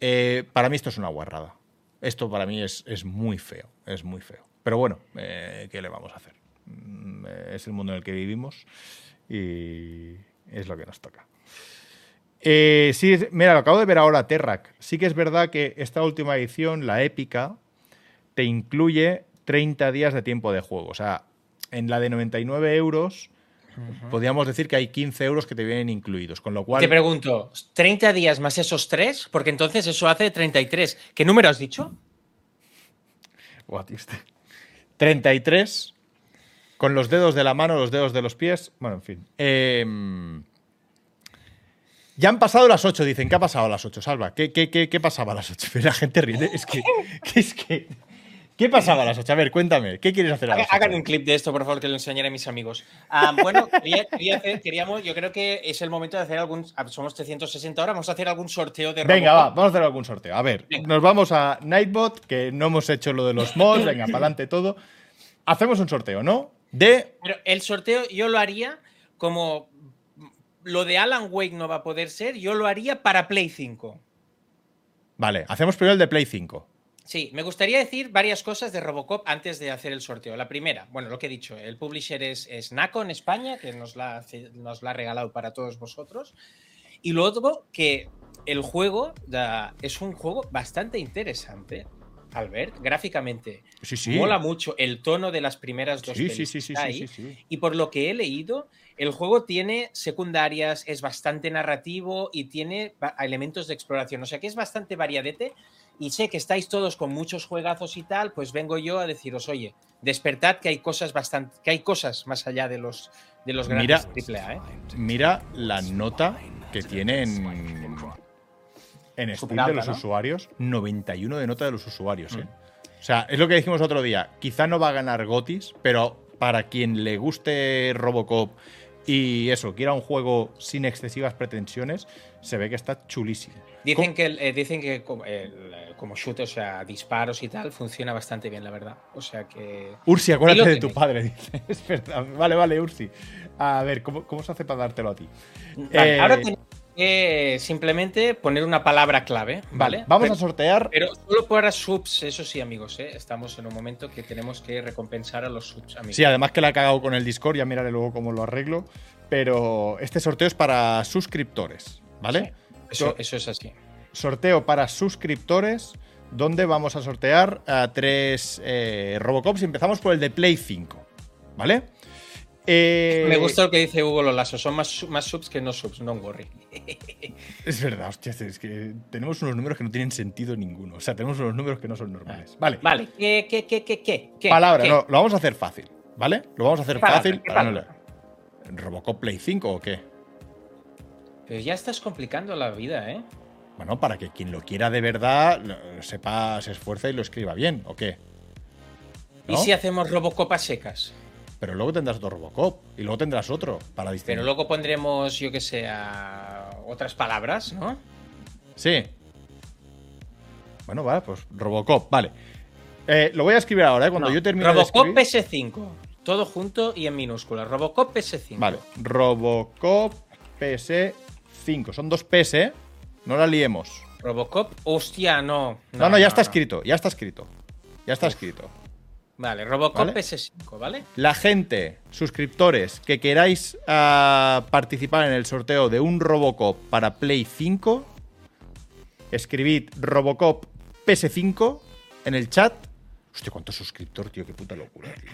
Eh, para mí esto es una guarrada. Esto para mí es, es muy feo, es muy feo. Pero bueno, eh, ¿qué le vamos a hacer? Mm, eh, Es el mundo en el que vivimos y es lo que nos toca. Eh, mira, lo acabo de ver ahora, Terrac. Sí que es verdad que esta última edición, la épica, te incluye 30 días de tiempo de juego. O sea, en la de 99 euros, podríamos decir que hay 15 euros que te vienen incluidos. Con lo cual, Te pregunto, ¿30 días más esos tres? Porque entonces eso hace 33. ¿Qué número has dicho? Buah, tío, este. 33 con los dedos de la mano, los dedos de los pies. Bueno, en fin. Em, ya han pasado las 8, dicen. ¿Qué ha pasado a las 8, Salva? ¿Qué, qué, qué, qué pasaba a las 8? Pero la gente ríe. Es que, que es que. ¿Qué pasaba a las 8? A ver, cuéntame. ¿Qué quieres hacer a las 8? Hagan un clip de esto, por favor, que lo enseñaré a mis amigos. Ah, bueno, quería- quería hacer- queríamos, yo creo que es el momento de hacer algún. ah, Somos 360 ahora, vamos a hacer algún sorteo de Venga, va, Robocop. vamos a hacer algún sorteo. A ver, Venga. nos vamos a Nightbot, que no hemos hecho lo de los mods. Venga, para adelante todo. Hacemos un sorteo, ¿no? De. Pero el sorteo yo lo haría como. Lo de Alan Wake no va a poder ser, yo lo haría para Play 5. Vale, hacemos primero el de Play 5. Sí, me gustaría decir varias cosas de Robocop antes de hacer el sorteo. La primera, bueno, lo que he dicho, el publisher es, es Naco en España, que nos la, nos la ha regalado para todos vosotros. Y luego que el juego da- es un juego bastante interesante, Albert, gráficamente. Sí, sí. Mola mucho el tono de las primeras dos Sí, sí, ahí. Y por lo que he leído, el juego tiene secundarias, es bastante narrativo y tiene elementos de exploración. O sea que es bastante variadete. Y sé que estáis todos con muchos juegazos y tal, pues vengo yo a deciros, oye, despertad que hay cosas bastante, que hay cosas más allá de los de los Mira. grandes triple A, ¿eh? Mira la nota que tiene en, en Steam Superalta, de los ¿no? usuarios. 91 de nota de los usuarios. ¿eh? Mm. O sea, es lo que dijimos otro día. Quizá no va a ganar Gotis, pero para quien le guste Robocop y eso, quiera un juego sin excesivas pretensiones, se ve que está chulísimo. Dicen que, eh, dicen que como, el- eh, como shoot, o sea, disparos y tal, funciona bastante bien, la verdad. O sea que. Ursi, acuérdate de tu padre, dice. Es verdad. Vale, vale, Ursi. A ver, ¿cómo, cómo se hace para dártelo a ti? Vale, Eh, ahora tenemos que simplemente poner una palabra clave, ¿vale? Vale, vamos Pero- a sortear. Pero solo para subs, eso sí, amigos, ¿eh? estamos en un momento que tenemos que recompensar a los subs, amigos. Sí, además que la he cagado con el Discord, ya miraré luego cómo lo arreglo. Pero este sorteo es para suscriptores, ¿vale? Eso, eso es así. Sorteo para suscriptores, donde vamos a sortear a tres eh, Robocops y empezamos por el de Play 5, ¿vale? Eh, Me gusta lo que dice Hugo Lolaso, son más, su- más subs que no subs, no worry. Es verdad, hostia, es que tenemos unos números que no tienen sentido ninguno. O sea, tenemos unos números que no son normales. Vale, Vale, ¿qué, qué, qué, qué, qué? qué? palabra, ¿Qué? no, lo vamos a hacer fácil, ¿vale? Lo vamos a hacer fácil. ¿Qué para no palabra? le- ¿Robocop Play 5 o qué? Pero ya estás complicando la vida, ¿eh? Bueno, para que quien lo quiera de verdad lo- sepa, se esfuerce y lo escriba bien, ¿o qué? ¿Y si hacemos Robocop a secas? Pero luego tendrás otro Robocop y luego tendrás otro para distinguir. Pero luego pondremos, yo que sé, a otras palabras, ¿no? Sí. Bueno, vale, pues Robocop, vale. Eh, lo voy a escribir ahora, ¿eh? Cuando No, yo termine de Robocop escribir. PS5. Todo junto y en minúsculas. Robocop PS5. Vale, Robocop PS5. Son dos PS, ¿eh? No la liemos. Robocop, hostia, no. No, no, ya está escrito, ya está escrito. Ya está escrito. Vale, Robocop ¿Vale? PS5, ¿vale? La gente, suscriptores, que queráis ah, participar en el sorteo de un Robocop para Play 5, escribid Robocop PS5 en el chat. Hostia, cuántos suscriptores, tío, qué puta locura, tío.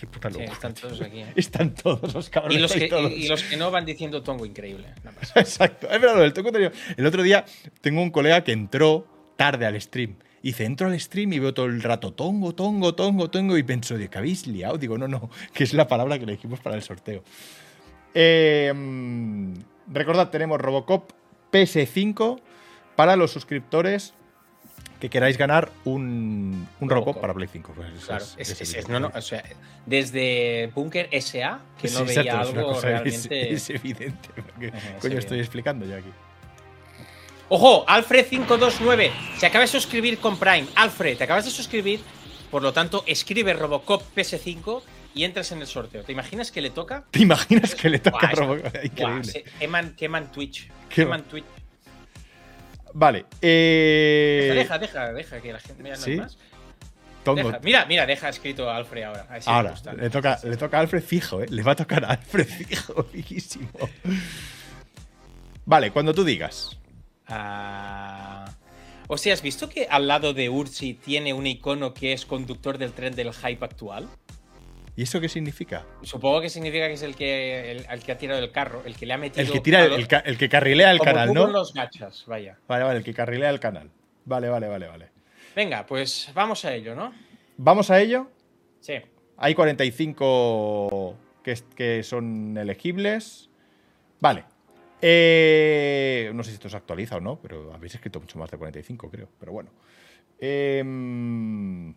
Qué puta Sí, están todos aquí. ¿eh? Están todos los cabrones. Y los, que, todos. y, y los que no van diciendo tongo increíble. nada más. Exacto. Es verdad, lo del tongo El otro día tengo un colega que entró tarde al stream. Y dice, entro al stream y veo todo el rato tongo, tongo, tongo, tongo. Y pienso, ¿de qué habéis liado? Digo, no, no, que es la palabra que elegimos para el sorteo. Eh, mm, recordad, tenemos Robocop PS5 para los suscriptores que queráis ganar un, un Robocop, Robocop. para Play 5. Pues es- Claro, es- es, es no, no, o sea, desde Bunker SA, que no veía exacto, es una algo cosa- es- realmente. Es, evidente. porque, Ajá, coño, evidente. estoy explicando yo aquí. Ojo, Alfred529, se acaba de suscribir con Prime. Alfred, te acabas de suscribir, por lo tanto, escribe Robocop PS5 y entras en el sorteo. ¿Te imaginas que le toca? ¿Te imaginas que le toca Robocop? Increíble. queman Twitch. Queman Twitch. Vale. Eh, Deja, deja, deja que la gente. Hay ¿sí? más. Deja, mira, mira, deja escrito Alfred ahora. A si le Ahora, gusta. le toca, le toca a Alfred fijo, ¿eh? Le va a tocar a Alfred fijo, fijísimo. Vale, cuando tú digas. Ah. O sea, ¿has visto que al lado de Ursi tiene un icono que es conductor del tren del hype actual? ¿Y eso qué significa? Supongo que significa que es el que, el, el que ha tirado el carro, el que le ha metido. El que tira, el, que carrilea el como canal, ¿no? los gachas, vaya. Vale, vale, el que carrilea el canal. Vale, vale, vale, vale. Venga, pues vamos a ello, ¿no? Vamos a ello. Sí. Hay 45 que, que son elegibles. Vale. Eh, no sé si esto se actualiza o no, pero habéis escrito mucho más de 45, creo. Pero bueno. Em,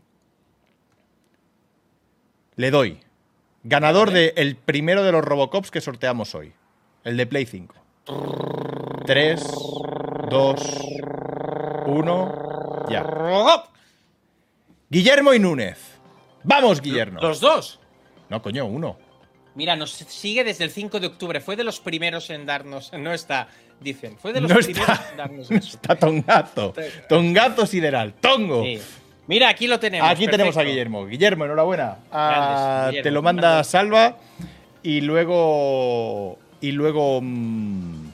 le doy. Ganador del primero de los Robocops que sorteamos hoy. El de Play 5. 3, 2, 1. Ya. ¡Robocop! Guillermo y Núñez. Vamos, Guillermo. Los dos. No, coño, uno. Mira, nos sigue desde el 5 de octubre. Fue de los primeros en darnos. No está, dicen. Fue de los No primeros está. en darnos eso. Está Tongazo. Tongazo sideral. Tongo. Sí. Mira, aquí lo tenemos. Aquí tenemos a. Guillermo. Guillermo, enhorabuena. Ah, Guillermo. te lo manda Salva y luego y luego mm,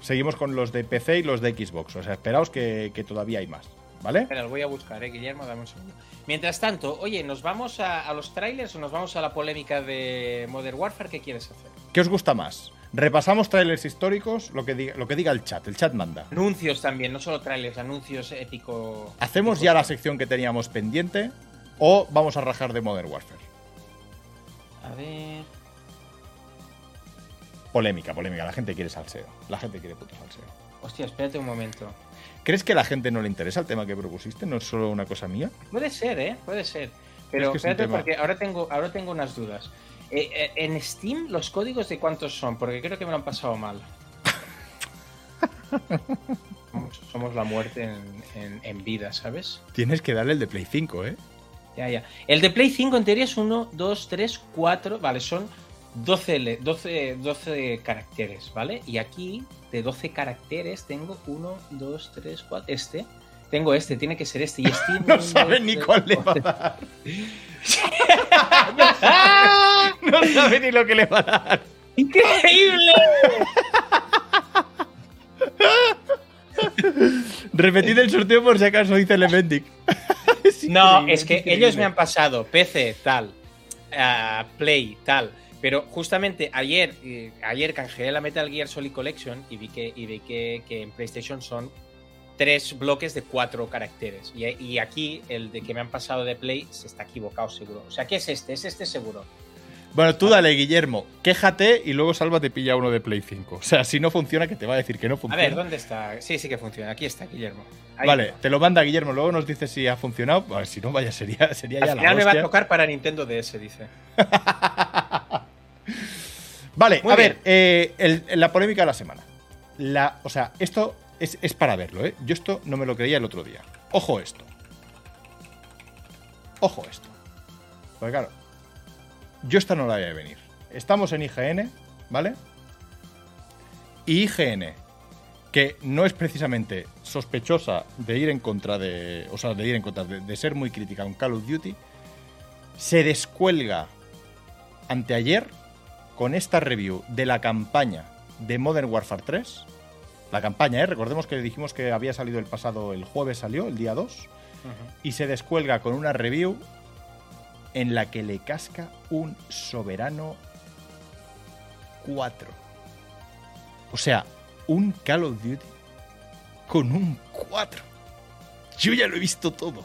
seguimos con los de PC y los de Xbox. O sea, esperaos que, que todavía hay más, ¿vale? Espera, lo voy a buscar, eh, Guillermo, dame un segundo. Mientras tanto, oye, ¿nos vamos a, a los trailers o nos vamos a la polémica de Modern Warfare? ¿Qué quieres hacer? ¿Qué os gusta más? Repasamos trailers históricos, lo que diga, lo que diga el chat. El chat manda. Anuncios también, no solo trailers, anuncios épico. ¿Hacemos ya la sección que teníamos pendiente o vamos a rajar de Modern Warfare? A ver. Polémica, polémica. La gente quiere salseo. La gente quiere puto salseo. Hostia, espérate un momento. ¿Crees que a la gente no le interesa el tema que propusiste? ¿No es solo una cosa mía? Puede ser, ¿eh? Puede ser. Pero Es que espérate, porque ahora tengo, ahora tengo unas dudas. Eh, eh, en Steam, ¿los códigos de cuántos son? Porque creo que me lo han pasado mal. Somos- Somos la muerte en, en- en vida, ¿sabes? Tienes que darle el de Play 5, ¿eh? Ya, ya. El de Play 5 en teoría es 1, 2, 3, 4. Vale, son 12, le- 12, 12 caracteres, ¿vale? Y aquí, de 12 caracteres, tengo 1, 2, 3, 4. Este. Tengo este, tiene que ser este. Y Steam. No sabe ni cuál le va a dar. no sabe ni lo que le va a dar. ¡Increíble! Repetid el sorteo por si acaso dice Elementic. No, es que increíble. ellos me han pasado PC, tal, ah, Play, tal. Pero justamente ayer, eh, ayer canjeé la Metal Gear Solid Collection y vi que, y vi que, que en PlayStation son tres bloques de cuatro caracteres. Y, y aquí el de que me han pasado de Play se está equivocado seguro. O sea, ¿qué es este? Es este seguro. Bueno, tú dale, Guillermo. Quéjate y luego Salva te pilla uno de Play 5. O sea, si no funciona, que te va a decir que no A funciona. ver, ¿dónde está? Sí, sí que funciona. Aquí está, Guillermo. Ahí Vale, está. te lo manda Guillermo. Luego nos dice si ha funcionado. A ver, si no, vaya, sería, sería ya Al la final me va a tocar para Nintendo DS, dice. Vale, Muy a bien. ver, eh, el- la polémica de la semana. La, o sea, esto es, es para verlo, ¿eh? Yo esto no me lo creía el otro día. Ojo esto. Ojo esto. Porque claro, yo esta no la voy a venir. Estamos en IGN, ¿vale? Y IGN, que no es precisamente sospechosa de ir en contra de. O sea, de ir en contra, de, ser muy crítica con Call of Duty, se descuelga anteayer con esta review de la campaña de Modern Warfare 3. La campaña, ¿eh? Recordemos que dijimos que había salido el pasado, el jueves salió, el día 2. Y se descuelga con una review en la que le casca un soberano 4. O sea, un Call of Duty con un 4. Yo ya lo he visto todo.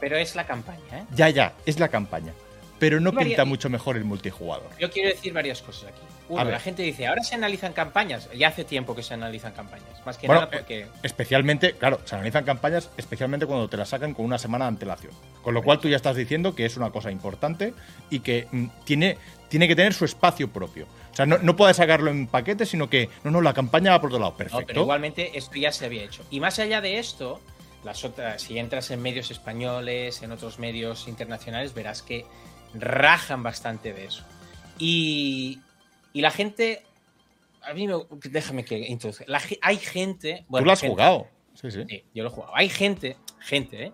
Pero es la campaña, ¿eh? Ya, ya, es la campaña. Pero no pinta mucho mejor el multijugador. Yo quiero decir varias cosas aquí. Uno, la gente dice, ahora se analizan campañas. Ya hace tiempo que se analizan campañas. Más que Bueno, nada porque. Especialmente, claro, se analizan campañas especialmente cuando te las sacan con una semana de antelación. Con lo cual tú ya estás diciendo que es una cosa importante y que mm, tiene, tiene que tener su espacio propio. O sea, no, no puedes sacarlo en paquete, sino que, no, no, la campaña va por otro lado. No, Perfecto. pero igualmente esto ya se había hecho. Y más allá de esto, las otras, si entras en medios españoles, en otros medios internacionales, verás que rajan bastante de eso. Y, y la gente. A mí me. Déjame que introduzca. La hay gente. bueno, tú lo has gente- jugado. Sí, sí. Sí, yo lo he jugado. Hay gente, gente, ¿eh?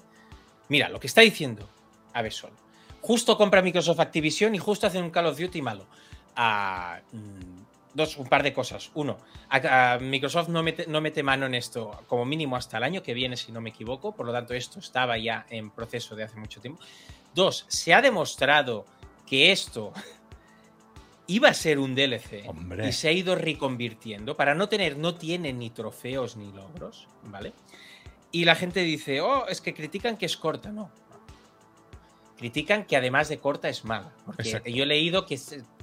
Mira, lo que está diciendo Aves Sol. Justo compra Microsoft Activision y justo hace un Call of Duty malo. Ah, mm, dos, un par de cosas. Uno, a- a Microsoft no mete, no mete mano en esto como mínimo hasta el año que viene, si no me equivoco. Por lo tanto, esto estaba ya en proceso de hace mucho tiempo. Dos, se ha demostrado que esto iba a ser un DLC Hombre. y se ha ido reconvirtiendo para no tener, no tiene ni trofeos ni logros, ¿vale? Y la gente dice, oh, es que critican que es corta, no. Critican que además de corta es mala. Porque Exacto. yo he leído que,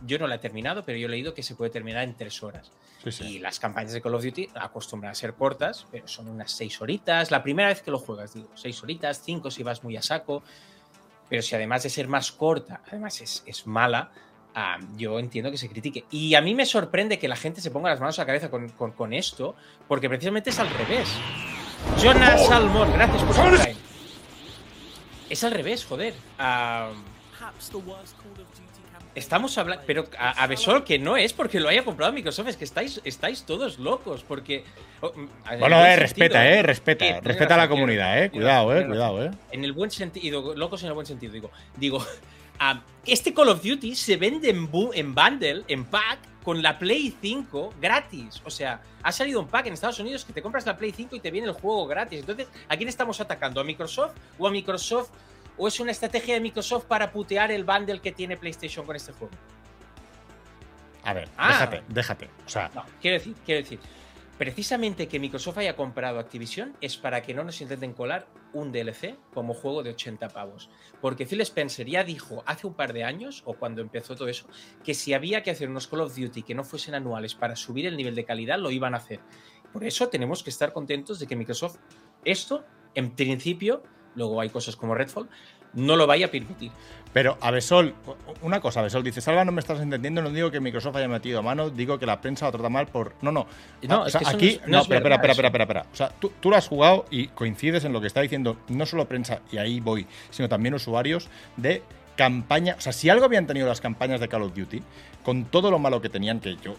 yo no la he terminado, pero yo he leído que se puede terminar en tres horas. Sí, sí. Y las campañas de Call of Duty acostumbran a ser cortas, pero son unas seis horitas. La primera vez que lo juegas, digo, seis horitas, cinco si vas muy a saco. Pero si además de ser más corta, además es, es mala, ah, yo entiendo que se critique. Y a mí me sorprende que la gente se ponga las manos a la cabeza con, con- con esto, porque precisamente es al revés. Jonas Salmón, gracias por su Prime. Es al revés, joder. Ah, Estamos hablando, pero a, a Besol que no es porque lo haya comprado Microsoft, es que estáis, estáis todos locos, porque... oh, mm, en Bueno, eh, sentido, respeta, eh, respeta. Respeta a la comunidad, eh. Cuidado, eh, cuidado, eh. En el buen sentido, locos en el buen sentido, digo. Digo, este Call of Duty se vende en, bu- en bundle, en pack, con la Play 5 gratis. O sea, ha salido un pack en Estados Unidos que te compras la Play 5 y te viene el juego gratis. Entonces, ¿a quién estamos atacando? ¿A Microsoft o a Microsoft? ¿O es una estrategia de Microsoft para putear el bundle que tiene PlayStation con este juego? A ver, Ah. déjate, déjate. O sea, No, quiero decir, quiero decir, precisamente que Microsoft haya comprado Activision es para que no nos intenten colar un DLC como juego de 80 pavos. Porque Phil Spencer ya dijo hace un par de años, o cuando empezó todo eso, que si había que hacer unos Call of Duty que no fuesen anuales para subir el nivel de calidad, lo iban a hacer. Por eso tenemos que estar contentos de que Microsoft esto, en principio, luego hay cosas como Redfall, no lo vaya a permitir. Pero, Avesol, una cosa, Avesol dice, Salva, no me estás entendiendo, no digo que Microsoft haya metido mano, digo que la prensa lo trata mal por... No, no. No, Ah, o es sea, que eso aquí... no es- no No, es espera, espera, verdad, espera, espera, espera. O sea, tú, tú lo has jugado y coincides en lo que está diciendo no solo prensa, y ahí voy, sino también usuarios de campaña... O sea, si algo habían tenido las campañas de Call of Duty, con todo lo malo que tenían, que yo...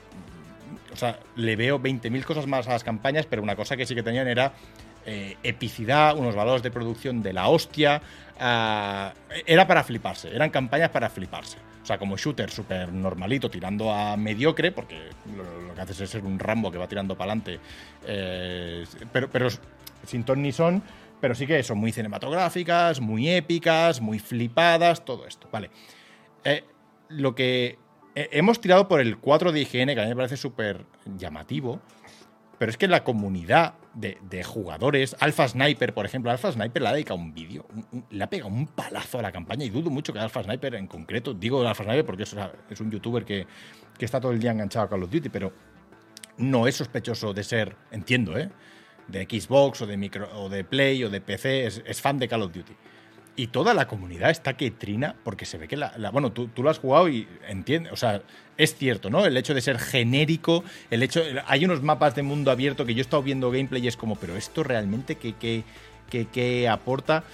O sea, le veo 20.000 cosas más a las campañas, pero una cosa que sí que tenían era eh, epicidad, unos valores de producción de la hostia. ah, era para fliparse, eran campañas para fliparse. O sea, como shooter súper normalito, tirando a mediocre, porque lo, que haces es ser un Rambo que va tirando para adelante. pero, pero sin ton ni son, pero sí que son muy cinematográficas, muy épicas, muy flipadas, todo esto. Vale. Eh, lo que eh, hemos tirado por el 4 de IGN, que a mí me parece súper llamativo, pero es que la comunidad de, jugadores, Alpha Sniper, por ejemplo, Alpha Sniper le ha dedicado un vídeo, le ha pegado un palazo a la campaña y dudo mucho que Alpha Sniper en concreto, digo Alpha Sniper porque es, es un youtuber que, que está todo el día enganchado a Call of Duty, pero no es sospechoso de ser, entiendo, ¿eh? de Xbox o de, micro, o de Play o de PC, es, es fan de Call of Duty. Y toda la comunidad está que trina porque se ve que la. la- bueno, tú, tú lo has jugado y entiendes. O sea, es cierto, ¿no? El hecho de ser genérico, el hecho. Hay unos mapas de mundo abierto que yo he estado viendo gameplay y es como, pero esto realmente, ¿qué, qué, qué- qué aporta?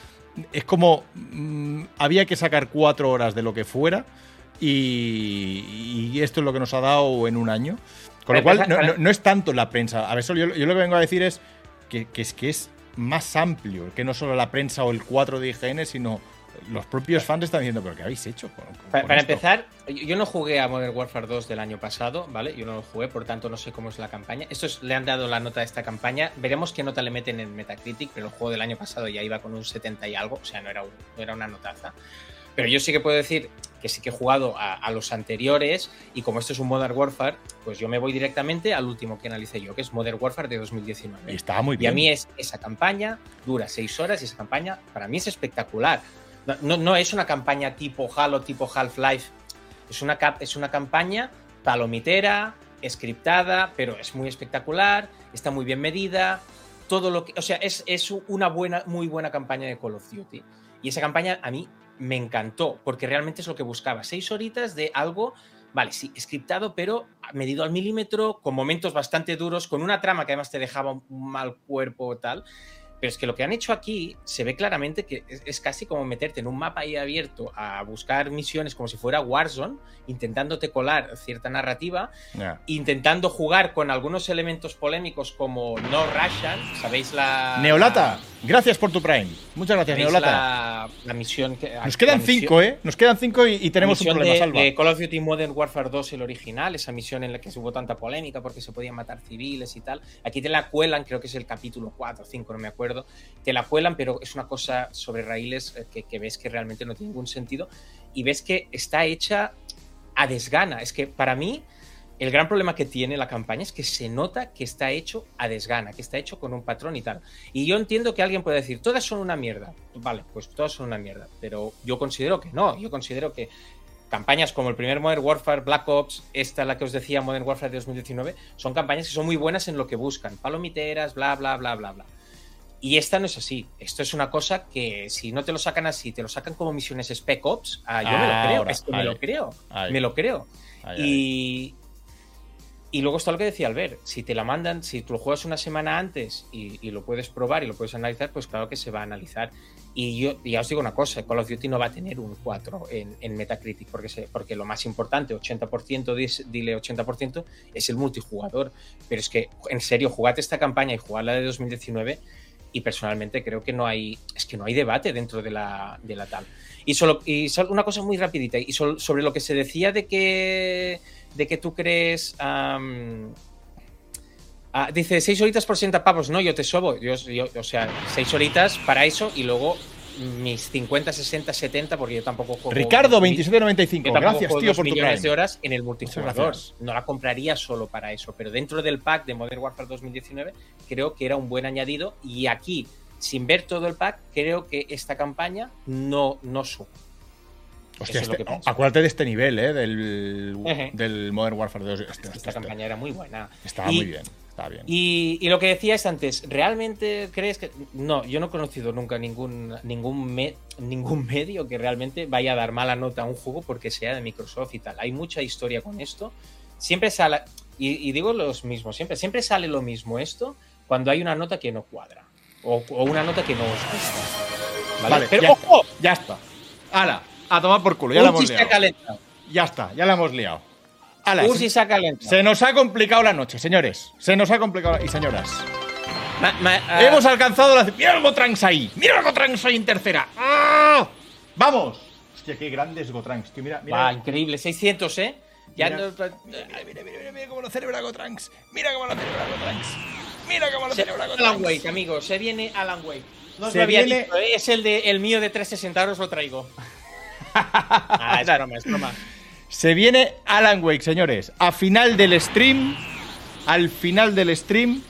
Es como. mm, había que sacar cuatro horas de lo que fuera y, y esto es lo que nos ha dado en un año. Con lo cual, no, no- no es tanto la prensa. A ver, solo yo, yo lo que vengo a decir es que, que es que es más amplio que no solo la prensa o el 4 de IGN, sino los propios fans están diciendo, pero ¿qué habéis hecho? con- con Pa- Para, esto?". empezar, yo yo no jugué a Modern Warfare 2 del año pasado, ¿vale? Yo no lo jugué, por tanto no sé cómo es la campaña. Estos le han dado la nota a esta campaña. Veremos qué nota le meten en Metacritic, pero el juego del año pasado ya iba con un 70 y algo, o sea, no era, un- no era una notaza. Pero yo sí que puedo decir que sí que he jugado a, a los anteriores y como esto es un Modern Warfare, pues yo me voy directamente al último que analicé yo, que es Modern Warfare de 2019. Y estaba muy Y bien. a mí es, esa campaña dura seis horas y esa campaña para mí es espectacular. No, no, no es una campaña tipo Halo, tipo Half-Life. Es una, es una campaña palomitera, scriptada, pero es muy espectacular, está muy bien medida. Todo lo que. O sea, es, es una buena, muy buena campaña de Call of Duty. Y esa campaña a mí me encantó, porque realmente es lo que buscaba. Seis horitas de algo, vale, sí, scriptado, pero medido al milímetro, con momentos bastante duros, con una trama que además te dejaba un mal cuerpo tal. Pero es que lo que han hecho aquí se ve claramente que es, es casi como meterte en un mapa ahí abierto a buscar misiones como si fuera Warzone, intentándote colar cierta narrativa, intentando jugar con algunos elementos polémicos como No Russian, ¿sabéis la. Neolata, gracias por tu Prime. Muchas gracias, ¿Sabéis Neolata. la, la misión que. Nos quedan misión- cinco, ¿eh? Nos quedan cinco y, y tenemos un problema, de, Salva. de Call of Duty Modern Warfare 2, el original, esa misión en la que hubo tanta polémica porque se podían matar civiles y tal. Aquí te la cuelan, creo que es el capítulo 4 o 5, no me acuerdo. Te la cuelan, pero es una cosa sobre raíles eh, que, que ves que realmente no tiene ningún sentido. Y ves que está hecha a desgana. Es que para mí, el gran problema que tiene la campaña es que se nota que está hecho a desgana, que está hecho con un patrón y tal. Y yo entiendo que alguien puede decir, todas son una mierda. Vale, pues todas son una mierda. Pero yo considero que no. Yo considero que campañas como el primer Modern Warfare, Black Ops, esta la que os decía Modern Warfare de 2019, son campañas que son muy buenas en lo que buscan. Palomiteras, bla, bla, bla, bla, bla. Y esta no es así. Esto es una cosa que si no te lo sacan así, te lo sacan como misiones Spec Ops, ah, yo me lo creo. Ahora, Es que me lo creo. Ahí. Me lo creo. Y Y luego está lo que decía Albert, si te la mandan, si tú lo juegas una semana antes y, y lo puedes probar y lo puedes analizar, pues claro que se va a analizar. Y yo ya os digo una cosa, Call of Duty no va a tener un 4 en, en Metacritic, porque, se, porque lo más importante, 80%, dis- dile 80%, es el multijugador. Pero es que, en serio, jugate esta campaña y jugarla de 2019 y personalmente creo que no hay, es que no hay debate dentro de la, de la tal. Y solo, y solo una cosa muy rapidita, y sobre lo que se decía de que, de que tú crees... ah, dice, seis horitas por 60 pavos. No, yo te sobo. Yo- o sea, seis horitas para eso y luego mis 50, 60, 70, porque yo tampoco juego. Ricardo, mi- 2795. yo tampoco Gracias, juego tío, por tu millones Prime. de horas en el multijugador. No la compraría solo para eso, pero dentro del pack de Modern Warfare 2019 creo que era un buen añadido y aquí, sin ver todo el pack, creo que esta campaña no, no sube. Hostia, es este- acuérdate de este nivel, ¿eh? Del, Modern Warfare 2. Este- Esta campaña era muy buena. Estaba Y- muy bien. Bien. Y, y lo que decías antes, ¿realmente crees que.? No, yo no he conocido nunca ningún, ningún, me- ningún medio que realmente vaya a dar mala nota a un juego porque sea de Microsoft y tal. Hay mucha historia con esto. Siempre sale. Y, y digo los mismos, siempre, siempre sale lo mismo esto cuando hay una nota que no cuadra. O, o una nota que no os gusta. ¿Vale? Vale, Pero ya, ¡ojo! ya está. ¡Hala! A tomar por culo, ya la hemos liado. Ya está, ya la hemos liado. ¡Hala! Ursi se nos ha complicado la noche, señores. Se nos ha complicado. la- Y señoras. Ma- ma- ah, Hemos alcanzado la. ¡Mira el Gotranks ahí! ¡Mira el Gotranks ahí en tercera! ¡Ah! ¡Vamos! Hostia, qué grande es Gotranks, tío. Mira, mira. increíble, 600, ¿eh? Ya Mira. no- mira, mira, mira, mira cómo lo celebra Gotranks. Mira cómo lo celebra Gotranks. Mira cómo lo Se- celebra Alan Gotranks. Wake, amigos, se viene Alan Wake. No os Se lo había viene- dicho, ¿eh? es el de el mío de 360 euros lo traigo. ah, es broma, es broma. Se viene Alan Wake, señores. A final del stream, al final del stream,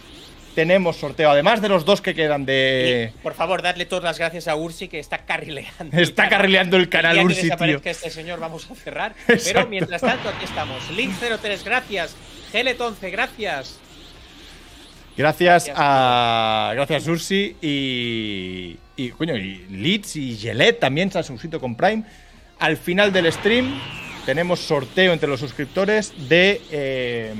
tenemos sorteo. Además de los dos que quedan de. Y, por favor, dadle todas las gracias a Ursi que está carrileando. Está el canal. carrileando el canal que Ursi, tío. desaparezca este señor, vamos a cerrar. Exacto. Pero mientras tanto, aquí estamos. Link03, gracias. Gelet11, gracias. Gracias Gracias. a. Gracias, Ursi. Y. Y, coño, y Leeds y Gelet también se han suscrito con Prime. Al final del stream, tenemos sorteo entre los suscriptores de. eh,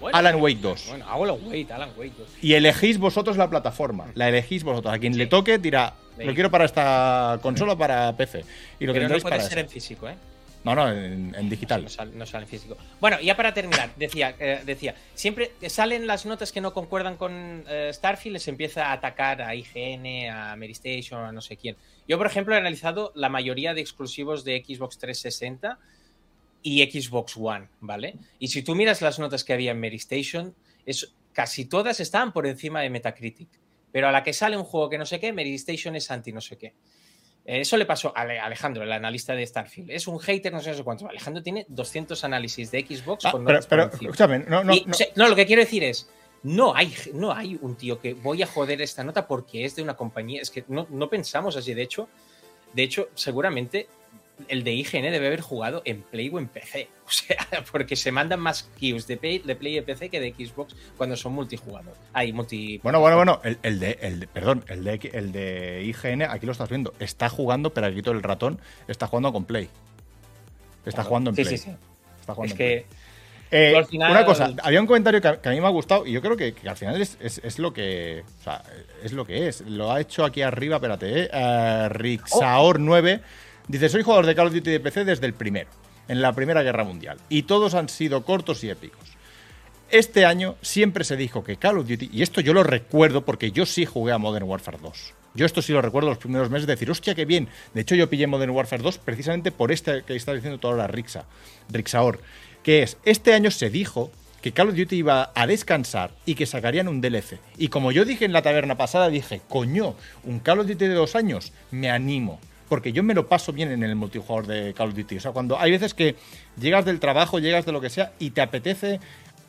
Bueno. Alan Wake 2. Bueno, Alan Wake, Alan Wake. Y elegís vosotros la plataforma. La elegís vosotros. A quien Sí. le toque dirá, lo quiero para esta consola o para PC. Y lo Pero no puede para ser eso. en físico, ¿eh? No, no, en, en digital. No sale, no sale en físico. Bueno, ya para terminar, decía, eh, decía, siempre salen las notas que no concuerdan con eh, Starfield, les empieza a atacar a IGN, a Mary Station, a no sé quién. Yo, por ejemplo, he analizado la mayoría de exclusivos de Xbox 360 y Xbox One, ¿vale? Y si tú miras las notas que había en Mary Station, es, casi todas estaban por encima de Metacritic. Pero a la que sale un juego que no sé qué, Mary Station es anti no sé qué. Eh, Eso le pasó a Ale- Alejandro, el analista de Starfield. Es un hater, no sé, no sé cuánto. Alejandro tiene 200 análisis de Xbox Ah, con pero, pero, escúchame, no, no, Y, no. o sea, no, lo que quiero decir es, no hay, no hay un tío que voy a joder esta nota porque es de una compañía. Es que no, no pensamos así. De hecho, de hecho, seguramente el de IGN debe haber jugado en Play o en PC. O sea, porque se mandan más queues de Play, de Play y PC que de Xbox cuando son multijugador. Hay multi. Bueno, bueno, bueno, el, el de, el de- perdón, el de, el de IGN, aquí lo estás viendo, está jugando, pero aquí quito el ratón, está jugando con Play. Está Claro. jugando en Sí, Play. sí, sí. Está jugando Es en Play. que. Eh, Tú al final- Una cosa, había un comentario que a, que a mí me ha gustado y yo creo que, que al final es, es- es lo que o sea, es lo que es. Lo ha hecho aquí arriba, espérate, eh, eh, Rixaor9 dice, soy jugador de Call of Duty de PC desde el primero, en la Primera Guerra Mundial, y todos han sido cortos y épicos. Este año siempre se dijo que Call of Duty, y esto yo lo recuerdo porque yo sí jugué a Modern Warfare 2. Yo esto sí lo recuerdo los primeros meses, de decir, hostia, qué bien. De hecho, yo pillé Modern Warfare 2 precisamente por este que está diciendo toda la Rixa, Rixaor, que es, este año se dijo que Call of Duty iba a descansar y que sacarían un DLC. Y como yo dije en la taberna pasada, dije, coño, un Call of Duty de dos años, me animo. Porque yo me lo paso bien en el multijugador de Call of Duty. O sea, cuando hay veces que llegas del trabajo, llegas de lo que sea y te apetece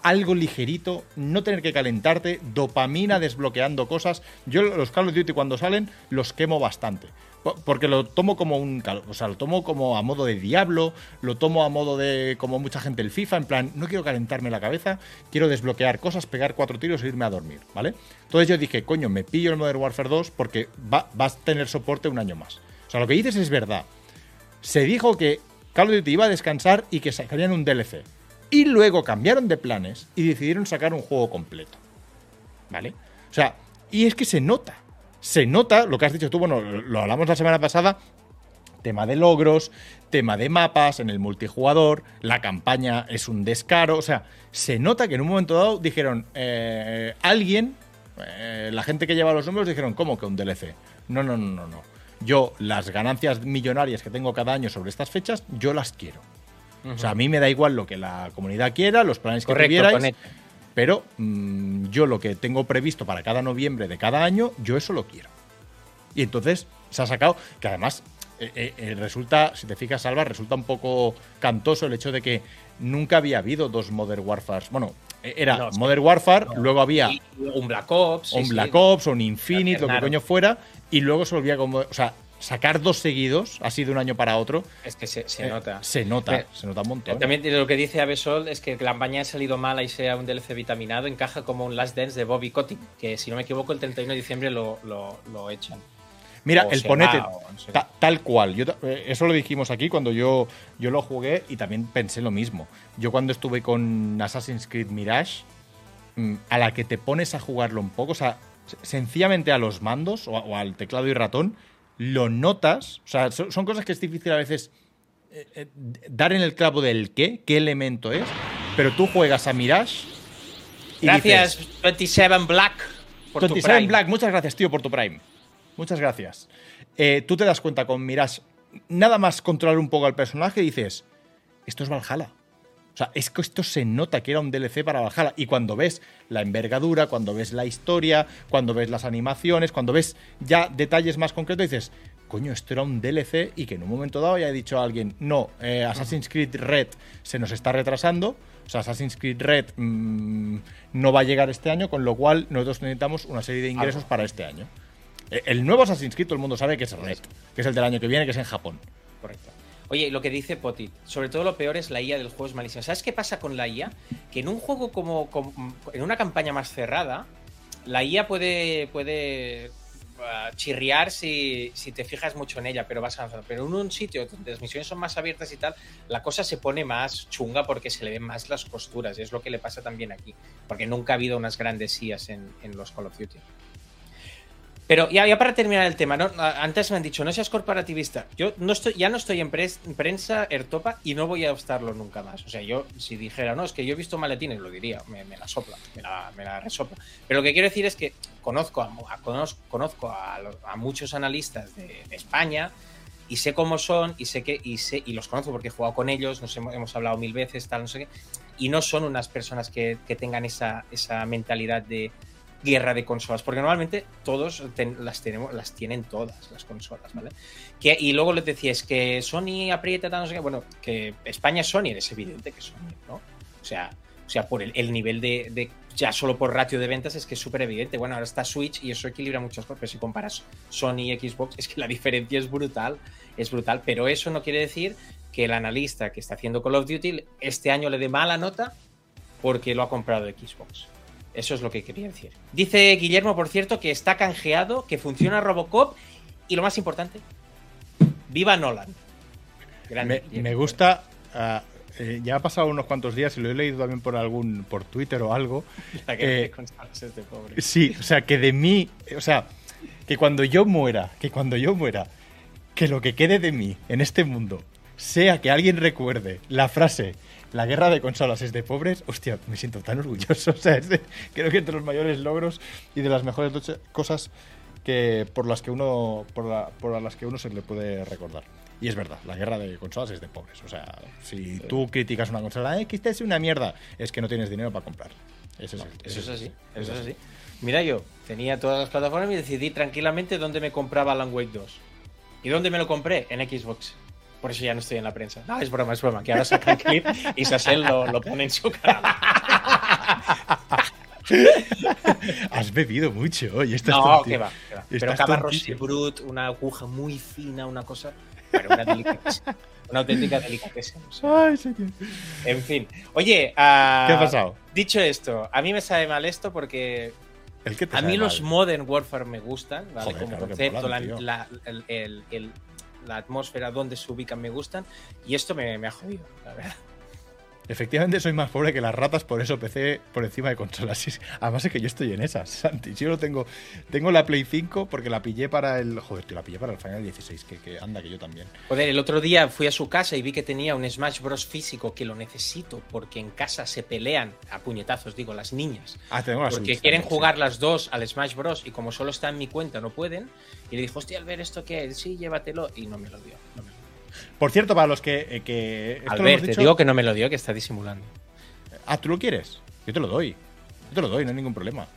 algo ligerito, no tener que calentarte, dopamina desbloqueando cosas. Yo los Call of Duty cuando salen los quemo bastante. Po- Porque lo tomo como un. O sea, lo tomo como a modo de diablo, lo tomo a modo de. como mucha gente el FIFA, en plan, no quiero calentarme la cabeza, quiero desbloquear cosas, pegar cuatro tiros e irme a dormir, ¿vale? Entonces yo dije, coño, me pillo el Modern Warfare 2 porque va, a tener soporte un año más. O sea, lo que dices es verdad. Se dijo que Call of Duty iba a descansar y que sacarían un DLC. Y luego cambiaron de planes y decidieron sacar un juego completo. ¿Vale? O sea, y es que se nota. Se nota lo que has dicho tú, bueno, lo hablamos la semana pasada, tema de logros, tema de mapas en el multijugador, la campaña es un descaro, o sea, se nota que en un momento dado dijeron, eh, alguien, eh, la gente que lleva los números dijeron, ¿cómo que un DLC? No, no, no, no, no. Yo las ganancias millonarias que tengo cada año sobre estas fechas, yo las quiero. O sea, a mí me da igual lo que la comunidad quiera, los planes que tuvierais, pero mm, yo lo que tengo previsto para cada noviembre de cada año, yo eso lo quiero. Y entonces se ha sacado, que además eh, eh, eh, resulta, si te fijas, Alba, resulta un poco cantoso el hecho de que nunca había habido dos Modern Warfare. Bueno, eh, era No. Modern Warfare, No. luego había Y un Black Ops. un sí. Black Ops, un Infinite, lo que coño fuera, y luego se volvía como. O sea, sacar dos seguidos, así de un año para otro, Es que se, se eh, nota. Se nota, se nota un montón. También lo que dice Avesol es que la campaña ha salido mala y sea un DLC vitaminado, encaja como un Last Dance de Bobby Kotick, que si no me equivoco el 31 de diciembre lo, lo, lo echan. Mira, o el ponete, va, o no sé. ta- tal cual. Yo, eh, eso lo dijimos aquí cuando yo, yo lo jugué y también pensé lo mismo. Yo cuando estuve con Assassin's Creed Mirage, mm, a la que te pones a jugarlo un poco, o sea, se- sencillamente a los mandos o, al teclado y ratón, lo notas. O sea, son, son cosas que es difícil a veces eh, eh, dar en el clavo del qué, qué elemento es, pero tú juegas a Mirage. y Gracias, dices, 27 Black, por tu 27 Prime. Black, muchas gracias, tío, por tu Prime. Muchas gracias. Eh, tú te das cuenta con Mirage, nada más controlar un poco al personaje dices, esto es Valhalla. O sea, es que esto se nota que era un DLC para Valhalla. Y cuando ves la envergadura, cuando ves la historia, cuando ves las animaciones, cuando ves ya detalles más concretos, dices, coño, esto era un DLC y que en un momento dado haya dicho a alguien, no, eh, Assassin's Creed Red se nos está retrasando. O sea, Assassin's Creed Red mm, no va a llegar este año, con lo cual nosotros necesitamos una serie de ingresos para este año. Eh, El nuevo Assassin's Creed todo el mundo sabe que es Red, que es el del año que viene, que es en Japón. Correcto. Oye, lo que dice Potit, sobre todo lo peor es la IA del juego es malísima. ¿Sabes qué pasa con la IA? Que en un juego como, en una campaña más cerrada, la IA puede, puede ah, chirriar si, si te fijas mucho en ella, pero vas avanzando. Pero en un sitio donde las misiones son más abiertas y tal, la cosa se pone más chunga porque se le ven más las costuras. Es lo que le pasa también aquí. Porque nunca ha habido unas grandes IAs en, en los Call of Duty. Pero ya, para terminar el tema, ¿no? Antes me han dicho, no seas corporativista. Yo no estoy, ya no estoy en, en prensa Ertopa y no voy a estarlo nunca más. O sea, yo si dijera, no, es que yo he visto maletines, lo diría, me, la sopla, me la, resopla. Pero lo que quiero decir es que conozco a, muchos analistas de, España y sé cómo son y sé que y sé y los conozco porque he jugado con ellos, nos hemos, hablado mil veces, tal, no sé qué. Y no son unas personas que, tengan esa mentalidad de guerra de consolas, porque normalmente todos las tenemos, las tienen todas las consolas, ¿vale? Y luego les decía, que Sony aprieta, no sé qué, bueno, que España es Sony, es evidente que es Sony, ¿no? O sea, o sea por el, el nivel de, de- ya solo por ratio de ventas es que es súper evidente. Bueno, ahora está Switch y eso equilibra muchas cosas, pero si comparas Sony y Xbox, es que la diferencia es brutal, es brutal, pero eso no quiere decir que el analista que está haciendo Call of Duty este año le dé mala nota porque lo ha comprado Xbox. Eso es lo que quería decir. Dice Guillermo, por cierto, que está canjeado, que funciona Robocop y lo más importante, viva Nolan. Grande, Me, gusta. ah, eh, ya ha pasado unos cuantos días y lo he leído también por algún por Twitter o algo. La que eh, este pobre. Sí, o sea, que de mí, o sea, que cuando yo muera, que cuando yo muera, que lo que quede de mí en este mundo sea que alguien recuerde la frase la guerra de consolas es de pobres, hostia, me siento tan orgulloso. O sea, es de- creo que entre los mayores logros y de las mejores cosas que por las que uno por, la- por las que uno se le puede recordar. Y es verdad, la guerra de consolas es de pobres. O sea, si tú criticas una consola, eh, que esta es una mierda, es que no tienes dinero para comprar. Ese es ese Eso es así, eso es así. Mira, yo tenía todas las plataformas y decidí tranquilamente dónde me compraba Alan Wake 2. ¿Y dónde me lo compré? En Xbox. Por eso ya no estoy en la prensa. No, es broma, es broma. Que ahora sacan clip y Sassel lo, lo pone en su canal. Has bebido mucho y estás No, que va, que va. Pero Cava tontísimo. Brut, una aguja muy fina, una cosa. Pero una. Una auténtica delicatessen. o sea. Ay, señor. En fin. Oye, ah, ¿Qué ha pasado? Dicho esto, a mí me sabe mal esto porque El que te A mí mal. los Modern Warfare me gustan, ¿vale? Joder, como claro concepto, molan, tío. la, la- el- el- el- la atmósfera donde se ubican me gustan. Y esto me, me ha jodido, la verdad. Efectivamente soy más pobre que las ratas, por eso PC por encima de consolas. Además es que yo estoy en esas, Santi. Yo no tengo, tengo la Play 5 porque la pillé para el... Joder, tío, la pillé para el Final 16, que, que anda, que yo también. Joder, el otro día fui a su casa y vi que tenía un Smash Bros. físico que lo necesito porque en casa se pelean a puñetazos, digo, las niñas. Ah, tengo la Porque Switch quieren también, jugar las dos al Smash Bros. y como solo está en mi cuenta no pueden. Y le dijo, hostia, al ver esto que sí, llévatelo. Y no me lo dio. no me lo dio. Por cierto, para los que... eh, que Albert, te digo que no me lo dio, que está disimulando. Ah, ¿tú lo quieres? Yo te lo doy. Yo te lo doy, no hay ningún problema.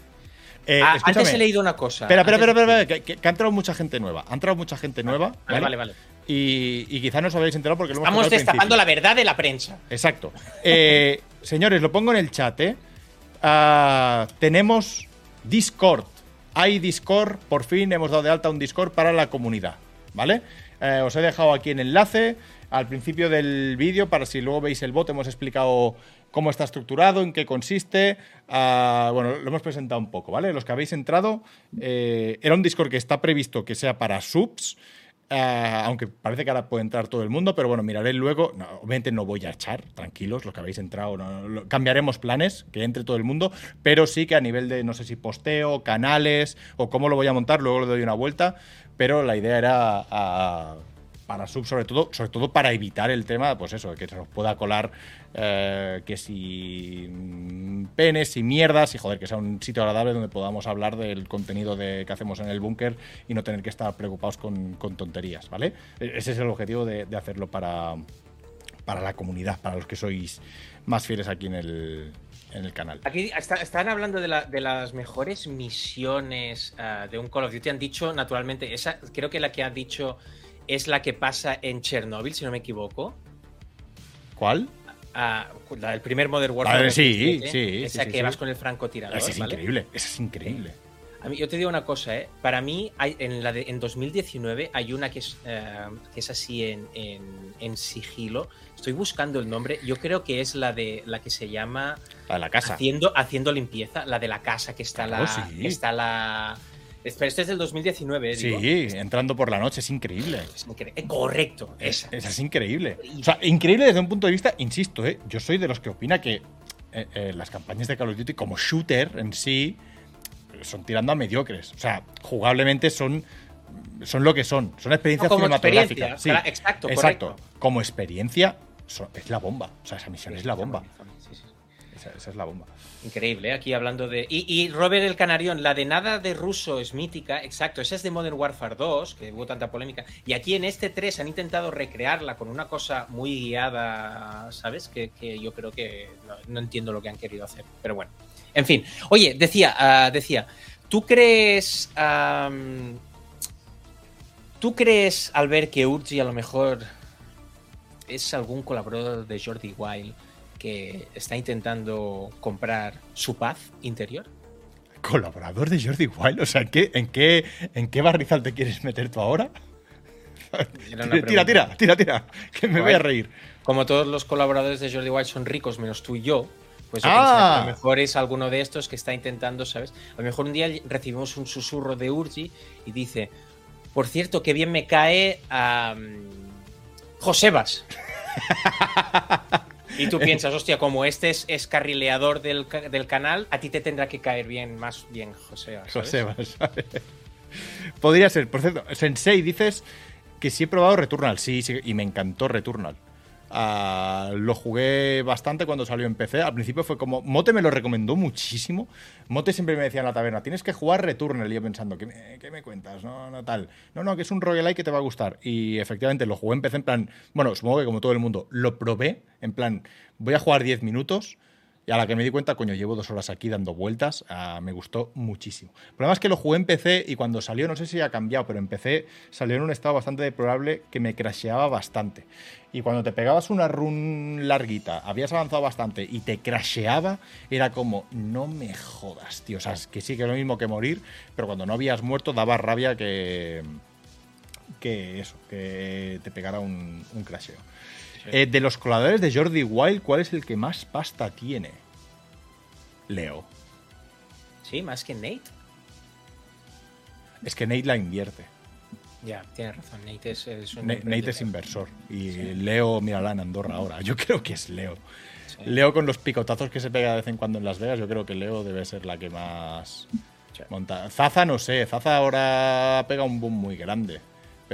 Eh, Ah, antes he leído una cosa. Espera, espera, espera, espera, que, que- que ha entrado mucha gente nueva. Ha entrado mucha gente nueva. Vale, vale, vale. Y, y quizá no os habéis enterado porque lo Estamos destapando la verdad de la prensa. Exacto. Eh, señores, lo pongo en el chat, ¿eh? Ah, tenemos Discord. Hay Discord, por fin hemos dado de alta un Discord para la comunidad, ¿vale? Eh, os he dejado aquí el enlace al principio del vídeo para si luego veis el bot, hemos explicado cómo está estructurado, en qué consiste. Ah, bueno, lo hemos presentado un poco, ¿vale? Los que habéis entrado, eh, era un Discord que está previsto que sea para subs. Ah, aunque parece que ahora puede entrar todo el mundo, pero bueno, miraré luego. Obviamente no voy a echar, tranquilos, los que habéis entrado. cambiaremos planes, que entre todo el mundo, pero sí que a nivel de, no sé si posteo, canales o cómo lo voy a montar, luego le doy una vuelta. Pero la idea era para sub, sobre todo, sobre todo para evitar el tema, pues eso, que se nos pueda colar eh, que si mm, penes y mierdas y joder, que sea un sitio agradable donde podamos hablar del contenido de, que hacemos en el búnker y no tener que estar preocupados con, con tonterías, ¿vale? E- Ese es el objetivo de, de hacerlo para, para la comunidad, para los que sois más fieles aquí en el, en el canal. Aquí está- están hablando de, la- de las mejores misiones ah, de un Call of Duty. Han dicho, naturalmente, esa creo que la que ha dicho es la que pasa en Chernobyl, si no me equivoco. ¿Cuál? Ah, la del primer Modern Warfare. Sí, 2007, sí, Esa sí, sí, que sí. vas con el francotirador. Ese es ¿vale? increíble, ese es increíble. A mí, yo te digo una cosa, ¿eh? Para mí, hay, en, la de, en 2019 hay una que es, eh, que es así en, en- en sigilo. Estoy buscando el nombre. Yo creo que es la de la que se llama La de la casa. haciendo, haciendo limpieza, la de la casa que está Claro, la. sí. que está la. Pero este es del 2019, ¿eh? digo. Sí, entrando por la noche, es increíble. Es incre- eh, Correcto, esa. Esa es increíble. O sea, increíble desde un punto de vista, insisto, ¿eh? yo soy de los que opina que eh, eh, las campañas de Call of Duty como shooter en sí son tirando a mediocres. O sea, jugablemente son, son lo que son. Son experiencias No, como cinematográficas. experiencia, Sí, claro, exacto, exacto. correcto. Como experiencia es la bomba. O sea, esa misión es la bomba. Sí, sí. Esa, esa es la bomba. Increíble, ¿eh? aquí hablando de. Y, y Robert el Canarión, la de nada de ruso es mítica, exacto, esa es de Modern Warfare 2, que hubo tanta polémica. Y aquí en este 3 han intentado recrearla con una cosa muy guiada, ¿sabes? Que, que yo creo que no, no entiendo lo que han querido hacer. Pero bueno. En fin. Oye, decía, ah, decía, ¿tú crees. ¿Tú crees, al ver que Urgi a lo mejor es algún colaborador de Jordi Wild que está intentando comprar su paz interior? Colaborador de Jordi Wild. O sea, ¿en qué, en qué, en qué barrizal te quieres meter tú ahora? Tira, tira, tira, tira, que me voy a reír. Como todos los colaboradores de Jordi Wild son ricos menos tú y yo, pues yo Ah. a lo mejor es alguno de estos que está intentando, ¿sabes? A lo mejor un día recibimos un susurro de Urgi y dice, por cierto, qué bien me cae a Josebas. Y tú piensas, hostia, como este es, es carrileador del, del canal, a ti te tendrá que caer bien, más bien Josebas. ¿sabes? Josebas, ¿sabes? Podría ser. Por cierto, Sensei, dices que sí he probado Returnal. Sí, sí, y me encantó Returnal. Ah, lo jugué bastante cuando salió en PC. Al principio fue como. Mote me lo recomendó muchísimo. Mote siempre me decía en la taberna: tienes que jugar Returnal. Y yo pensando, ¿qué me, qué me cuentas? No, no tal. No, no, que es un roguelike que te va a gustar. Y efectivamente lo jugué en PC en plan. Bueno, supongo que como todo el mundo, lo probé en plan. Voy a jugar 10 minutos. Y a la que me di cuenta, coño, llevo dos horas aquí dando vueltas, ah, me gustó muchísimo. El problema es que lo jugué en PC y cuando salió, no sé si ha cambiado, pero en PC salió en un estado bastante deplorable que me crasheaba bastante. Y cuando te pegabas una run larguita, habías avanzado bastante y te crasheaba, era como, no me jodas, tío. O sea, es que sí que es lo mismo que morir, pero cuando no habías muerto daba rabia que, que eso, que te pegara un, un crasheo. Eh, de los coladores de Jordi Wild, ¿cuál es el que más pasta tiene? Leo. Sí, más que Nate. Es que Nate la invierte. Ya, tienes razón, Nate es, es un Na- Nate es inversor. Y Leo, mírala en Andorra ahora. Yo creo que es Leo. Leo con los picotazos que se pega de vez en cuando en Las Vegas, yo creo que Leo debe ser la que más monta. Zaza no sé, Zaza ahora pega un boom muy grande,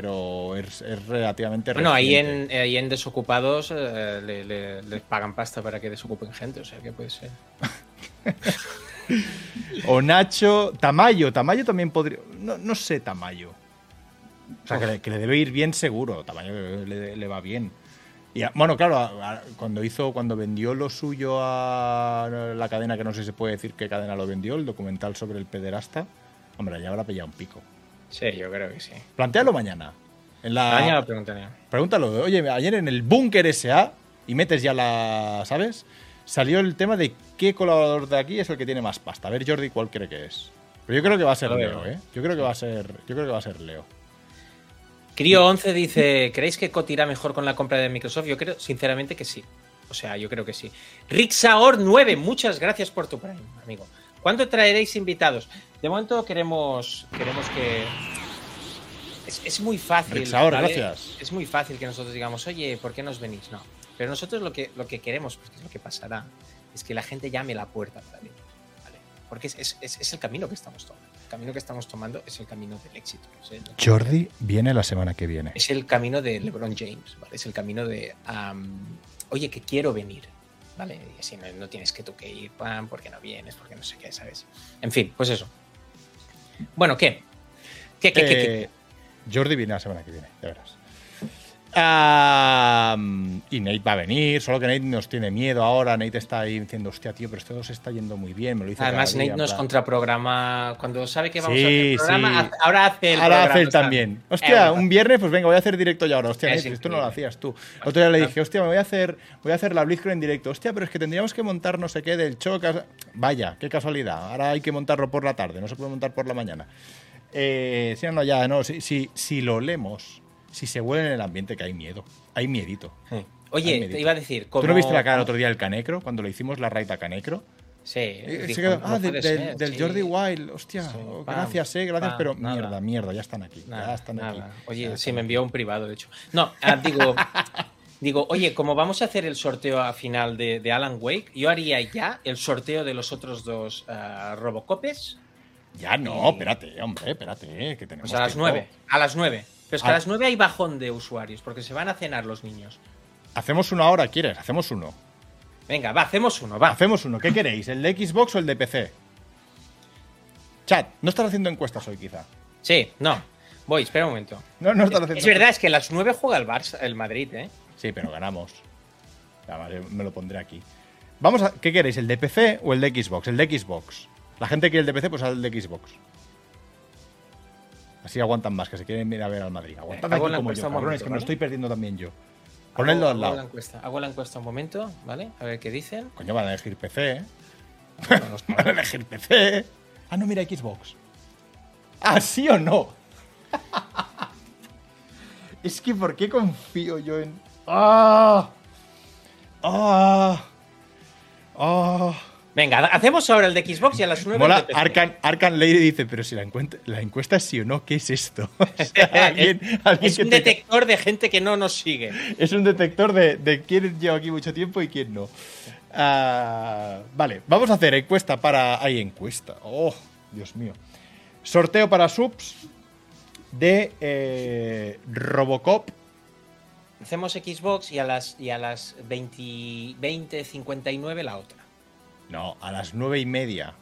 pero es, es relativamente Bueno, ahí en, ahí en Desocupados eh, le, le- les pagan pasta para que desocupen gente, o sea que puede ser. O Nacho, Tamayo, Tamayo también podría. No, no sé, Tamayo. O sea, que le, que le debe ir bien seguro. Tamayo le, le- le va bien. Y a- bueno, claro, a- a- cuando hizo, cuando vendió lo suyo a la cadena, que no sé si se puede decir qué cadena lo vendió, el documental sobre el pederasta, hombre, ya habrá pillado un pico. Sí, yo creo que sí. Plantéalo mañana. En la, Mañana lo preguntaré. Pregúntalo, oye, ayer en el Búnker SA, y metes ya la. ¿Sabes? Salió el tema de qué colaborador de aquí es el que tiene más pasta. A ver, Jordi, ¿cuál cree que es? Pero yo creo que va a ser. Leo, ¿eh? Yo creo que va a ser. Yo creo que va a ser Leo. Crio11 dice, ¿creéis que COT irá mejor con la compra de Microsoft? Yo creo, sinceramente, que sí. O sea, yo creo que sí. Rixaor9, muchas gracias por tu Prime, amigo. ¿Cuándo traeréis invitados? De momento queremos, queremos que... Es, es muy fácil. Rixaor, ¿vale? gracias. Es muy fácil que nosotros digamos, oye, ¿por qué nos venís? No. Pero nosotros lo que, lo que queremos, porque es lo que pasará, es que la gente llame a la puerta para venir. ¿vale? Porque es, es- es- el camino que estamos tomando. El camino que estamos tomando es el camino del éxito. Jordi viene la semana que viene. es el camino de LeBron James, ¿vale? Es el camino de, am, oye, que quiero venir, ¿vale? Y así no, no tienes que tú que ir, pam, porque no vienes, porque no sé qué, ¿sabes? En fin, pues eso. Bueno, ¿qué? ¿Qué, qué, qué, qué? Eh, Jordi viene la semana que viene, ya verás. Y Nate va a venir, solo que Nate nos tiene miedo ahora. Nate está ahí diciendo, hostia, tío, pero esto se está yendo muy bien. Me lo dice Además, cada día, Nate nos plan. contraprograma cuando sabe que vamos Sí, a hacer el programa. sí. Ahora hace el Ahora programa, hace él también. Hostia, eh, un viernes, pues venga, voy a hacer directo ya ahora. Hostia, Es Nate, esto no lo hacías tú. El otro día le dije, hostia, me voy a hacer, voy a hacer la BlizzCon en directo. Hostia, pero es que tendríamos que montar no sé qué del show. Vaya, qué casualidad. Ahora hay que montarlo por la tarde, no se puede montar por la mañana. Eh, sí, no, ya, no. Si, si, si lo olemos, si se huele en el ambiente, que hay miedo. Hay miedito. sí. Hay Oye, miedito. te iba a decir. ¿Tú no viste la cara el otro día del Canecro? Cuando le hicimos la raid a Canecro. Sí. Eh, dijo, se quedó, "No ah, de- del- ser", del sí. Jordi Wild. Hostia, Sí, oh, pam, gracias, eh, gracias, pam, pero nada. mierda, mierda, ya están aquí. Nada, ya están nada. aquí. Oye, sí, me envió un privado, de hecho. No, ah, digo, digo, oye, como vamos a hacer el sorteo a final de, de Alan Wake, yo haría ya el sorteo de los otros dos ah, Robocopes Ya no, espérate, hombre, espérate, que tenemos. pues a las. 9. A las 9. Pero es que Ah. a las 9 hay bajón de usuarios porque se van a cenar los niños. Hacemos uno ahora, ¿quieres? Hacemos uno. Venga, va, hacemos uno, va. Hacemos uno. ¿Qué queréis? ¿El de Xbox o el de PC? Chat, no estás haciendo encuestas hoy, quizá. Sí, no. Voy, espera un momento. No, no estás haciendo Es verdad, es que a las 9 juega el Barça, el Madrid, ¿eh? Sí, pero ganamos. Ya, vale, me lo pondré aquí. Vamos a. ¿Qué queréis? ¿El de PC o el de Xbox? El de Xbox. La gente que quiere el de PC, pues al de Xbox. Así aguantan más, que se quieren ir a ver al Madrid. Aguantad hago aquí la como encuesta yo, cabrones, que me lo estoy perdiendo también yo. Ponedlo al hago la lado. encuesta. Hago la encuesta un momento, ¿vale? A ver qué dicen. Coño, van a elegir PC, ¿eh? Van a elegir PC. Ah, no, mira, Xbox. ¿Ah, sí o no? es que, ¿por qué confío yo en. ¡Ah! ¡Ah! ¡Ah! Venga, hacemos ahora el de Xbox y a las 9 Mola, de. Arcan, Arcan Lady dice, pero si la, la encuesta es sí o no, ¿qué es esto? O sea, alguien- alguien es un te- detector de gente que no nos sigue. es un detector de, de quién lleva aquí mucho tiempo y quién no. Ah, vale, vamos a hacer encuesta para. Hay encuesta. Oh, Dios mío. Sorteo para subs de eh, Robocop. Hacemos Xbox y a las, y a las 20, 20.59 la otra. No, a las nueve y media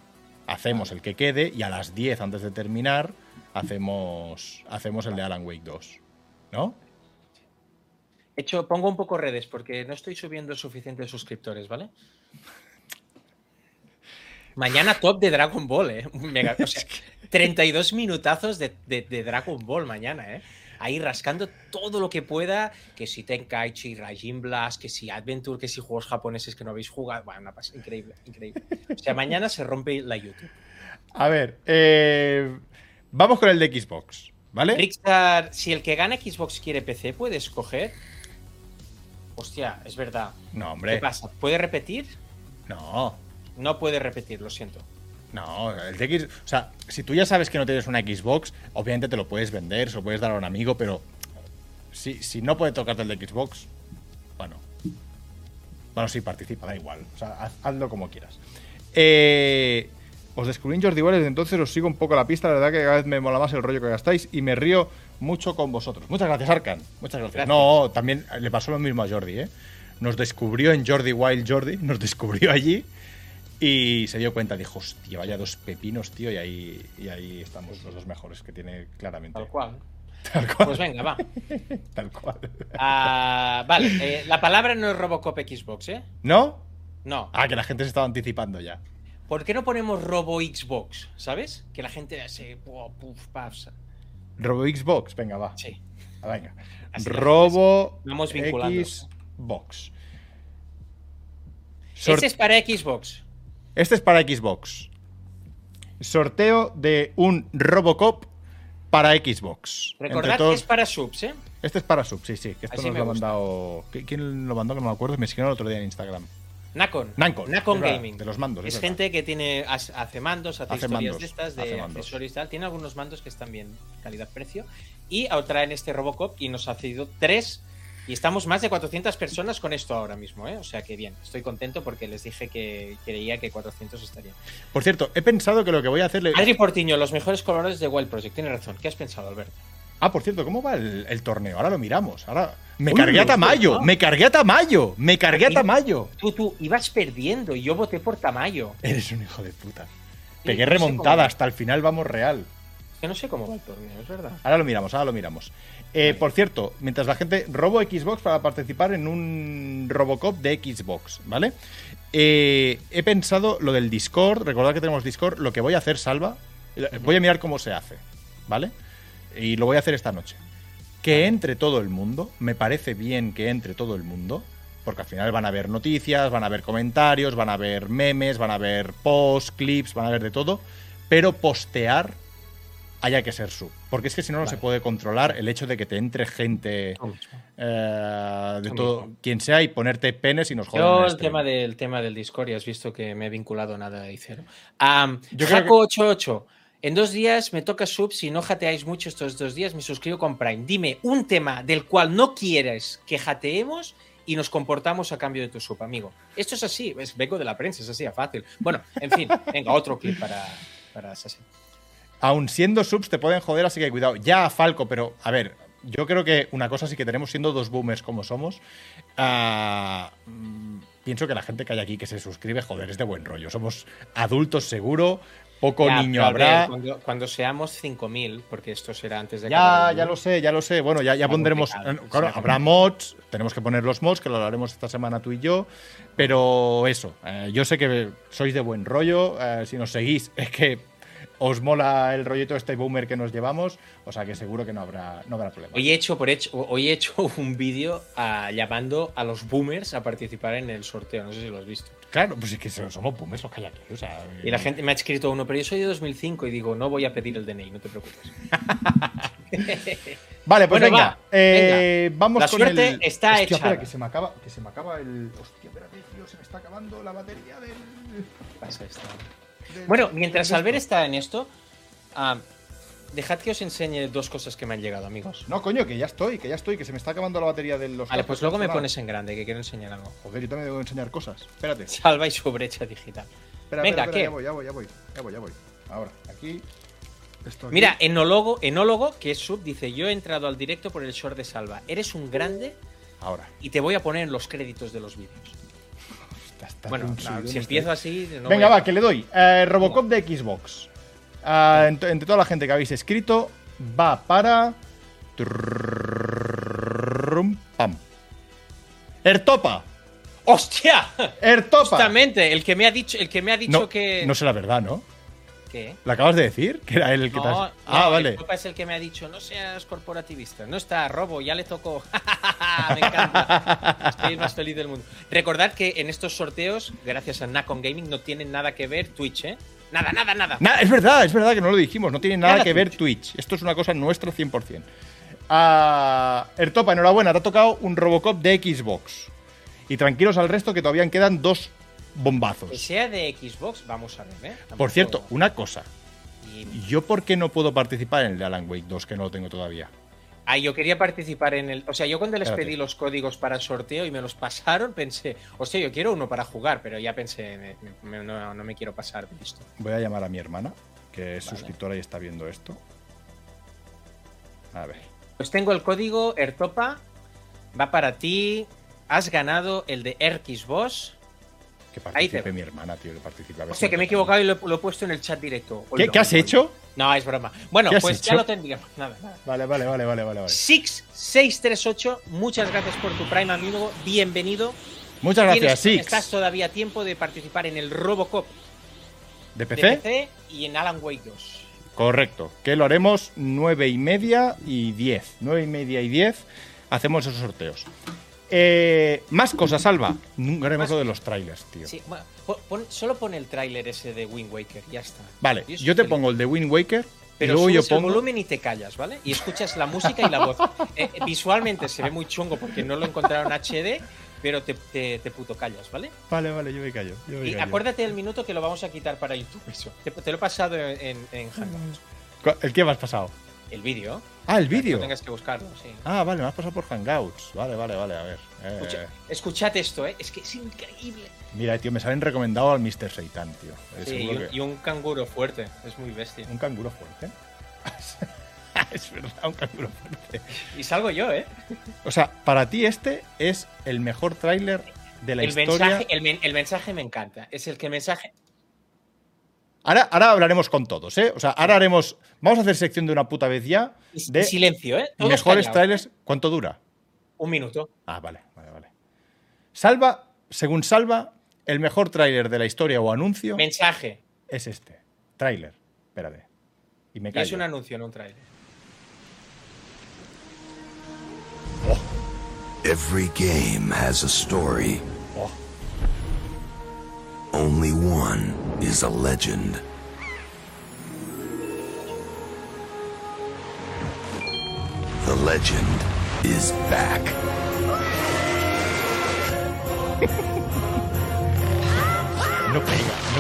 hacemos el que quede y a las 10 antes de terminar hacemos, hacemos el de Alan Wake 2. ¿No? De hecho, pongo un poco redes porque no estoy subiendo suficientes suscriptores, ¿vale? Mañana top de Dragon Ball, ¿eh? Mega, o sea, 32 minutazos de, de- de Dragon Ball mañana, ¿eh? Ahí rascando todo lo que pueda, que si Tenkaichi, Rajin Blast, que si Adventure, que si juegos japoneses que no habéis jugado. Bueno, una increíble, increíble. O sea, mañana se rompe la YouTube. A ver, eh, vamos con el de Xbox, ¿vale? Rickstar, si el que gana Xbox quiere PC, puede escoger. Hostia, es verdad. No, ¿Qué hombre. pasa? ¿Puede repetir? No, No puede repetir, lo siento. No. El de X, o sea, si tú ya sabes que no tienes una Xbox, obviamente te lo puedes vender, se lo puedes dar a un amigo, pero si, si no puede tocarte el de Xbox, bueno. Bueno, sí, participa, da igual. O sea, haz- hazlo como quieras. Eh, os descubrí en Jordi Wild, desde entonces os sigo un poco la pista. La verdad que cada vez me mola más el rollo que gastáis y me río mucho con vosotros. Muchas gracias, Arkan. Muchas gracias. Gracias. No, también le pasó lo mismo a Jordi, ¿eh? Nos descubrió en Jordi Wild Jordi, nos descubrió allí y se dio cuenta, dijo, hostia, vaya dos pepinos, tío, y ahí, y ahí estamos los dos mejores que tiene claramente. Tal cual. Tal cual. Pues venga, va. Tal cual. Ah, vale, eh, la palabra no es Robocop Xbox, ¿eh? ¿No? No. Ah, que la gente se estaba anticipando ya. ¿Por qué no ponemos Robo Xbox? ¿Sabes? Que la gente se. puf, puf, paf. Robo Xbox, venga, va. Sí. Ah, Venga. Así Robo Vamos. Xbox. Este es para Xbox. Este es para Xbox. Sorteo de un Robocop para Xbox. Recordad todos- que es para subs, ¿eh? Este es para sub, sí, sí. Que esto Así nos lo ha mandado. ¿Qui- ¿Quién lo mandó? Que no me acuerdo. Me escribieron el otro día en Instagram. Nacon. Nacon verdad, Gaming. de los mandos, es Es verdad. gente que tiene hace mandos, hace, Hace historias mandos, de estas, de accesorios y tal. Tiene algunos mandos que están bien, calidad-precio. Y ahora traen este Robocop y nos ha cedido tres. Y estamos más de 400 personas con esto ahora mismo, ¿eh? O sea que bien, estoy contento porque les dije que creía que 400 estarían. Por cierto, he pensado que lo que voy a hacerle. Adri Portiño, los mejores colores de Wild Project. Tiene razón. ¿Qué has pensado, Albert? Ah, por cierto, ¿cómo va el, el torneo? Ahora lo miramos. Ahora. Me Uy, cargué a Tamayo, me cargué a Tamayo, me cargué a. Tamayo. Tú, tú, ibas perdiendo y yo voté por Tamayo. Eres un hijo de puta. Sí, Pegué no remontada, hasta el final vamos real. Es que no sé cómo va el torneo, es verdad. Ahora lo miramos, ahora lo miramos. Eh, por cierto, mientras la gente robo Xbox para participar en un Robocop de Xbox, ¿vale? Eh, he pensado lo del Discord, recordad que tenemos Discord, lo que voy a hacer, Salva, eh, voy a mirar cómo se hace, ¿vale? Y lo voy a hacer esta noche. Que entre todo el mundo, me parece bien que entre todo el mundo, porque al final van a haber noticias, van a haber comentarios, van a haber memes, van a haber posts, clips, van a haber de todo, pero postear haya que ser sub. Porque es que si no, no se puede controlar el hecho de que te entre gente eh, de todo, quien sea, y ponerte penes y nos jodan. Yo el el stream. tema del tema del Discord, ya has visto que me he vinculado nada de cero. Am, Yo creo que- Jaco88, en dos días me toca sub, si no jateáis mucho estos dos días, me suscribo con Prime. Dime un tema del cual no quieres que jateemos y nos comportamos a cambio de tu sub, amigo. Esto es así, es vengo de la prensa, es así fácil. Bueno, en fin, venga, otro clip para, para Assassin. Aun siendo subs te pueden joder, así que cuidado. Ya a Falco, pero a ver, yo creo que una cosa sí que tenemos siendo dos boomers como somos. mm, pienso que la gente que hay aquí que se suscribe, joder, es de buen rollo. Somos adultos seguro, poco Ya, niño ver, habrá. Cuando, cuando seamos 5.000, porque esto será antes de Ya, ya lo sé, ya lo sé. Bueno, ya, pondremos. Claro, habrá mods, tenemos que poner los mods, que lo haremos esta semana tú y yo. Pero eso, eh, yo sé que sois de buen rollo. eh, si nos seguís, es que os mola el rollito este boomer que nos llevamos. O sea que seguro que no habrá, no habrá problema. Hoy he hecho, por hecho, hoy he hecho un vídeo ah, llamando a los boomers a participar en el sorteo. No sé si lo has visto. Claro, pues es que so- somos boomers los que hay aquí. O sea, Y la gente me ha escrito uno, pero yo soy de 2005 y digo, no voy a pedir el DNI, no te preocupes. Vale, pues Bueno, venga. va, eh, Vamos La con suerte el. está Hostia, espera, que se me acaba, que se me acaba el. Hostia, espérate, tío, se me está acabando la batería del. Pasa esto. Bueno, mientras Albert está en esto, ah, dejad que os enseñe dos cosas que me han llegado, amigos. No, coño, que ya estoy, que ya estoy, que se me está acabando la batería de los. Vale, pues luego me pones en grande, que quiero enseñar algo. Joder, yo también debo enseñar cosas. Espérate. Salva y su brecha digital. Espera, Venga, espera, espera, ¿qué? Ya voy, ya voy, ya voy. Ya voy, ya voy. Ahora, aquí. Esto aquí. Mira, enólogo, enólogo, que es sub, dice, yo he entrado al directo por el short de Salva. Eres un grande Ahora. y te voy a poner en los créditos de los vídeos. Está- Bueno, no, si empiezo así... no Venga, a- va, que le doy. Eh, Robocop de Xbox. Ah, ent- entre toda la gente que habéis escrito, va para. Trrrrum, Pam. Ertopa. ¡Hostia! Ertopa. Justamente, el que me ha dicho, el que me ha dicho No, que. no será verdad, ¿no? ¿Qué? ¿Lo acabas de decir? Que era él el que te No, has- Ah, no, vale. El Copa es el que me ha dicho, no seas corporativista. No está, robo, ya le tocó. me encanta. Estoy más feliz del mundo. Recordad que en estos sorteos, gracias a Nacon Gaming, no tienen nada que ver Twitch, ¿eh? Nada, nada, nada. Na- es verdad, es verdad que no lo dijimos. No tiene nada, Nada que ver Twitch. Esto es una cosa nuestra 100%. Ah, Ertopa, enhorabuena. Te ha tocado un Robocop de Xbox. Y tranquilos al resto que todavía quedan dos Que bombazos. sea de Xbox, vamos a ver, ¿eh? Por cierto, una cosa. ¿Yo por qué no puedo participar en el Alan Wake 2 que no lo tengo todavía? Ah, yo quería participar en el. O sea, yo cuando les Espérate. pedí los códigos para el sorteo y me los pasaron, pensé, hostia, yo quiero uno para jugar, pero ya pensé, me- me- no, no me quiero pasar de listo. Voy a llamar a mi hermana, que es Vale. suscriptora y está viendo esto. A ver. Pues tengo el código Ertopa, va para ti. Has ganado el de Erkis Boss. Que participe mi hermana, tío, que participe. a ver Hostia, si que me he equivocado y lo, lo he puesto en el chat directo. ¿Qué, Oílo, qué has oílo, hecho? No, es broma. Bueno, ¿Qué has pues ya hecho? lo tendríamos. Nada, nada. Vale, vale, vale, vale, vale, vale. Six638, muchas gracias por tu Prime, amigo. Bienvenido. Muchas gracias, Six. Estás todavía a tiempo de participar en el Robocop ¿De de PC? PC y en Alan Wake 2. Correcto. Que lo haremos nueve y media y 10. Nueve y media y 10 hacemos esos sorteos. Eh, más cosas, Alba. Nunca haremos lo de los trailers, tío. Sí, bueno, pon- pon- solo pon el tráiler ese de Wind Waker, ya está. Vale, Yo yo te feliz. pongo el de Wind Waker Pero luego yo subes el pongo. volumen y te callas, ¿vale? Y escuchas la música y la voz. Eh, visualmente se ve muy chungo porque no lo encontraron HD, pero te, te- te puto callas, ¿vale? Vale, vale, yo me callo. Yo me Y callo. acuérdate del minuto que lo vamos a quitar para YouTube. Eso. Te, te lo he pasado en, en ¿El qué me has pasado? El vídeo. Ah, el vídeo. Tengas que buscarlo, sí. Ah, vale, me has pasado por Hangouts. Vale, vale, vale, a ver. Eh, Escucha- escuchad esto, ¿eh? Es que es increíble. Mira, tío, me salen recomendado al Mr. Seitan, tío. Eh, Sí, y, un, que- y un canguro fuerte. Es muy bestia. Un canguro fuerte. es verdad, un canguro fuerte. Y salgo yo, ¿eh? O sea, para ti este es el mejor tráiler de la El historia. mensaje, el, men- el mensaje me encanta. Es el que mensaje. Ahora, ahora hablaremos con todos, ¿eh? O sea, ahora haremos. Vamos a hacer sección de una puta vez ya de silencio, ¿eh? Todos mejores callados. trailers. ¿Cuánto dura? Un minuto. Ah, vale, vale, vale. Salva, según Salva, el mejor tráiler de la historia o anuncio Mensaje. es este. Tráiler. Espérate. Y me Y es un anuncio, no un trailer. Every game has a story. Oh. Only one is a legend. The legend is back.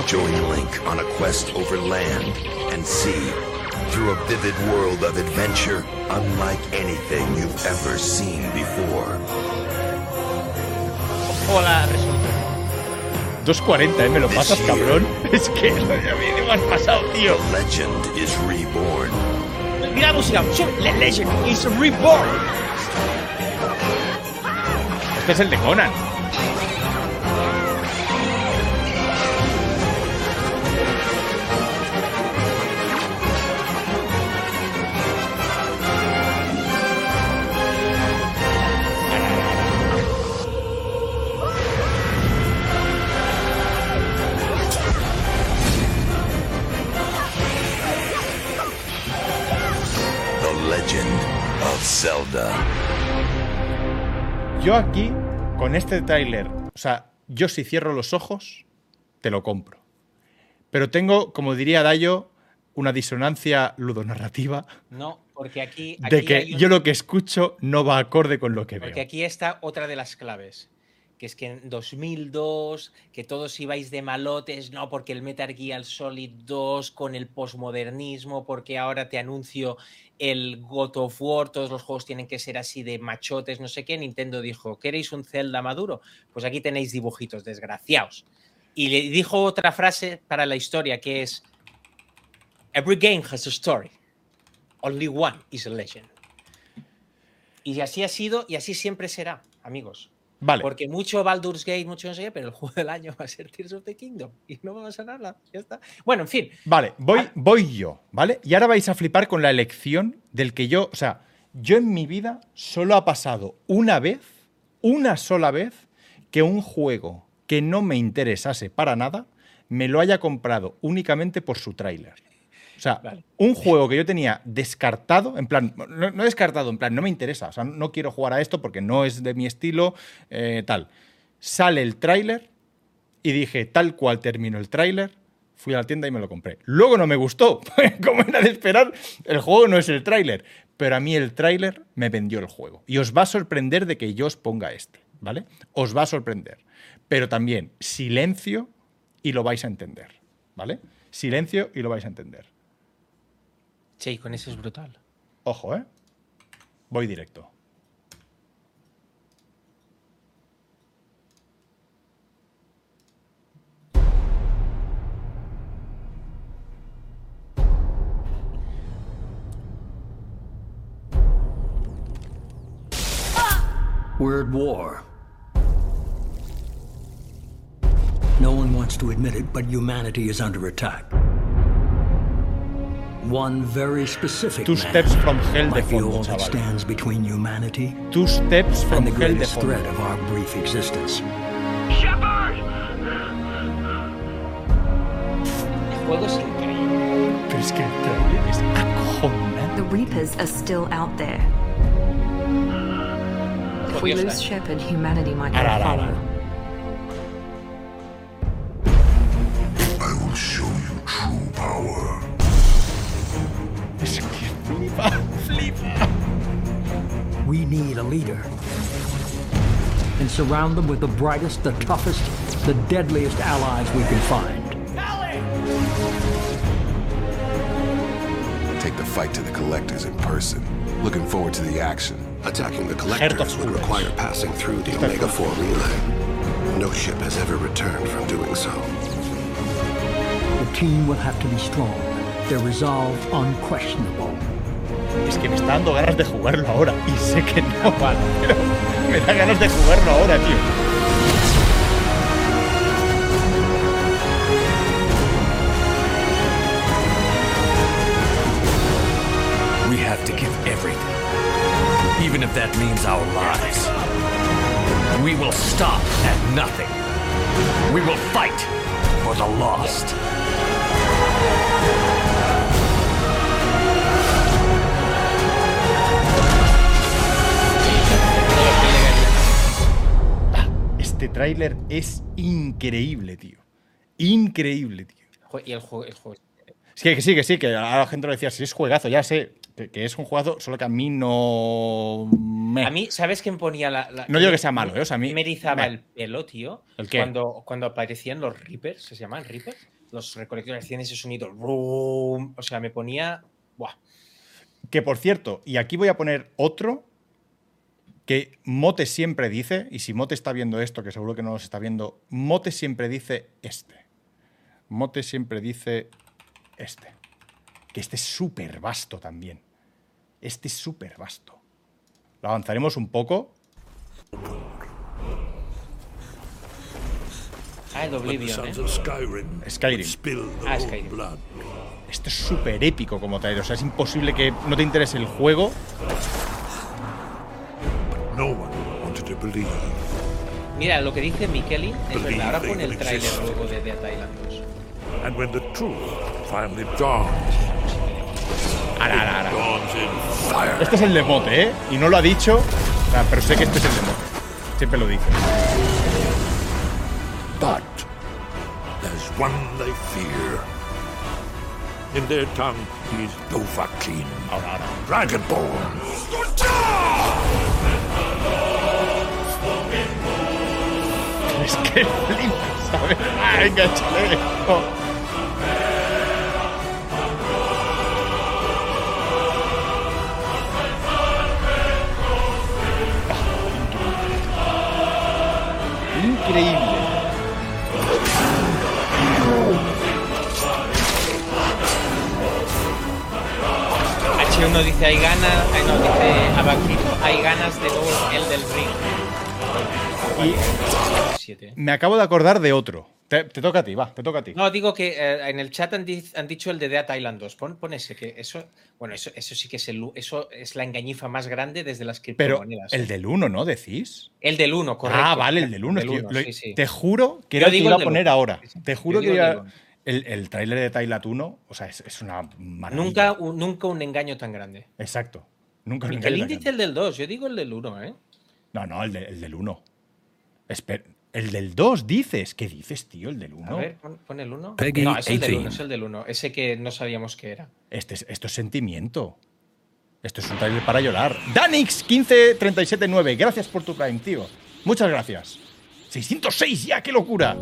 Join Link on a quest over land and sea through a vivid world of adventure unlike anything you've ever seen before. Hola. 2.40, ¿eh? ¿Me lo pasas, cabrón? Es que a mí me has pasado, tío. The legend is reborn. Mira la música. legend is reborn. Este es el de Conan. Yo aquí, con este tráiler, o sea, yo si cierro los ojos, te lo compro. Pero tengo, como diría Dayo, una disonancia ludonarrativa No, porque aquí. de que un- yo lo que escucho no va acorde con lo que Porque veo. aquí está otra de las claves. Que es que en 2002, que todos ibais de malotes, no, porque el Metal Gear Solid 2 con el posmodernismo, porque ahora te anuncio el God of War, todos los juegos tienen que ser así de machotes, no sé qué. Nintendo dijo, ¿queréis un Zelda maduro? Pues aquí tenéis dibujitos, desgraciados. Y le dijo otra frase para la historia que es, Every game has a story. Only one is a legend. Y así ha sido y así siempre será, amigos. Vale, Porque mucho Baldur's Gate, mucho no sé qué, pero el juego del año va a ser Tears of the Kingdom y no va a nada. Ya está. Bueno, en fin, vale, voy, Ah. voy yo, ¿vale? Y ahora vais a flipar con la elección del que yo, o sea, yo en mi vida solo ha pasado una vez, una sola vez, que un juego que no me interesase para nada, me lo haya comprado únicamente por su tráiler. O sea, Vale. un juego que yo tenía descartado, en plan, no, no descartado, en plan, no me interesa, o sea, no quiero jugar a esto porque no es de mi estilo, eh, tal. Sale el tráiler y dije, tal cual terminó el tráiler, fui a la tienda y me lo compré. Luego no me gustó, como era de esperar, el juego no es el tráiler, pero a mí el tráiler me vendió el juego. Y os va a sorprender de que yo os ponga este, ¿vale? Os va a sorprender. Pero también silencio y lo vais a entender, ¿vale? Silencio y lo vais a entender. Che, con ese es brutal. Ojo, ¿eh? Voy directo. We're at war. No one wants to admit it, but humanity is under attack. One very specific Two steps from hell de fondo, all that stands between humanity Two steps from and the hell de greatest threat of our brief existence. El juego es increíble. Pero es que el trailer es acojonante. The Reapers are still out there. If we lose Shepard, humanity might not Ara, ara, ara. follow. Flipa, flipa. We need a leader. And surround them with the brightest, the toughest, the deadliest allies we can find. Take the fight to the collectors in person. Looking forward to the action. Attacking the collectors would require passing through the Omega 4 relay. No ship has ever returned from doing so. The team will have to be strong, their resolve unquestionable. Es que me está dando ganas de jugarlo ahora. Y sé que no vale, pero me da ganas de jugarlo ahora, tío. We have to give everything, even if that means our lives. We will stop at nothing. We will fight for the lost. Este tráiler es increíble, tío. Increíble, tío. Y el juego, el juego Sí, que sí, que sí, que ahora la gente lo decía, si es juegazo, ya sé que, que es un juegazo, solo que a mí no... me- A mí, ¿sabes me ponía la. la- No digo que sea malo, ¿eh? O sea, a mí- Me erizaba me- el pelo, tío. ¿El qué? Cuando, cuando aparecían los Reapers, ¿se llaman Reapers? Los recolectores hacían ese sonido. O sea, me ponía. Buah. Que por cierto, y aquí voy a poner otro que Mote siempre dice, y si Mote está viendo esto, que seguro que no nos está viendo, Mote siempre dice este. Mote siempre dice este. Que este es súper vasto también. Este es súper vasto. Lo avanzaremos un poco. Ah, el Oblivion, ¿eh? Skyrim. Ah, Skyrim. Esto es súper épico como trailer. O sea, es imposible que no te interese el juego. Believe. Mira, lo que dice Mikelin es Believe verdad. Ahora they pone el tráiler exist. luego de Dead Island 2. And when the truth finally dawns, Ara, ara, ara. it dawns in fire. Este es el de Mote, ¿eh? Y no lo ha dicho, o sea, pero sé que este es el de Mote. Siempre lo dice. But there's one they fear. In their tongue, he's Dovahkiin, Ahora, ahora. Dragonborn. Es que flipas, ¿sabes? ¡Ah, venga, échale! Oh. Increíble. H1 dice hay ganas, no, dice Abaquito, hay ganas de nuevo el del ring. Siete. Me acabo de acordar de otro. Te, te toca a ti, va, te toca a ti. No, digo que eh, en el chat han, di- han dicho el de Dead Island 2. Pon, pon ese, que eso, bueno, eso, eso sí que es el, eso es la engañifa más grande desde las Pero criptomonedas. el ¿eh? del 1, ¿no? ¿Decís? El del 1, correcto. Ah, vale, el del 1. El del uno, sí, sí. Te juro que era el que iba el a poner ahora. Te juro que digo el el, el tráiler de Tailat 1, o sea, es, es una maravilla. Nunca, un, nunca un engaño tan grande. Exacto. Nunca un engaño tan dice el del 2, yo digo el del 1, ¿eh? No, no, el, de- el del 1. Esper- el del 2 dices. ¿Qué dices, tío? El del 1. A ver, pon, pon el 1. Peggy No, es el del 18. 1, es el del 1. Ese que no sabíamos qué era. Este es- esto es sentimiento. Esto es un trailer para llorar. Danix 15379, gracias por tu Prime, tío. Muchas gracias. 606 ya, qué locura.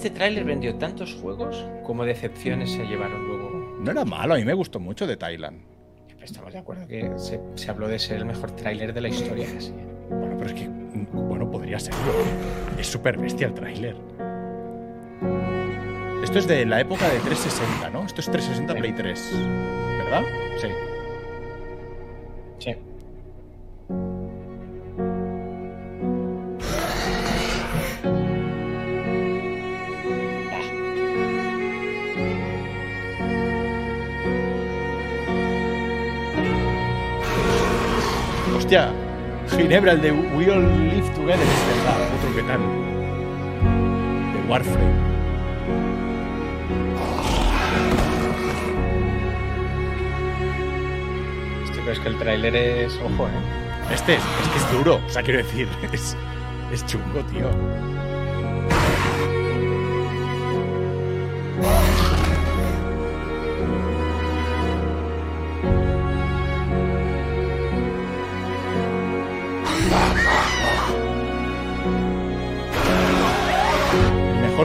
Este tráiler vendió tantos juegos como decepciones se llevaron luego. No era malo, a mí me gustó mucho de Thailand. Estamos de acuerdo que se, se habló de ser el mejor tráiler de la historia casi. Bueno, pero es que, bueno, podría serlo. Es súper bestia el tráiler. Esto es de la época de 360, ¿no? Esto es 360 Play 3, ¿verdad? Sí. Sí. Hostia, Ginebra, el de We All Live Together, es verdad, otro que tal. De Warframe. Hostia, pero es que el tráiler es. Ojo, ¿eh? Este es, es que es duro, o sea, quiero decir, es, es chungo, tío.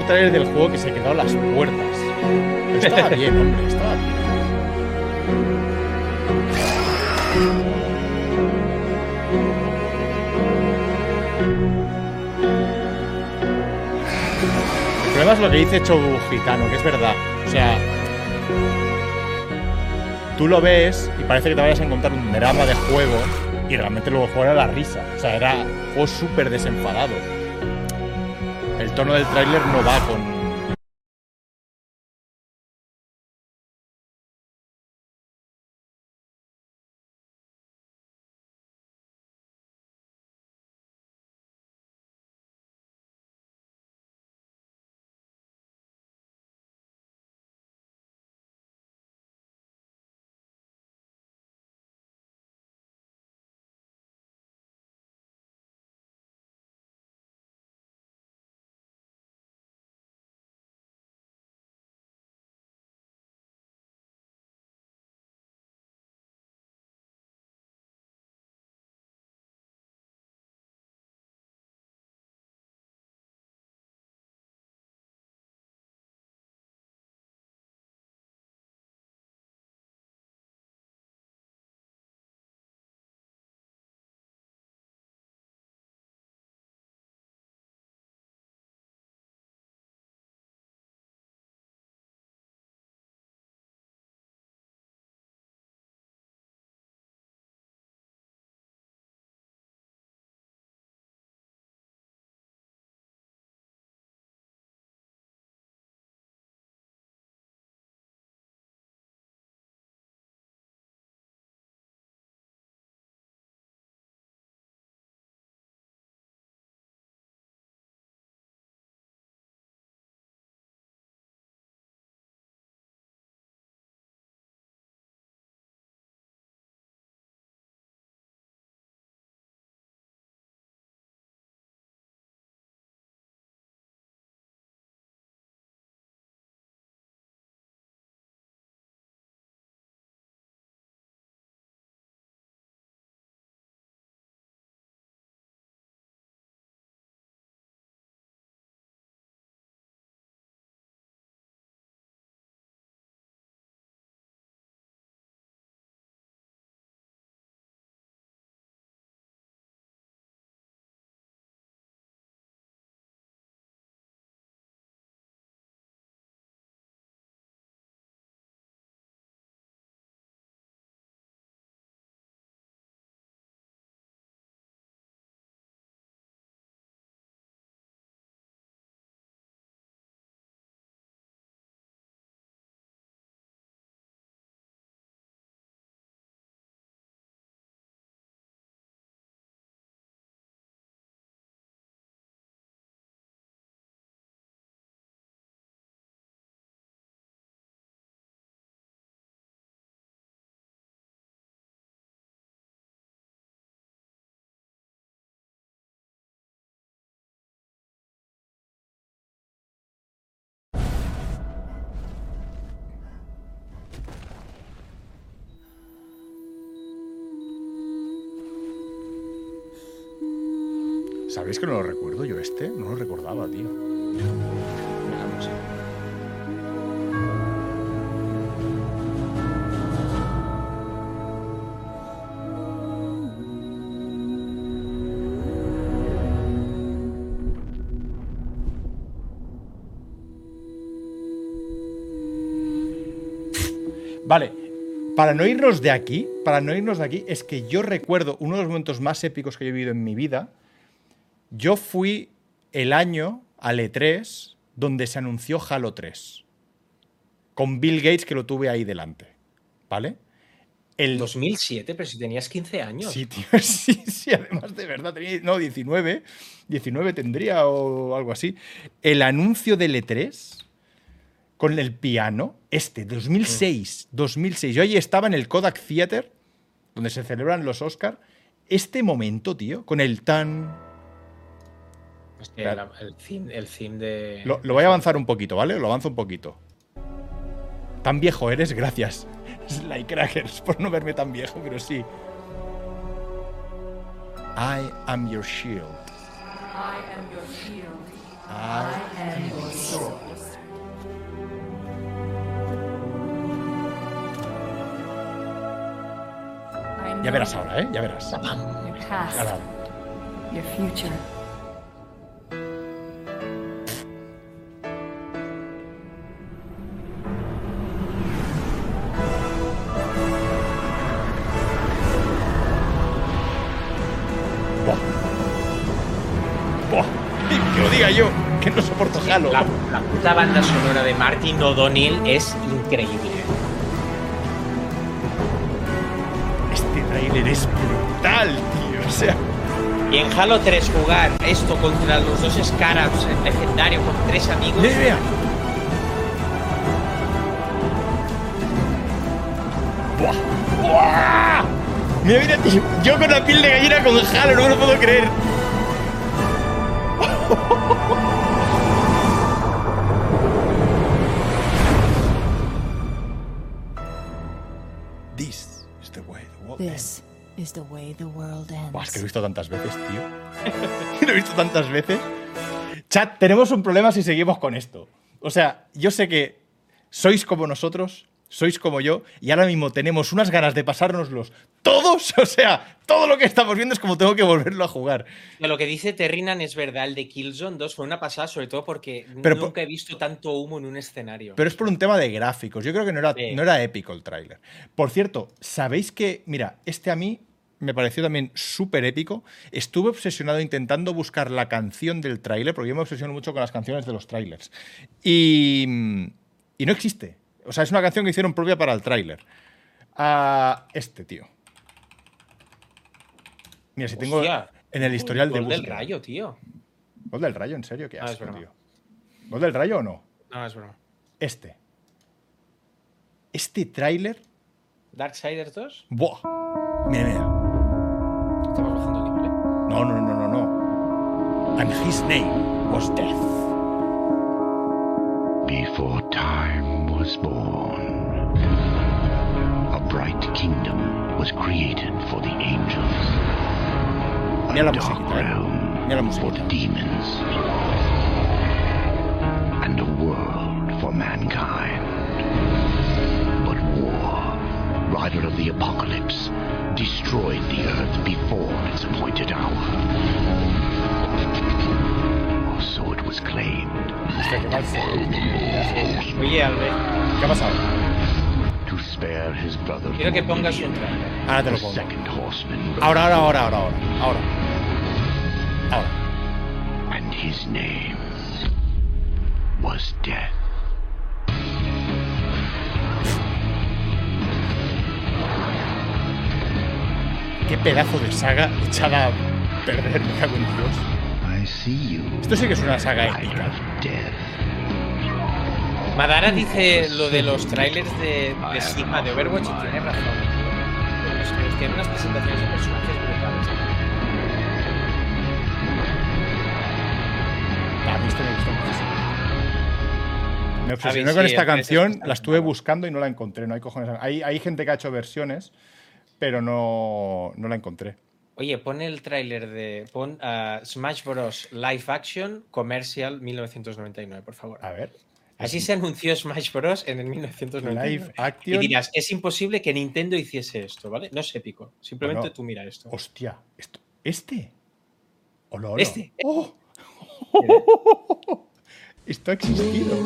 Mejor trailer del juego que se quedó a las puertas. Estaba bien, hombre, estaba bien. El problema es lo que dice Chobu Gitano, que es verdad. O sea, tú lo ves y parece que te vayas a encontrar un drama de juego y realmente luego juego era la risa. O sea, era un juego súper desenfadado. Tono del tráiler no va con... ¿Sabéis que no lo recuerdo yo este? No lo recordaba, tío. Vale, para no irnos de aquí, para no irnos de aquí, es que yo recuerdo uno de los momentos más épicos que he vivido en mi vida. Yo fui el año al E3 donde se anunció Halo 3. Con Bill Gates que lo tuve ahí delante. ¿Vale? El 2007, pero si tenías 15 años. Sí, tío, sí, sí, además de verdad tenía, no, 19, 19 tendría o algo así. El anuncio del E3 con el piano, este, 2006, 2006. Yo ahí estaba en el Kodak Theater, donde se celebran los Oscar. Este momento, tío, con el tan... El, theme, el theme de. Lo, lo voy a avanzar un poquito, ¿vale? Lo avanzo un poquito. Tan viejo eres, gracias. Sly Crackers, por no verme tan viejo, pero sí. I am your shield. I am your shield. I am your sword. Ya verás ahora, ¿eh? Ya verás. Your past, Ahora. your future. La, la puta banda sonora de Martin O'Donnell es increíble. Este tráiler es brutal, tío. O sea, Y en Halo 3 jugar esto contra los dos Scarabs en legendario con tres amigos. mira. Buah. Buah. Mira, mira, tío. Yo con la piel de gallina con Halo, no me lo puedo creer. Buah, es que lo he visto tantas veces, tío. lo he visto tantas veces. Chat, tenemos un problema si seguimos con esto. O sea, yo sé que sois como nosotros, sois como yo, y ahora mismo tenemos unas ganas de pasárnoslos todos. O sea, todo lo que estamos viendo es como tengo que volverlo a jugar. Lo que dice Terrinan es verdad, el de Killzone 2 fue una pasada, sobre todo porque Pero nunca he visto tanto humo en un escenario. Pero es por un tema de gráficos. Yo creo que no era, Sí. no era épico el tráiler. Por cierto, ¿sabéis que, mira, este a mí me pareció también súper épico? Estuve obsesionado intentando buscar la canción del tráiler, porque yo me obsesiono mucho con las canciones de los trailers. Y, y no existe. O sea, es una canción que hicieron propia para el tráiler. Ah, este, tío. Mira, si tengo Hostia. en el historial de Gol del búsqueda. rayo, tío. ¿Gol del rayo? ¿En serio? ¿Qué No, es asco, broma. tío. ¿Gol del rayo o no? No, es broma. Este. Este tráiler. Darksiders 2. ¡Buah! Mira, mira. No, no, no, no, no. And his name was Death. Before time was born, a bright kingdom was created for the angels. A dark realm for the demons. And a world for mankind. But war, rider of the apocalypse, destroyed the earth before its appointed hour. Or so it was claimed. Hostia, qué mal se- Oye, Albert, ¿Qué ha pasado? To spare his brother quiero que from pongas un trailer. Ahora te lo pongo. second horseman Ahora, ahora, ahora, ahora, ahora. Ahora. Ahora. and his name was Death. Qué pedazo de saga echada a perder, me cago en Dios. Esto sí que es una saga épica. Madara dice lo de los trailers de, de Sigma de Overwatch y tiene razón. Es que Tiene unas presentaciones de personajes brutales. A mí esto me gustó muchísimo. Me obsesioné A ver, con sí, esta canción, la estuve buscando y no la encontré. No hay cojones. Hay, hay gente que ha hecho versiones, pero no, no la encontré. Oye, pon el tráiler de. Pon Smash Bros. Live Action Commercial 1999, por favor. A ver. Así se anunció Smash Bros. en el 1999. Live Action. Y dirás, es imposible que Nintendo hiciese esto, ¿vale? No es épico. Simplemente Bueno, tú mira esto. Hostia, esto, ¿este? Hola, hola. Este. ¡Oh! Esto ha existido.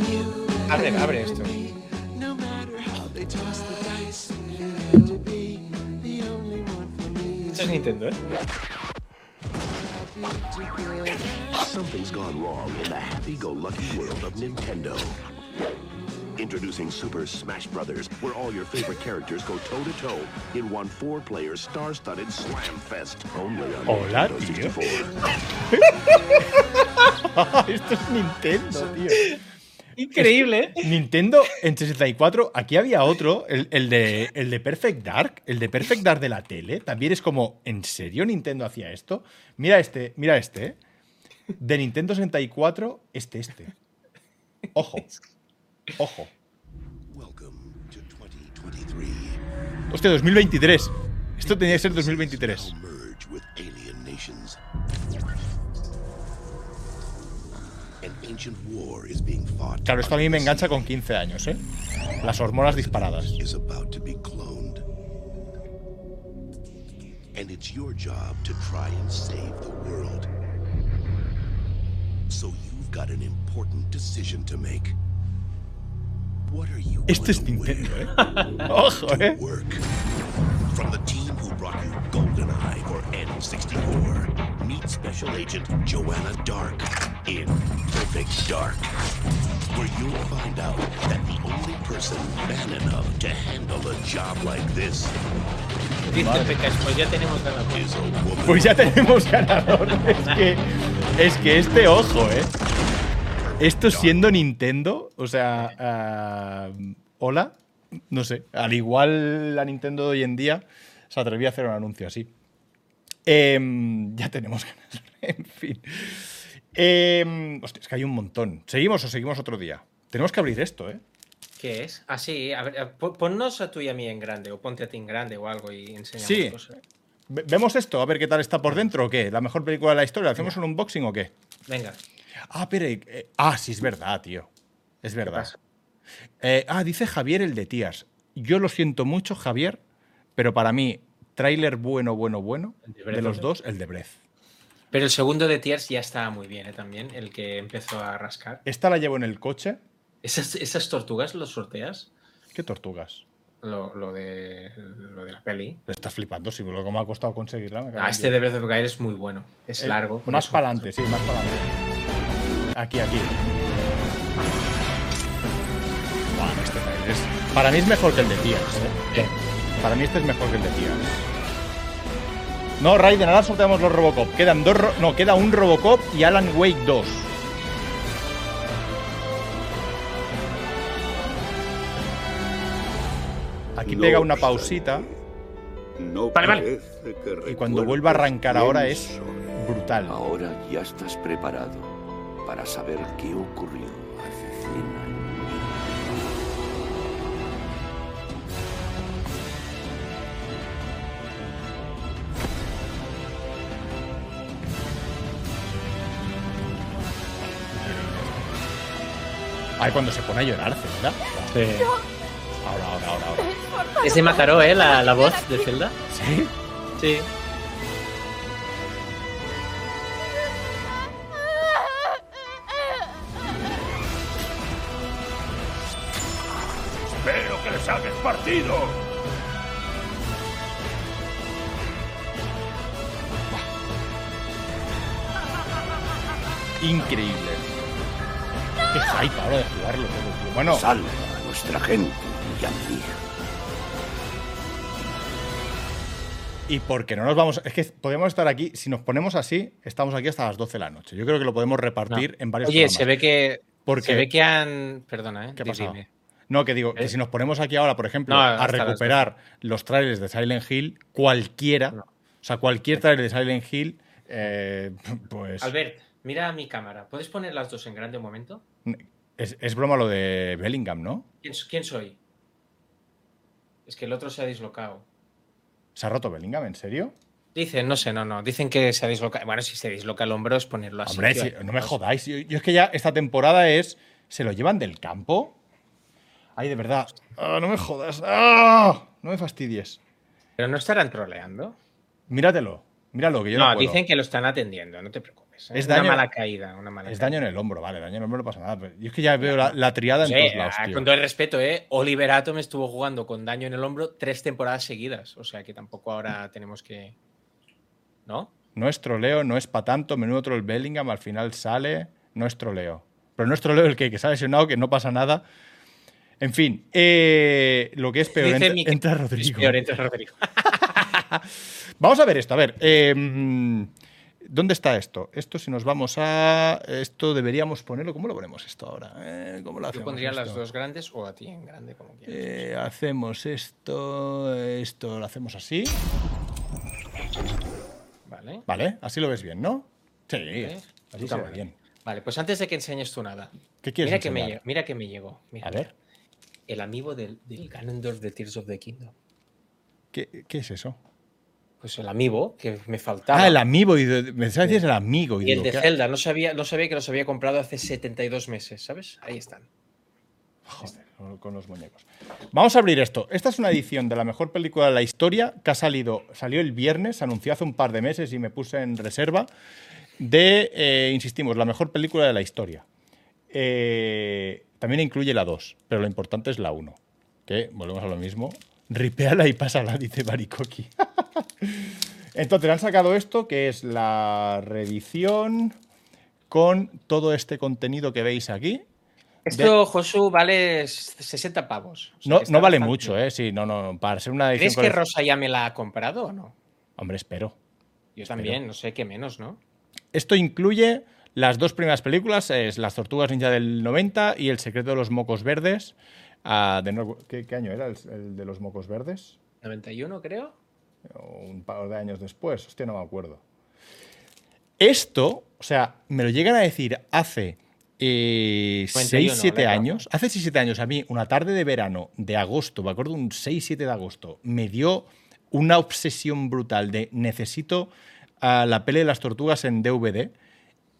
Abre, abre esto. Esto es Nintendo, ¿eh? Something's gone wrong in the happy-go-lucky world of Nintendo. Introducing Super Smash Brothers, where all your favorite characters go toe-to-toe in one four-player star-studded slam fest. Only on Hola, Nintendo tío. 64. Esto es Nintendo, tío. Increíble, ¿eh? Nintendo en 64, aquí había otro, el, el de, el de Perfect Dark, el de Perfect Dark de la tele. También es como, ¿en serio Nintendo hacía esto? Mira este, mira este, ¿eh? De Nintendo 64, este, este. Ojo. Ojo. Hostia, 2023. Esto tenía que ser 2023. Claro, esto a mí me engancha con 15 años, ¿eh? Las hormonas disparadas. is about to be cloned. And it's your job to try and save the world. So you've got an important decision to make. What are you Este es Nintendo, ¿eh? Ojo, ¿eh? From the team who brought you GoldenEye for N64, meet Special Agent Joanna Dark in Perfect Dark, where you'll find out that the only person man enough to handle a job like this Dice Pecas, pues ya tenemos ganador. Pues ya tenemos ganador. Es que, es que este ojo, ¿eh? Esto siendo Nintendo, o sea, ah, hola, no sé, al igual la Nintendo de hoy en día se atrevía a hacer un anuncio así. Em, ya tenemos ganas, en fin. Em, hostia, es que hay un montón. ¿Seguimos o seguimos otro día? Tenemos que abrir esto, ¿eh? ¿Qué es? Ah, sí, a ver, pon- ponnos a tú y a mí en grande, o ponte a ti en grande o algo y enseñamos Sí. cosas. ¿Vemos esto? A ver qué tal está por dentro o qué. ¿La mejor película de la historia? ¿Hacemos un unboxing o qué? Venga. Ah, pero. eh, ah, sí, es verdad, tío. Es verdad. Eh, ah, dice Javier el de Tías. Yo lo siento mucho, Javier, pero para mí, tráiler bueno, bueno, bueno, ¿El de de, los dos, el de Breath. Pero el segundo de Tiers ya estaba muy bien, ¿eh? También, el que empezó a rascar. Esta la llevo en el coche. ¿Esas, esas tortugas los sorteas? ¿Qué tortugas? Lo, lo de, lo de la peli. Estás flipando, sí, lo que me ha costado conseguirla. Ah, este de Breath of es muy bueno. Es Eh, largo. Más para adelante, sí, más para adelante. Aquí, aquí. Este trailer es- Para mí es mejor que el de Tías. ¿eh? Para mí este es mejor que el de Tías. No, Raiden, ahora sorteamos los Robocop. Quedan dos. ro- No, queda un Robocop y Alan Wake 2. Aquí No pega una pausita No Vale, vale. y cuando vuelva a arrancar ahora es brutal. Ahora ya estás preparado para saber qué ocurrió Ay, cuando se pone a llorar, Zelda. Ahora, ahora, ahora, ahora. Es de Mataró, ¿eh? La, la voz de Zelda. ¿Sí? Sí. Espero que le saques partido. Increíble. Qué hype ahora de jugarlo. Bueno, Salva a nuestra gente y a mi hija. y porque no nos vamos. Es que podemos estar aquí. Si nos ponemos así, estamos aquí hasta las 12 de la noche. Yo creo que lo podemos repartir en varios Oye, programas. se ve que. Porque- Se ve que han. Perdona, ¿eh? ¿Qué. No, que digo, que ¿Eh? si nos ponemos aquí ahora, por ejemplo, No, a recuperar los trailers de Silent Hill, cualquiera, No. o sea, cualquier trailer de Silent Hill, eh, pues. Albert, mira mi cámara. ¿Puedes poner las dos en grande un momento? Es, es broma lo de Bellingham, ¿no? ¿Quién, quién soy? Es que el otro se ha dislocado. ¿Se ha roto Bellingham? ¿En serio? Dicen, no sé, no, no. Dicen que se disloca. Bueno, si se disloca el hombro es ponerlo así. Hombre, no me jodáis. Yo, yo es que ya esta temporada es. ¿Se lo llevan del campo? Ay, de verdad. Ah, no me jodas. Ah, no me fastidies. Pero no estarán troleando. Míratelo. Míralo, que yo no, no, puedo. dicen que lo están atendiendo, no te preocupes. ¿Eh? Es una daño- mala caída, una mala Es caída. daño en el hombro, vale, daño en el hombro no pasa nada. pero yo es que ya veo la, la triada en todos lados, ah, tío. con todo el respeto, ¿eh? Oliver Atom estuvo jugando con daño en el hombro tres temporadas seguidas. O sea que tampoco ahora tenemos que. ¿No? No es troleo, no es para tanto. Menudo troll Bellingham, al final sale. No es troleo. Pero no es troleo el que, que se ha lesionado, que no pasa nada. En fin, eh, lo que es peor, entra, entra Es Rodrigo. peor, entra Rodrigo. Vamos a ver esto, a ver. eh, mm, ¿Dónde está esto? Esto, si nos vamos a. Esto deberíamos ponerlo. ¿Cómo lo ponemos esto ahora? Eh, ¿Cómo lo Yo hacemos? pondría las dos grandes o a ti en grande, como quieras. Eh, hacemos esto, esto lo hacemos así. Vale. Vale, así lo ves bien, ¿no? Sí, Vale. así se ve madre. bien. Vale, pues antes de que enseñes tú nada. ¿Qué quieres mira que, me, mira que me llegó. mira. A ver, El amigo del, del Ganondorf de Tears of the Kingdom. ¿qué, qué es eso? Pues el amigo que me faltaba. Ah, el amigo. Y me decías el amigo. Y, Y el digo, de ¿qué- Zelda, no sabía, no sabía que los había comprado hace 72 meses, ¿sabes? Ahí están. Joder, con- los muñecos. Vamos a abrir esto. Esta es una edición de la mejor película de la historia que ha salido, salió el viernes, se anunció hace un par de meses y me puse en reserva, de, eh, insistimos, la mejor película de la historia. Eh, también incluye la 2, pero lo importante es la 1, que volvemos a lo mismo. Ripeala y pásala, dice Barikoki. Entonces han sacado esto, que es la reedición con todo este contenido que veis aquí. Esto, Josu, vale 60 pavos. O sea, No, no vale bastante mucho. ¿eh? Sí, no, no, para ser una edición... ¿Crees que Rosa ya me la ha comprado o no? Hombre, espero. Yo también, no sé qué menos, ¿no? Esto incluye las dos primeras películas, es Las Tortugas Ninja del 90 y El Secreto de los Mocos Verdes. ah, de no- ¿qué, qué año era el, el de los Mocos Verdes? 91, creo. O un par de años después, hostia, no me acuerdo. Esto, o sea, me lo llegan a decir hace 6, 91, 7 legal. años. Hace 6, 7 años, a mí, una tarde de verano de agosto, me acuerdo, un 6, 7 de agosto, me dio una obsesión brutal de necesito ah, la peli de las tortugas en DVD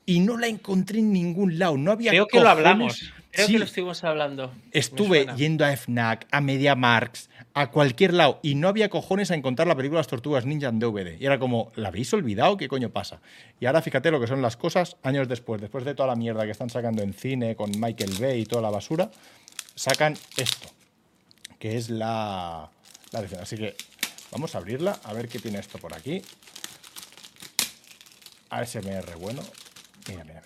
y no la encontré en ningún lado. No había Creo que lo cojones. hablamos. Creo Sí, que lo estuvimos hablando. Estuve yendo a FNAC, a Media Marks, a cualquier lado y no había cojones a encontrar la película Las Tortugas Ninja en DVD. Y era como, ¿la habéis olvidado? ¿Qué coño pasa? Y ahora fíjate lo que son las cosas años después, después de toda la mierda que están sacando en cine con Michael Bay y toda la basura, sacan esto, que es la, la. Así que vamos a abrirla, a ver qué tiene esto por aquí. ASMR bueno. Mira, mira,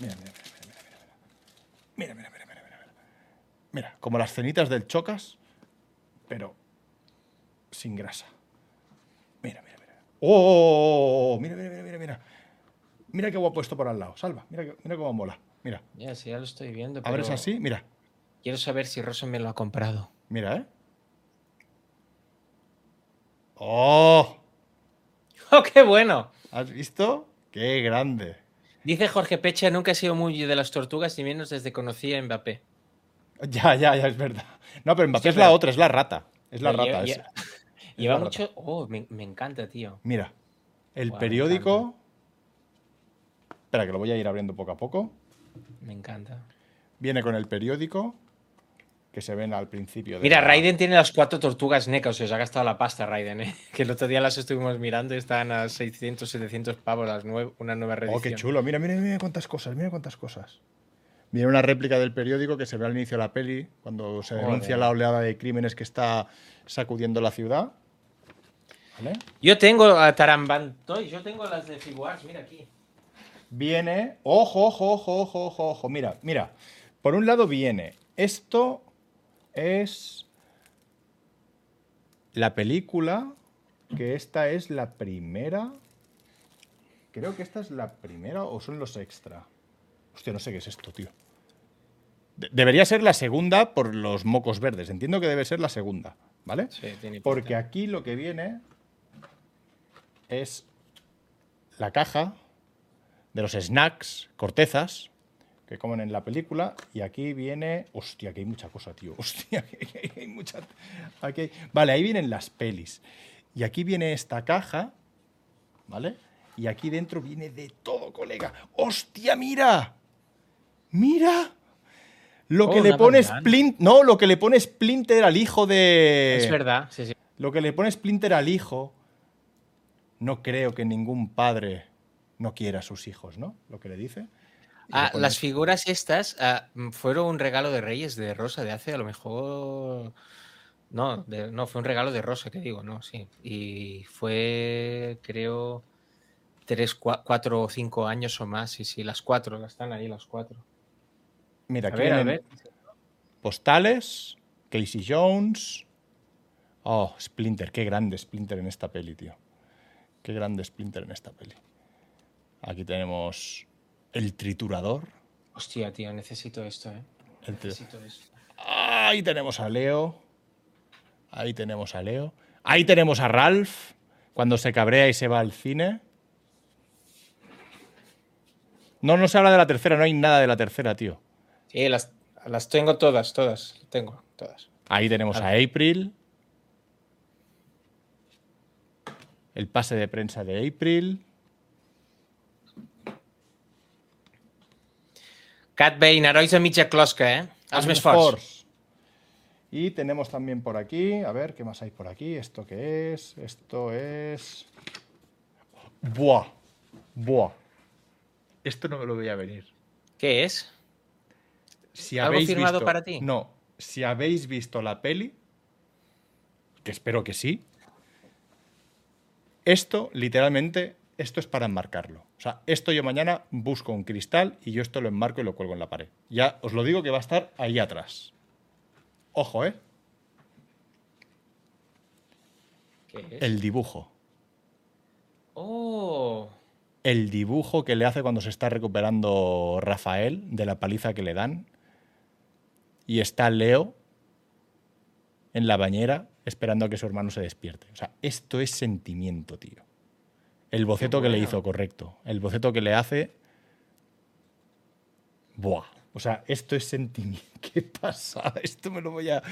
mira, mira. Mira, mira, mira, mira, mira. Mira, mira, mira, mira. Mira, mira, mira, mira. mira como las cenitas del Chocas pero sin grasa. Mira, mira, mira. ¡Oh! Mira, mira, mira, mira, mira. Mira qué guapo esto por al lado. Salva, mira, cómo mola. Mira, Ya, sí, ya lo estoy viendo. abres pero así, mira, Quiero saber si Rosa me lo ha comprado. mira, ¿eh? ¡Oh! ¡Oh, qué bueno! ¿Has visto? ¡Qué grande! Dice Jorge Pecha, nunca he sido muy de las tortugas, ni menos desde que conocí a Mbappé. Ya, ya, ya, es verdad. No, pero Mbappé es la otra, es la rata. Es la rata. es Lleva mucho. Oh, me, encanta, tío. Mira, el periódico. Espera, que lo voy a ir abriendo poco a poco. Me encanta. Viene con el periódico, que se ven al principio de. Mira, la- Raiden tiene las cuatro tortugas NECA, o sea, se ha gastado la pasta Raiden, ¿eh? Que el otro día las estuvimos mirando y estaban a 600, 700 pavos las nue- una nueva reedición. Oh, qué chulo. Mira, mira, mira cuántas cosas, mira cuántas cosas. Viene una réplica del periódico que se ve al inicio de la peli, cuando se denuncia la oleada de crímenes que está sacudiendo la ciudad. ¿Vale? Yo tengo a Tarambantoy, yo tengo las de Figuarts, mira aquí. Viene. Ojo, ojo, ojo, ojo, ojo, ojo. Mira, mira. Por un lado viene. Esto es. La película. Que esta es la primera. Creo que esta es la primera o son los extra. Hostia, no sé qué es esto, tío. De- debería ser la segunda por los mocos verdes. Entiendo que debe ser la segunda, ¿vale? Sí, tiene. Porque aquí lo que viene es la caja de los snacks, cortezas, que comen en la película. Y aquí viene. Hostia, que hay mucha cosa, tío. Hostia, que hay mucha. aquí hay- Vale, ahí vienen las pelis. Y aquí viene esta caja ¿vale? Y aquí dentro viene de todo, colega. ¡Hostia, mira! ¡Mira! Lo Oh, que le una pone bandana. Splint... No, lo que le pone Splinter al hijo de... Es verdad, sí, sí. Lo que le pone Splinter al hijo... No creo que ningún padre no quiera a sus hijos, ¿no? Lo que le dice. Le Ah, las figuras estas ah, mm, fueron un regalo de Reyes de Rosa de hace a lo mejor. No, de- no, fue un regalo de Rosa, que digo, no, sí. Y fue, creo, tres, cua- cuatro o cinco años o más. Sí, sí, las cuatro, están ahí las cuatro. Mira, A aquí a ver. postales, Casey Jones. Oh, Splinter, qué grande Splinter en esta peli, tío. Qué grande Splinter en esta peli. Aquí tenemos el triturador. Hostia, tío, necesito esto, ¿eh? Necesito esto. Ahí tenemos a Leo. Ahí tenemos a Leo. Ahí tenemos a Ralph cuando se cabrea y se va al cine. No, no se habla de la tercera, no hay nada de la tercera, tío. Sí, las, las tengo todas, todas. Tengo, todas. Ahí tenemos a April. El pase de prensa de April. Cat Bane, herois de mitja closca, eh? Els més forts. Y tenemos también por aquí, a ver, ¿qué más hay por aquí? ¿Esto qué es? Esto es... Buah. Buah. Esto no me lo veía venir. ¿Qué es? Si ¿Algo habéis firmado visto- para ti? No. Si habéis visto la peli, que espero que sí, esto, literalmente, esto es para enmarcarlo. O sea, esto yo mañana busco un cristal y yo esto lo enmarco y lo cuelgo en la pared. Ya os lo digo que va a estar ahí atrás. Ojo, ¿eh? ¿Qué es? El dibujo. Oh. El dibujo que le hace cuando se está recuperando Rafael de la paliza que le dan. Y está Leo en la bañera esperando a que su hermano se despierte. O sea, esto es sentimiento, tío. El boceto que le hizo, correcto. El boceto que le hace. Buah. O sea, esto es sentimiento. Qué pasada. Esto me lo voy a.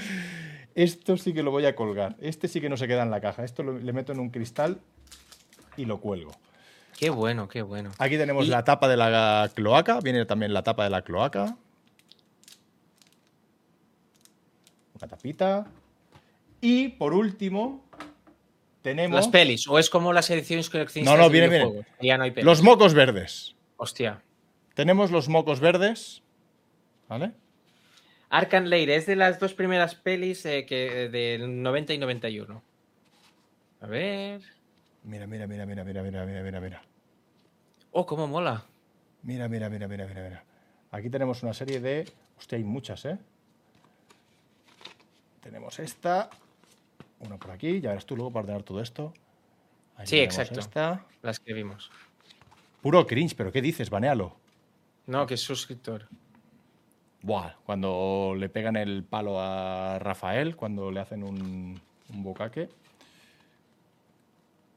Esto sí que lo voy a colgar. Este sí que no se queda en la caja. Esto lo- le meto en un cristal y lo cuelgo. Qué bueno, qué bueno. Aquí tenemos Y- la tapa de la cloaca. Viene también la tapa de la cloaca. Una tapita. Y por último, tenemos. Las pelis, o es como las ediciones coleccionistas No, no, viene, viene. Ya no hay pelis. Los mocos verdes. Hostia. Tenemos los mocos verdes. ¿Vale? Arkham Lair es de las dos primeras pelis eh, que, del 90 y 91. A ver. Mira, mira, mira, mira, mira, mira, mira, mira, mira. Oh, cómo mola. Mira, mira, mira, mira, mira, mira. Aquí tenemos una serie de. Hostia, hay muchas, ¿eh? Tenemos esta. Una por aquí. Ya verás tú luego para ordenar todo esto. Ahí Sí, exacto. Esta. Las que vimos. Puro cringe, pero ¿qué dices? Banealo. No, que es suscriptor. Buah, cuando le pegan el palo a Rafael, cuando le hacen un, un bocaque.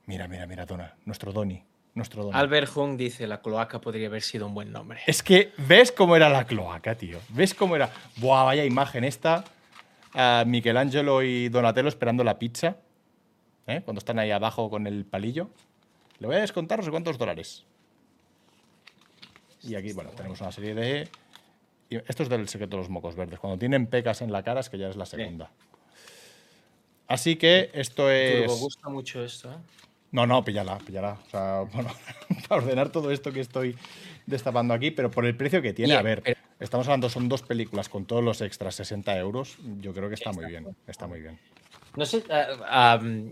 Mira, mira, mira, Dona. Nuestro Doni. Nuestro Doni. Albert Hung dice, la cloaca podría haber sido un buen nombre. Es que ves cómo era la cloaca, tío. ¿Ves cómo era? Buah, vaya imagen esta. A Michelangelo y Donatello esperando la pizza. ¿eh? Cuando están ahí abajo con el palillo. Le voy a descontar no sé cuántos dólares. Y aquí, bueno, tenemos una serie de. Esto es del secreto de los mocos verdes. Cuando tienen pecas en la cara es que ya es la segunda. Así que esto Me es. gusta mucho esto, ¿eh? No, no, píllala, píllala. O sea, bueno, para ordenar todo esto que estoy destapando aquí, pero por el precio que tiene, Bien, a ver, pero- estamos hablando, son dos películas con todos los extras, 60 euros. Yo creo que está muy bien, está muy bien. No sé, am,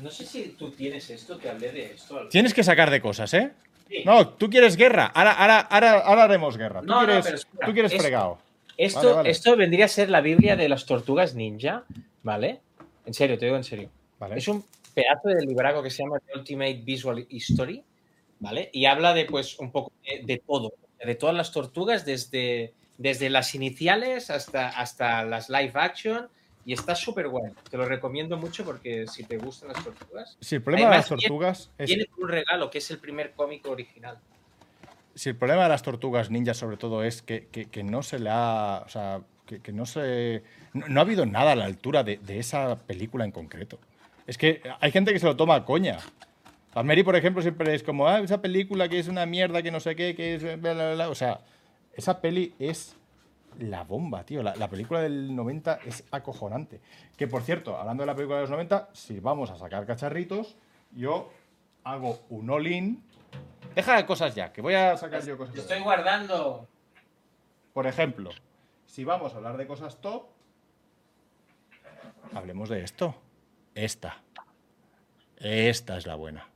no sé si tú tienes esto, te hablé de esto. Tienes que sacar de cosas, ¿eh? Sí. No, tú quieres guerra. Ahora, ahora, ahora, ahora haremos guerra. Tú No, no, quieres, pero espera, tú quieres esto- fregado. Esto, Vale, vale. esto vendría a ser la Biblia de las tortugas ninja, ¿vale? En serio, te digo en serio. Vale. Es un pedazo de libraco que se llama The Ultimate Visual History, ¿vale? Y habla de, pues, un poco de, de todo, de todas las tortugas, desde, desde las iniciales hasta, hasta las live action, y está súper guay. Te lo recomiendo mucho porque si te gustan las tortugas. Si el problema de las tortugas es. Viene con un regalo, que es el primer cómic original. Si el problema de las tortugas ninja, sobre todo, es que, que- que no se le ha. O sea, que, que no se. No, no ha habido nada a la altura de, de esa película en concreto. Es que hay gente que se lo toma a coña. Mary, por ejemplo, siempre es como, ah, esa película que es una mierda, que no sé qué, que es. bla, bla, bla". O sea, esa peli es la bomba, tío. La, la película del 90 es acojonante. Que por cierto, hablando de la película de los 90, si vamos a sacar cacharritos, yo hago un all-in. Deja de cosas ya, que voy a sacar yo cosas. Estoy guardando. Por ejemplo, si vamos a hablar de cosas top, hablemos de esto. Esta. Esta es la buena.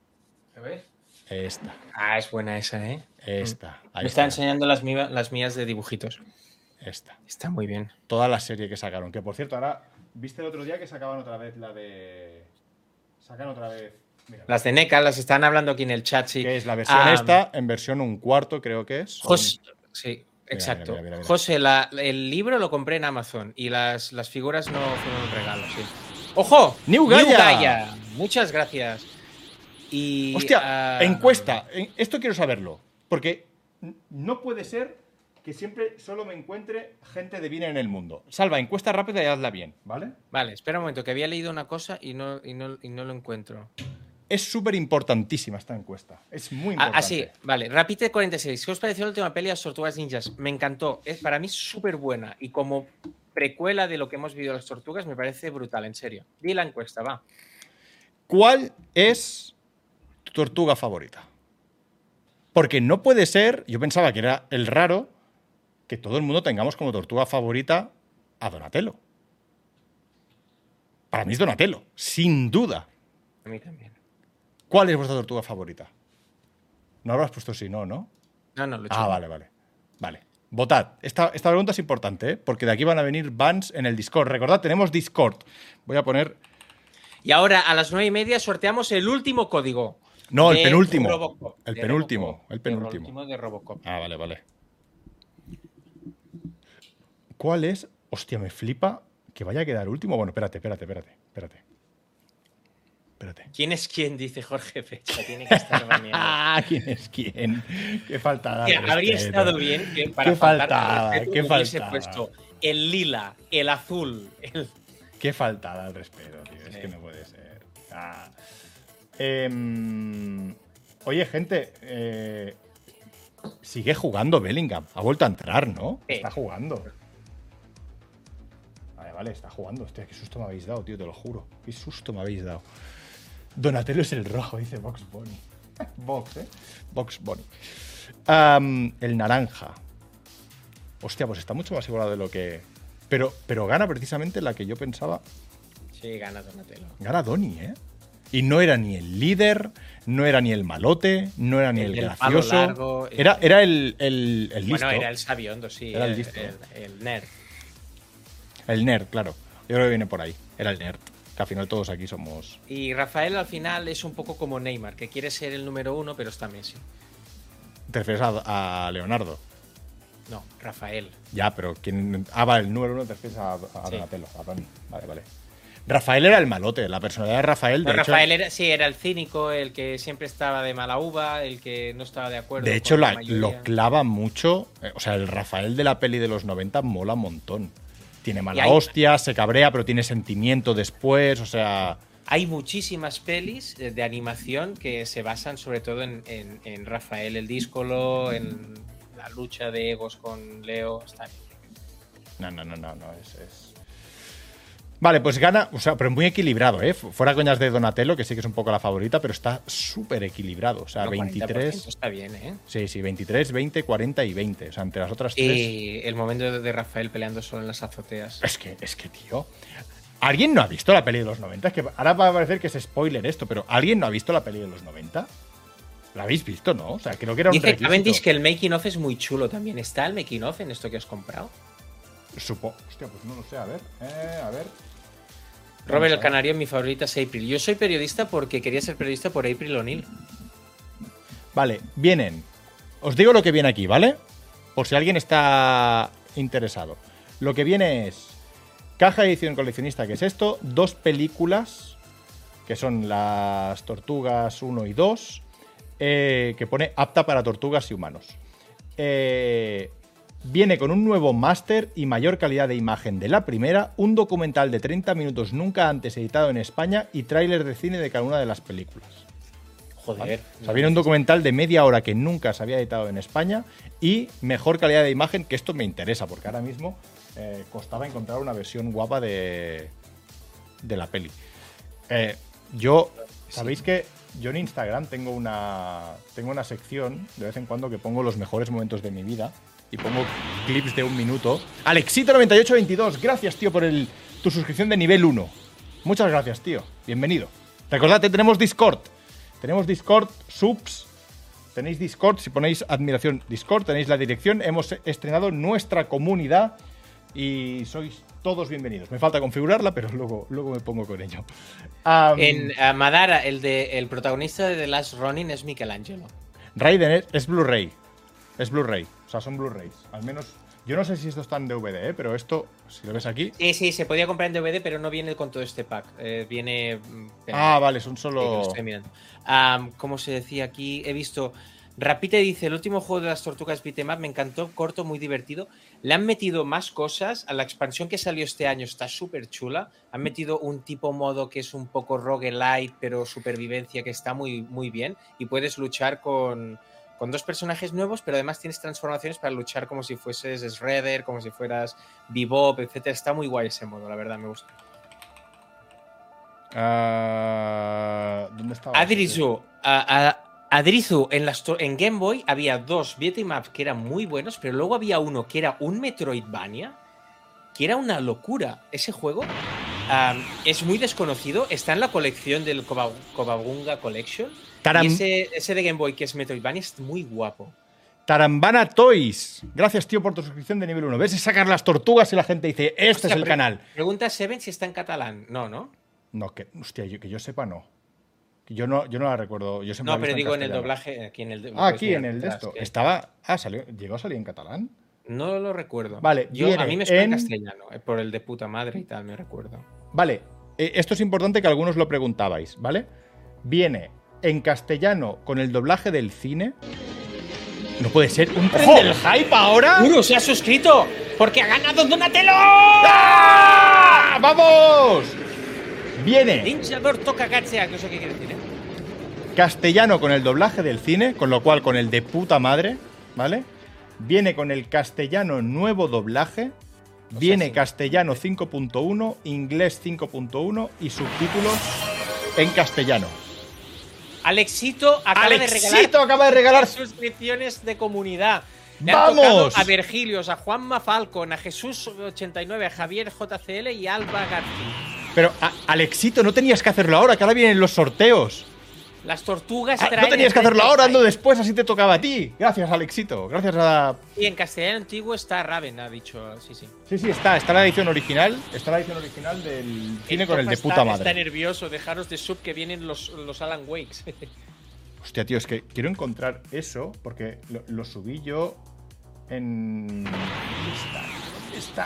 A ver. Esta. Ah, es buena esa, ¿eh? Esta. Ahí Me está está. enseñando las, mía- las mías de dibujitos. Esta. Está muy bien. Toda la serie que sacaron. Que por cierto, ahora. ¿Viste el otro día que sacaban otra vez la de. Sacan otra vez. Las de NECA las están hablando aquí en el chat, sí. que es la versión Ah, esta, en versión un cuarto, creo que es. Jos- sí, exacto. mira, mira, mira. José, la- el libro lo compré en Amazon y las, las figuras no fueron un regalo, sí. ¡Ojo! New Gaia. Gaia. Muchas gracias. Y, Hostia, ah, encuesta. En- Esto quiero saberlo. Porque no puede ser que siempre solo me encuentre gente de bien en el mundo. Salva, encuesta rápida y hazla bien, ¿vale? Vale, espera un momento, que había leído una cosa y no, y no, y no lo encuentro. Es súper importantísima esta encuesta. Es muy Ah, importante. ah, sí, vale. Rapide 46. ¿Qué os pareció la última peli de las Tortugas Ninjas? Me encantó. Es para mí súper buena. Y como precuela de lo que hemos vivido de las tortugas, me parece brutal, en serio. Di la encuesta, va. ¿Cuál es tortuga favorita? Porque no puede ser, yo pensaba que era el raro, que todo el mundo tengamos como tortuga favorita a Donatello. Para mí es Donatello, sin duda. A mí también. ¿Cuál es vuestra tortuga favorita? No habrás puesto si no, ¿no? No, no, lo he hecho Ah, vale, vale. Vale. Votad. Esta, esta pregunta es importante, ¿eh? porque de aquí van a venir bans en el Discord. Recordad, tenemos Discord. Voy a poner. Y ahora a las nueve y media sorteamos el último código. No, el penúltimo. Robocop, El penúltimo, Robocop, el penúltimo. último de Robocop. Ah, vale, vale. ¿Cuál es? Hostia, me flipa que vaya a quedar último. Bueno, espérate, espérate, espérate, espérate. Espérate. ¿Quién es quién? Dice Jorge Fecha. Tiene que estar baneado. Ah, ¿quién es quién? Qué faltada. Tía, habría respeto. estado bien que para Qué faltada, respeto qué faltada. puesto el lila, el azul, el... Qué faltada al respeto, tío. Es que no puede ser. Ah. Em, oye, gente. eh, sigue jugando Bellingham. Ha vuelto a entrar, ¿no? Sí. Está jugando. Vale, vale, está jugando. Hostia, qué susto me habéis dado, tío, te lo juro. Qué susto me habéis dado. Donatello es el rojo, dice Vox Bunny. Vox, ¿eh? Vox Bunny. El naranja. Hostia, pues está mucho más igualado de lo que. Pero, pero gana precisamente la que yo pensaba. Sí, gana Donatello. Gana Donny, ¿eh? Y no era ni el líder, no era ni el malote, no era ni El gracioso. largo, era, era el, el, el listo. Bueno, era el sabiondo, sí. Era el listo. El, nerd. El nerd, claro. Yo creo que viene por ahí. Era el nerd. Que al final todos aquí somos. Y Rafael al final es un poco como Neymar, que quiere ser el número uno, pero está Messi. Te refieres a, a Leonardo. No, Rafael. Ya, pero ¿quién. Ah, vale, el número uno te refieres a, a Sí. Donatello, a Donny. Vale, vale. Rafael era el malote. La personalidad de Rafael, de No, hecho. Rafael era, sí, era el cínico, el que siempre estaba de mala uva, el que no estaba de acuerdo. De con hecho, la la- lo clava mucho. eh, O sea, el Rafael de la peli de los 90 mola un montón. Tiene mala hay- hostia, se cabrea, pero tiene sentimiento después. O sea. Hay muchísimas pelis de, de animación que se basan sobre todo en, en- en Rafael el díscolo, en la lucha de egos con Leo. Está. No, no, no, no, no. Es, es- Vale, pues gana, o sea, pero muy equilibrado, ¿eh? Fu- Fuera coñas de Donatello, que sí que es un poco la favorita, pero está súper equilibrado. O sea, No, 23. 40% Está bien, ¿eh? Sí, sí, 23, 20, 40 y 20. O sea, entre las otras tres. Y el momento de, Rafael peleando solo en las azoteas. Es que, es que, tío. ¿Alguien no ha visto la peli de los 90? Es que ahora va a parecer que es spoiler esto, pero ¿alguien no ha visto la peli de los 90? ¿La habéis visto, no? O sea, creo que era un Dice. Cavendish que el making of es muy chulo también. ¿Está el making of en esto que has comprado? Supo. Hostia, pues no lo sé, a ver. Eh, a ver. Robert el. Canario, mi favorita es April. Yo soy periodista porque quería ser periodista por April O'Neil. Vale, vienen. Os digo lo que viene aquí, ¿vale? Por si alguien está interesado. Lo que viene es caja de edición coleccionista, que es esto, dos películas, que son las Tortugas 1 y 2, eh, que pone apta para tortugas y humanos. Eh, viene con un nuevo máster y mayor calidad de imagen de la primera, un documental de 30 minutos nunca antes editado en España y tráiler de cine de cada una de las películas. Joder. O sea, viene un documental de media hora que nunca se había editado en España y mejor calidad de imagen, que esto me interesa, porque ahora mismo eh, costaba encontrar una versión guapa de, de la peli. Eh, yo, ¿sabéis que yo en Instagram tengo una, tengo una sección de vez en cuando que pongo los mejores momentos de mi vida y pongo clips de un minuto? Alexito9822, gracias, tío, por el, tu suscripción de nivel 1. Muchas gracias, tío. Bienvenido. Recordad, tenemos Discord. Tenemos Discord, subs. Tenéis Discord, si ponéis admiración Discord, tenéis la dirección. Hemos estrenado nuestra comunidad y sois todos bienvenidos. Me falta configurarla, pero luego, luego me pongo con ello. En eh, Madara, el, de, el protagonista de The Last Ronin es Michelangelo. Raiden es, es Blu-ray. Es Blu-ray. O sea, son Blu-rays. Al menos. Yo no sé si esto está en DVD, ¿eh? pero esto, si lo ves aquí. Sí, sí, se podía comprar en DVD, pero no viene con todo este pack. Eh, viene. mm, Ah, vale, son solo. estoy mirando. Am, como se decía aquí, he visto. Rapite dice: el último juego de las tortugas beat'em up me encantó, corto, muy divertido. Le han metido más cosas. A la expansión que salió este año está súper chula. Han metido un tipo modo que es un poco roguelite, pero supervivencia, que está muy, muy bien. Y puedes luchar con, con dos personajes nuevos, pero además tienes transformaciones para luchar como si fueses Shredder, como si fueras Bebop, etc. Está muy guay ese modo, la verdad, me gusta. Ah, ¿Dónde estaba? Adrizu, a- a- Adrizu, en, las to- en Game Boy había dos beat'em ups que eran muy buenos, pero luego había uno que era un Metroidvania, que era una locura. Ese juego es muy desconocido, está en la colección del Koba- Kobabunga Collection. Taram- Y ese, ese de Game Boy que es Metroidvania es muy guapo. Tarambana Toys. Gracias, tío, por tu suscripción de nivel 1. ¿Ves? Es sacar las tortugas y la gente dice, este Hostia, es el canal. Pregunta Seven si está en catalán. No, ¿no? No, que, hostia, yo- que yo sepa, no. Yo no, yo no la recuerdo. Yo No, pero digo en el doblaje, aquí en el... Ah, aquí mirar en el de esto. que- Estaba. Ah, salió. ¿Llegó a salir en catalán? No lo recuerdo. Vale, Yo, a mí me suena en en- castellano, eh, por el de puta madre y tal, me recuerdo. Vale, eh, esto es importante que algunos lo preguntabais, ¿vale? Viene en castellano con el doblaje del cine. No puede ser un tren ¡Ojo! del hype ahora. ¡Uro se ha suscrito! ¡Porque ha ganado Donatello! ¡Ah! ¡Vamos! Viene Ninja Dorto Kagatsea, que sé qué quiere decir, ¿eh? castellano con el doblaje del cine, con lo cual con el de puta madre, ¿vale? Viene con el castellano nuevo doblaje. Viene castellano 5.1, inglés 5.1 y subtítulos en castellano. Alexito acaba de regalar acaba de regalar suscripciones de comunidad. Le ¡Vamos! a Virgilios, a Juanma Falcon, a Jesús89, a Javier JCL y a Alba García. Pero, a- Alexito, no tenías que hacerlo ahora, que ahora vienen los sorteos. Las tortugas Ah, traen no tenías que hacerlo ahora, ando después, así te tocaba a ti. Gracias, Alexito. Gracias a. Y en castellano antiguo está Raven, ha dicho. Sí, sí. Sí, sí, está. Está la edición original. Está la edición original del cine con el de Topa puta está, madre. Está nervioso, dejaros de sub que vienen los, los Alan Wakes. Hostia, tío, es que quiero encontrar eso porque lo, lo subí yo en. ¿Dónde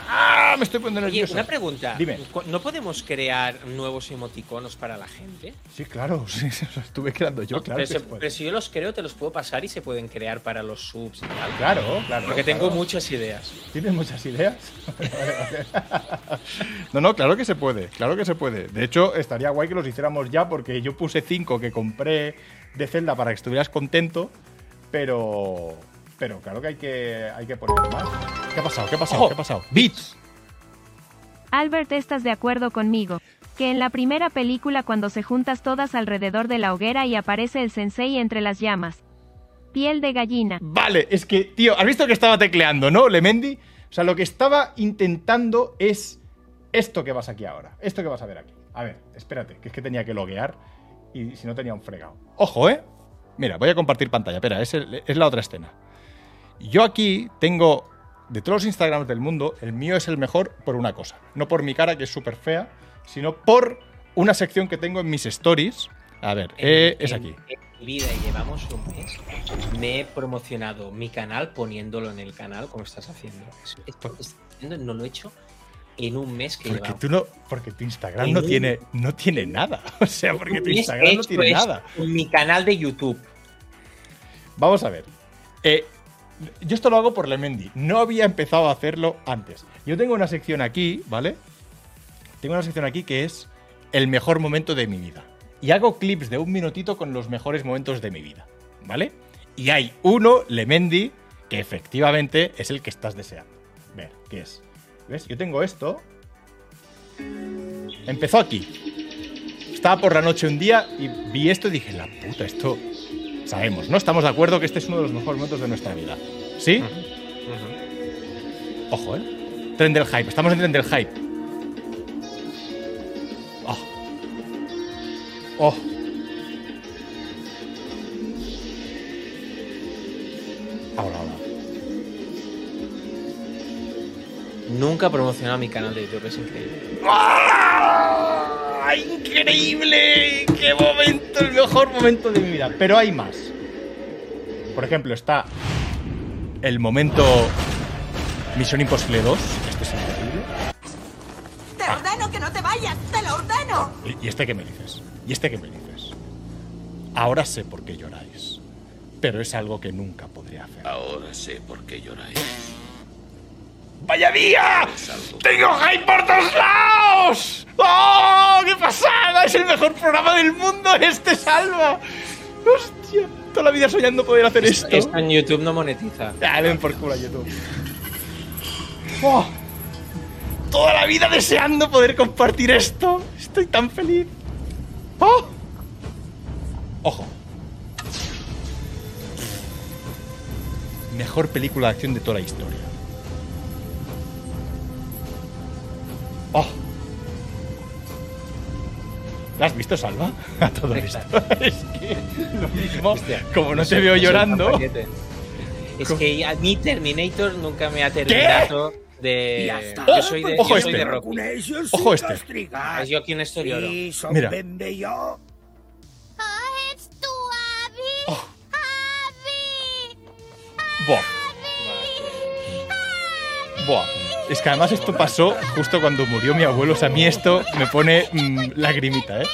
¡Ah! Me estoy poniendo Oye, nervioso. una pregunta. Dime. ¿cu- ¿No podemos crear nuevos emoticonos para la gente? Sí, claro, sí, los estuve creando yo, claro. pero, que se- se puede. pero si yo los creo, te los puedo pasar y se pueden crear para los subs y tal. Claro, claro. Porque tengo muchas ideas. ¿Tienes muchas ideas? No, no, claro que se puede, claro que se puede. De hecho, estaría guay que los hiciéramos ya porque yo puse cinco que compré de Zelda para que estuvieras contento, pero pero claro que hay que hay que poner más. ¿Qué ha pasado? ¿Qué ha pasado? Ojo. ¿Qué ha pasado? Beats. Albert, ¿estás de acuerdo conmigo? Que en la primera película cuando se juntas todas alrededor de la hoguera y aparece el sensei entre las llamas. Piel de gallina. Vale, es que, tío, ¿has visto que estaba tecleando, no, Lemendi? O sea, lo que estaba intentando es esto que vas aquí ahora. Esto que vas a ver aquí. A ver, espérate, que es que tenía que loguear y si no tenía un fregado. Ojo, ¿eh? Mira, voy a compartir pantalla. Espera, es, el- es la otra escena. Yo aquí tengo, de todos los Instagrams del mundo, el mío es el mejor por una cosa. No por mi cara, que es súper fea, sino por una sección que tengo en mis stories. A ver, eh, es aquí. En mi vida, y llevamos un mes, me he promocionado mi canal poniéndolo en el canal como estás haciendo. Esto esto que estás haciendo no lo he hecho en un mes que Porque tú no, porque tu Instagram En no un- tiene, no tiene nada. O sea, porque tu Instagram he no tiene nada. En mi canal de YouTube. Vamos a ver. Eh, yo esto lo hago por Lemendi. No había empezado a hacerlo antes. Yo tengo una sección aquí, ¿vale? Tengo una sección aquí que es el mejor momento de mi vida. y hago clips de un minutito con los mejores momentos de mi vida, ¿vale? Y hay uno, Lemendi, que efectivamente es el que estás deseando. Ver, ¿qué es? ¿Ves? Yo tengo esto. Empezó aquí. Estaba por la noche un día y vi esto y dije, la puta, esto... Sabemos, ¿no? Estamos de acuerdo que este es uno de los mejores momentos de nuestra vida. ¿Sí? Ojo, ¿eh? Tren del hype. Estamos en tren del hype. Oh. Oh. Ahora, ahora. Nunca he promocionado mi canal de YouTube, es increíble. ¡Ah! ¡Increíble! ¡Qué momento! El mejor momento de mi vida. Pero hay más. Por ejemplo, está el momento Misión Imposible 2. Este es increíble. Te ordeno que no te vayas, te lo ordeno. ¿Y- ¿Y este qué me dices? ¿Y este qué me dices? Ahora sé por qué lloráis. Pero es algo que nunca podré hacer. Ahora sé por qué lloráis. ¡Vaya día! ¡Tengo hype por todos lados! ¡Oh! ¡Qué pasada! ¡Es el mejor programa del mundo! ¡Este salva! ¡Hostia! Toda la vida soñando poder hacer esto. Esto en YouTube no monetiza. Ah, ven por culo a YouTube. Oh, toda la vida deseando poder compartir esto. Estoy tan feliz. Oh. Ojo. Mejor película de acción de toda la historia. Oh. ¿La has visto, Salva? A todo esto. es que lo mismo. como no te veo llorando. Es que a mí Terminator nunca me ha terminado de. Ya está. Yo soy de, Ojo yo soy este. de Rocky. Ojo este. Es yo quien esto lloro. Mira. Buah. Buah. Es que además esto pasó justo cuando murió mi abuelo. O sea, a mí esto me pone mm, lagrimita, ¿eh?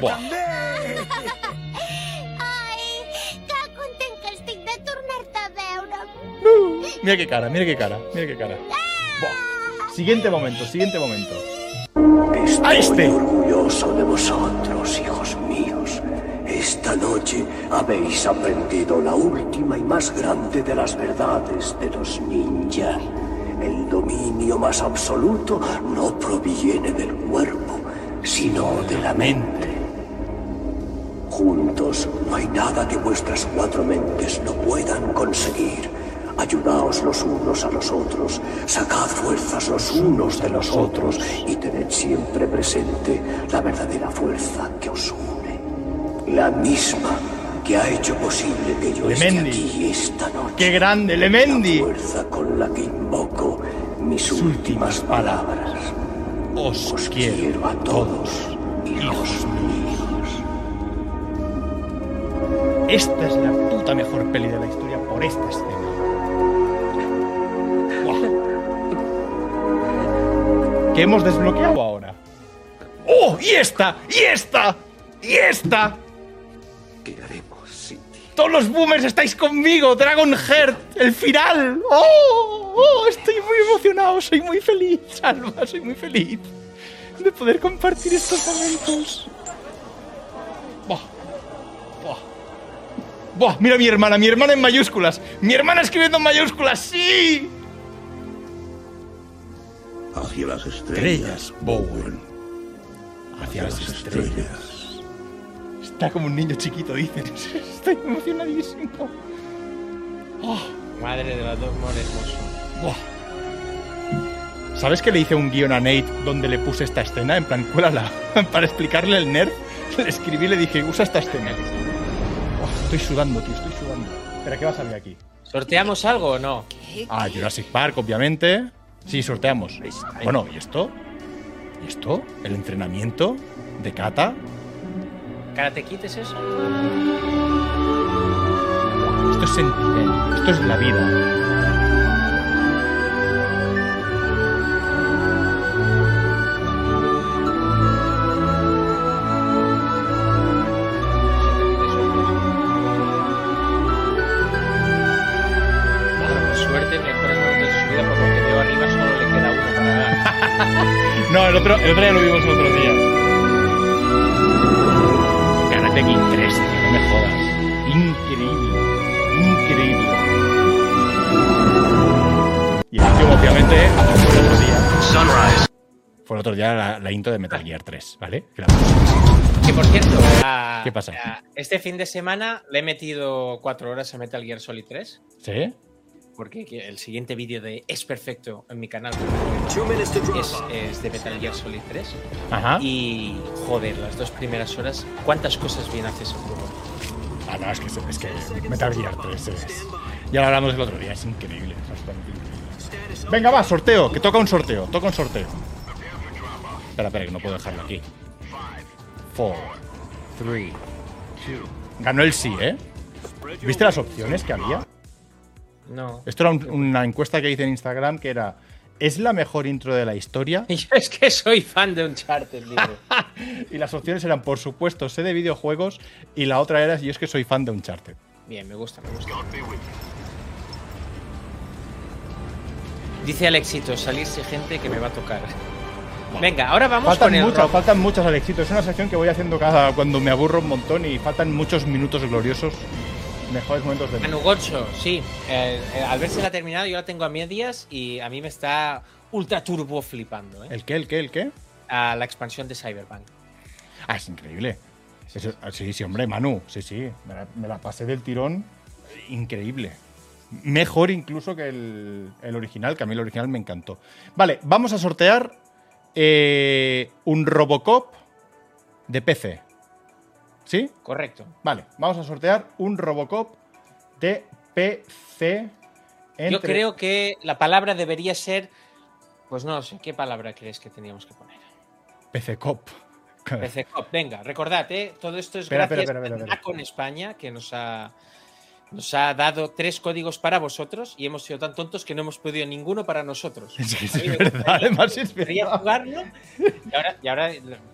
Buah. Que estic de tornar-te a veure. Mira qué cara, mira qué cara, mira qué cara. Buah. Siguiente momento, siguiente momento. ¡A este! orgulloso de vosotros, hijos míos. Esta noche habéis aprendido la última y más grande de las verdades de los ninja. El dominio más absoluto no proviene del cuerpo, sino de la mente. Juntos no hay nada que vuestras cuatro mentes no puedan conseguir. Ayudaos los unos a los otros, sacad fuerzas los unos de los otros y tened siempre presente la verdadera fuerza que os une. La misma que ha hecho posible que yo esté Lemendi. aquí esta noche. ¡Qué grande, Lemendi! La fuerza con la que invoco mis últimas palabras. Os, quiero a todos, hijos míos. Esta es la puta mejor peli de la historia por esta escena. Buah. ¿Qué hemos desbloqueado ahora? ¡Oh! ¡Y esta! ¡Y esta! ¡Y esta! Todos los boomers estáis conmigo, Dragon Heart, el final. ¡Oh! ¡Oh! Estoy muy emocionado, soy muy feliz, Alma, soy muy feliz de poder compartir estos momentos. Buah. Buah. Buah, mira a mi hermana, mi hermana en mayúsculas. Mi hermana escribiendo en mayúsculas, sí. Hacia las Estrellas, Bowen. Hacia las estrellas. Está como un niño chiquito, dicen. Estoy emocionadísimo. Oh. Madre de la dos more hermoso. Buah. ¿Sabes que le hice un guion a Nate donde le puse esta escena? En plan, cuélala. Para explicarle el nerd, le escribí y le dije, usa esta escena. Buah, estoy sudando, tío, estoy sudando. Espera, ¿qué va a salir aquí? ¿Sorteamos algo o no? Ah, Jurassic Park, obviamente. Sí, sorteamos. Bueno, ¿y esto? ¿Y esto? ¿El entrenamiento de Kata? ¿Karate Kid es eso? Esto es Sentinel. Esto es la vida. Con suerte, mejores momentos de su vida, por lo que veo arriba solo le queda uno para dar. No, el otro, el otro ya lo vimos el otro día. Perfect King 3, tío, no me jodas. Increíble. Increíble. Y el último, obviamente, fue el otro día. Sunrise. Fue el otro día la, la intro de Metal Gear 3, ¿vale? Que la- Que por cierto, a- ¿Qué pasa? este fin de semana le he metido cuatro horas a Metal Gear Solid 3. ¿Sí? Porque que- el siguiente vídeo de Es Perfecto en mi canal es, es de Metal Gear Solid 3. Ajá. Y joder, las dos primeras horas, ¿cuántas cosas bien hace ese juego? Ah, no, es que, es que Metal Gear 3 es... Ya lo hablamos el otro día, es increíble. es increíble. Venga, va, sorteo, que toca un sorteo, toca un sorteo. Espera, espera, que no puedo dejarlo aquí. 4, 3, 2. Ganó el sí, ¿eh? ¿Viste las opciones que había? No. Esto era un- una encuesta que hice en Instagram que era ¿Es la mejor intro de la historia? Y yo es que soy fan de Uncharted, digo. Y las opciones eran, por supuesto, sé de videojuegos y la otra era, yo es que soy fan de Uncharted. Bien, me gusta, me gusta. Dice Alexito, salirse gente que me va a tocar. Venga, ahora vamos faltan con el muchas, rock. faltan muchas, Alexito. Es una sección que voy haciendo cada cuando me aburro un montón y faltan muchos minutos gloriosos. Mejores momentos de Manu Gocho, sí. eh, eh, al verse la terminado, yo la tengo a medias y a mí me está ultra turbo flipando, ¿eh? ¿El qué? ¿El qué? ¿El qué? A la expansión de Cyberpunk. Ah, es increíble. Eso- ah, sí, sí, hombre, Manu. Sí, sí. Me la, me la pasé del tirón. Increíble. Mejor incluso que el, el original, que a mí el original me encantó. Vale, vamos a sortear un Robocop de PC. ¿Sí? Correcto. Vale, vamos a sortear un Robocop de PC. Yo entre- creo que la palabra debería ser. Pues no sé, ¿qué palabra crees que teníamos que poner? PC Cop. PC Cop. Venga, recordad, ¿eh? todo esto es Espera, gracias espera, espera, espera, a con España, que nos ha, nos ha dado tres códigos para vosotros y hemos sido tan tontos que no hemos pedido ninguno para nosotros. Es que es verdad, además es verdad. jugarlo y ahora, y ahora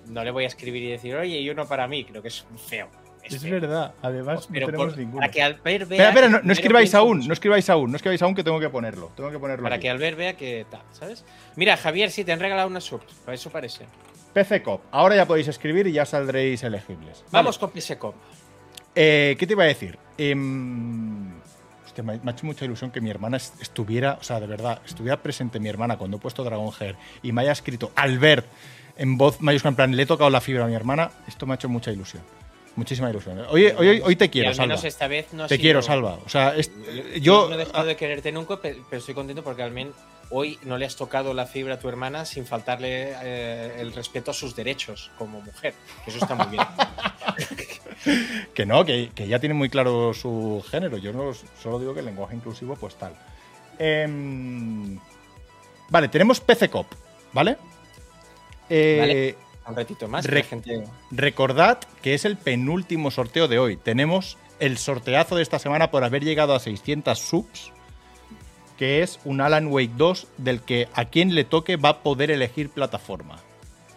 no le voy a escribir y decir, oye, y uno para mí, creo que es feo. Es verdad, además no tenemos por- ninguno. para que Albert vea. Espera, no, escribáis aún, no escribáis aún, no escribáis aún que tengo que ponerlo. Tengo que ponerlo Para aquí. que Albert vea que tal, ¿sabes? Mira, Javier, sí, te han regalado una sub. Para eso parece. PC Cop. Ahora ya podéis escribir y ya saldréis elegibles. Vamos con PC Cop. Eh, ¿Qué te iba a decir? Hostia, me, ha- hecho mucha ilusión que mi hermana est- estuviera, o sea, de verdad, estuviera presente mi hermana cuando he puesto Dragon Hair y me haya escrito Albert en voz mayúscula, en plan, le he tocado la fibra a mi hermana. Esto me ha hecho mucha ilusión. Muchísima ilusión. Hoy, hoy, te Y quiero, al Salva. menos esta vez no ha te sido- quiero, Salva. O sea, es- Yo no he dejado de quererte nunca, pe- pero estoy contento porque al menos hoy no le has tocado la fibra a tu hermana sin faltarle eh, el respeto a sus derechos como mujer. Que eso está muy bien. Que no, que, que ya tiene muy claro su género. Yo no solo digo que el lenguaje inclusivo, pues tal. Em, vale, tenemos PC Cop, ¿vale? Eh, Vale, un ratito más. Re- gente... Recordad que es el penúltimo sorteo de hoy. Tenemos el sorteazo de esta semana por haber llegado a 600 subs, que es un Alan Wake 2 del que a quien le toque va a poder elegir plataforma.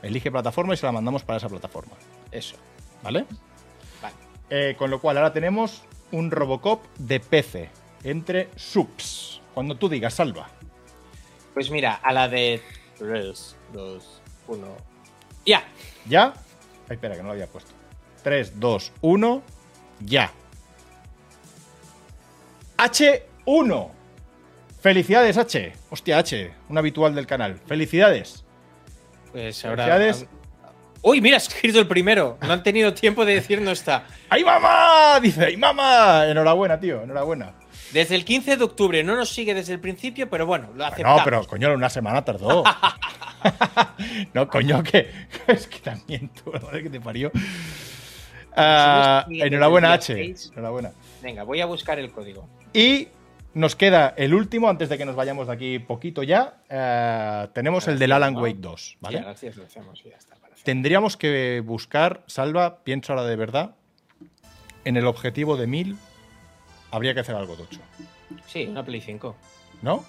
Elige plataforma y se la mandamos para esa plataforma. Eso. ¿Vale? Vale. Eh, con lo cual ahora tenemos un Robocop de PC entre subs. Cuando tú digas, salva. Pues mira, a la de 3, 2, 1. ¡Ya! ¿Ya? Ay, espera, que no lo había puesto. 3, 2, 1, ya. H1. Felicidades, H. Hostia, H, un habitual del canal. Felicidades. Pues ahora. Felicidades. ¡Uy, mira, has escrito el primero! No han tenido tiempo de decir no está. ¡Ay, mamá! Dice, ¡ay, mamá! Enhorabuena, tío, enhorabuena. Desde el 15 de octubre, no nos sigue desde el principio, pero bueno, lo No, aceptamos. pero coño, una semana tardó. no, coño, que es que también tú, madre que te parió. Ah, Si no es enhorabuena, H. Enhorabuena. Venga, voy a buscar el código. Y nos queda el último, antes de que nos vayamos de aquí poquito ya. eh, tenemos el del Alan Wake 2, ¿vale? Gracias, lo hacemos y ya está. Tendríamos que buscar, Salva, pienso ahora de verdad, en el objetivo de 1000 habría que hacer algo tocho, Sí, una Play 5. ¿no?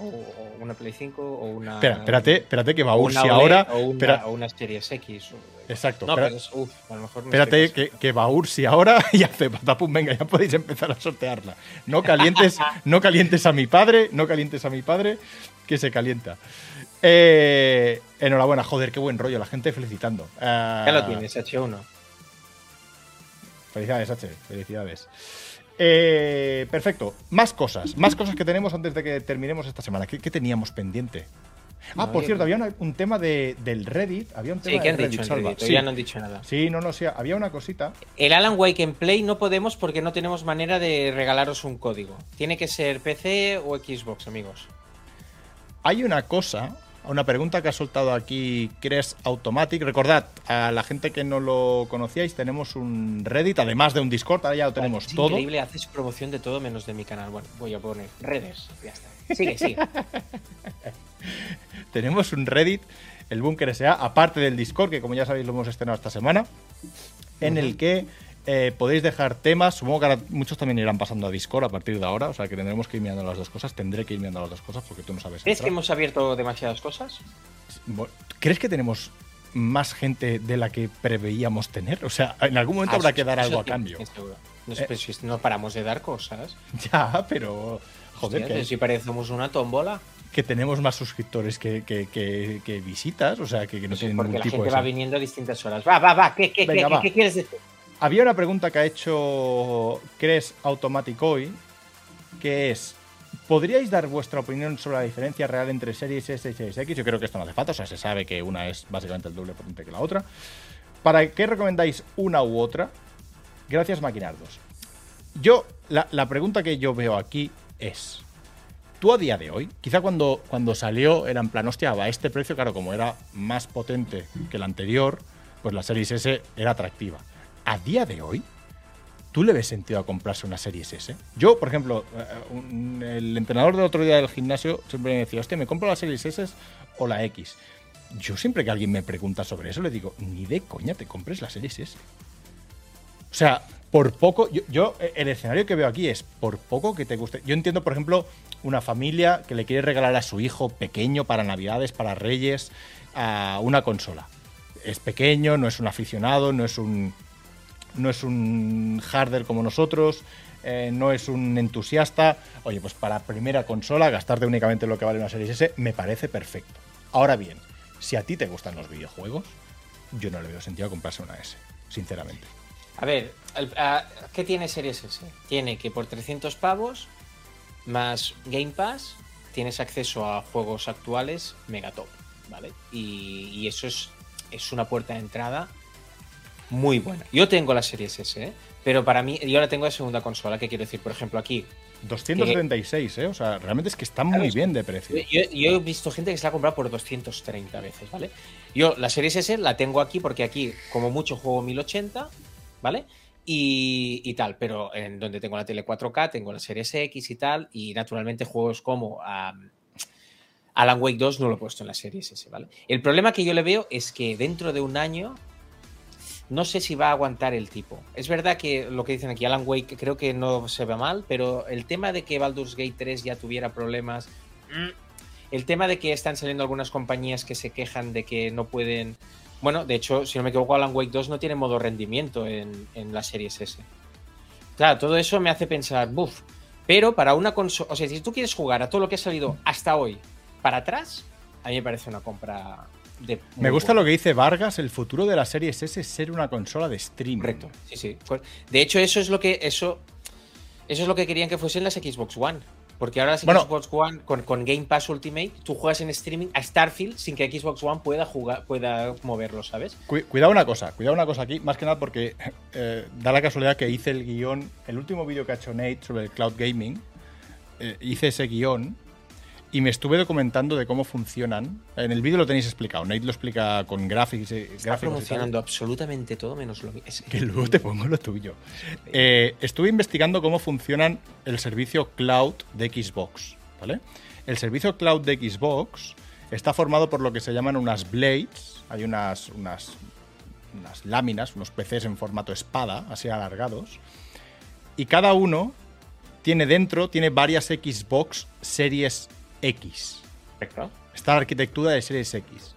O, o una Play 5 o una. Espera, espérate, espérate que una si ahora. O una, espera- o una Series X. o- Exacto, No, espera- pero es, uf, a lo mejor me Espérate que, que Baur, si ahora y hace patapum, venga, ya podéis empezar a sortearla. No calientes, no calientes a mi padre, no calientes a mi padre, que se calienta. Eh, enhorabuena, joder, qué buen rollo, la gente felicitando. Ah, Ya lo tienes, H1. Felicidades, H. Felicidades. Eh, perfecto. Más cosas. Más cosas que tenemos antes de que terminemos esta semana. ¿Qué, qué teníamos pendiente? Ah, No, por cierto, había una- un tema de, del Reddit. Había un tema Sí, ¿qué del han Reddit, dicho en. Reddit? Todavía no han dicho nada. Sí, no, no, sí. Había una cosita. El Alan Wake en Play no podemos porque no tenemos manera de regalaros un código. Tiene que ser PC o Xbox, amigos. Hay una cosa, una pregunta que ha soltado aquí Cres Automatic. Recordad, a la gente que no lo conocíais, tenemos un Reddit, además de un Discord, ahora ya lo tenemos Es todo. increíble, haces promoción de todo menos de mi canal. Bueno, voy a poner redes. Ya está. Sigue, sigue. Tenemos un Reddit, el Búnker S.A., aparte del Discord, que como ya sabéis lo hemos estrenado esta semana, en el que eh, podéis dejar temas. Supongo que ahora muchos también irán pasando a Discord a partir de ahora, o sea que tendremos que ir mirando las dos cosas. Tendré que ir mirando las dos cosas porque tú no sabes. ¿Crees que hemos abierto demasiadas cosas? ¿Crees que tenemos más gente de la que preveíamos tener? O sea, en algún momento Ah, habrá eso- que dar algo a sí, cambio. No, Eh. si no paramos de dar cosas. Ya, pero. Joder, Hostia, que, si parecemos una tómbola. que tenemos más suscriptores que, que- que- que visitas, o sea, que, no tienen Porque ningún la tipo gente de. va viniendo a distintas horas. Va, va, va. ¿Qué, qué, Venga, qué, va. qué quieres decir? Había una pregunta que ha hecho Cres Automatic hoy, que es, ¿podríais dar vuestra opinión sobre la diferencia real entre Series S y Series X? Yo creo que esto no hace falta, o sea, se sabe que una es básicamente el doble potente que la otra. ¿Para qué recomendáis una u otra? Gracias, Maquinardos. Yo, la, la pregunta que yo veo aquí es, tú a día de hoy, quizá cuando, cuando salió era en plan, hostia, a este precio, claro, como era más potente que el anterior, pues la Series S era atractiva. A día de hoy, ¿tú le ves sentido a comprarse una Series S? Yo, por ejemplo, eh, el entrenador del otro día del gimnasio siempre me decía, hostia, ¿me compro la Series S o la X? Yo siempre que alguien me pregunta sobre eso, le digo, ni de coña te compres la Series S. O sea, por poco, yo, yo, eh, el escenario que veo aquí es por poco que te guste. Yo entiendo, por ejemplo, una familia que le quiere regalar a su hijo pequeño para Navidades, para Reyes, a una consola. Es pequeño, no es un aficionado, no es un, no es un harder como nosotros, eh, no es un entusiasta. Oye, pues para primera consola, gastarte únicamente lo que vale una Series S me parece perfecto. Ahora bien, si a ti te gustan los videojuegos, yo no le veo sentido a comprarse una S, sinceramente. A ver, ¿qué tiene Series S? Tiene que por 300 pavos más Game Pass tienes acceso a juegos actuales megatop, ¿vale? Y, y eso es, es una puerta de entrada muy buena. Yo tengo la Series S, ¿eh? pero para mí, yo ahora tengo la segunda consola, ¿qué quiero decir? Por ejemplo, aquí 276, ¿eh? O sea, realmente es que está muy bien de precio. Yo, yo he visto gente que se la ha comprado por 230 veces, ¿vale? Yo la Series S la tengo aquí porque aquí, como mucho, juego 1080, ¿vale? Y, y tal, pero en donde tengo la tele 4K, tengo la Series X y tal, y naturalmente juegos como Alan Wake 2 no lo he puesto en la Series S, ¿vale? El problema que yo le veo es que dentro de un año no sé si va a aguantar el tipo. Es verdad que lo que dicen aquí, Alan Wake, creo que no se ve mal, pero el tema de que Baldur's Gate 3 ya tuviera problemas. mm, El tema de que están saliendo algunas compañías que se quejan de que no pueden. Bueno, de hecho, si no me equivoco, Alan Wake 2 no tiene modo rendimiento en, en la Series S. Claro, todo eso me hace pensar, buf. Pero para una consola. O sea, si tú quieres jugar a todo lo que ha salido hasta hoy para atrás, a mí me parece una compra de. Me gusta lo que dice Vargas, el futuro de la Series S es ser una consola de streaming. Correcto, sí, sí. Pues, De hecho, eso es lo que. Eso, eso es lo que querían que fuesen las Xbox One. Porque ahora las Bueno. Xbox One, con, con Game Pass Ultimate, tú juegas en streaming a Starfield sin que Xbox One pueda jugar, pueda moverlo, ¿sabes? Cu- cuidado una cosa, cuidado una cosa aquí, más que nada porque eh, da la casualidad que hice el guion, el último vídeo que ha hecho Nate sobre el cloud gaming, eh, hice ese guion y me estuve documentando de cómo funcionan. En el vídeo lo tenéis explicado, Nate lo explica con gráficos, eh, Está gráficos y promocionando absolutamente todo menos lo mío. Que luego te pongo lo tuyo. Eh, estuve investigando cómo funcionan el servicio cloud de Xbox, ¿vale? El servicio cloud de Xbox está formado por lo que se llaman unas blades, hay unas, unas, unas láminas, unos PCs en formato espada, así alargados, y cada uno tiene dentro, tiene varias Xbox Series X. Está la arquitectura de Series X.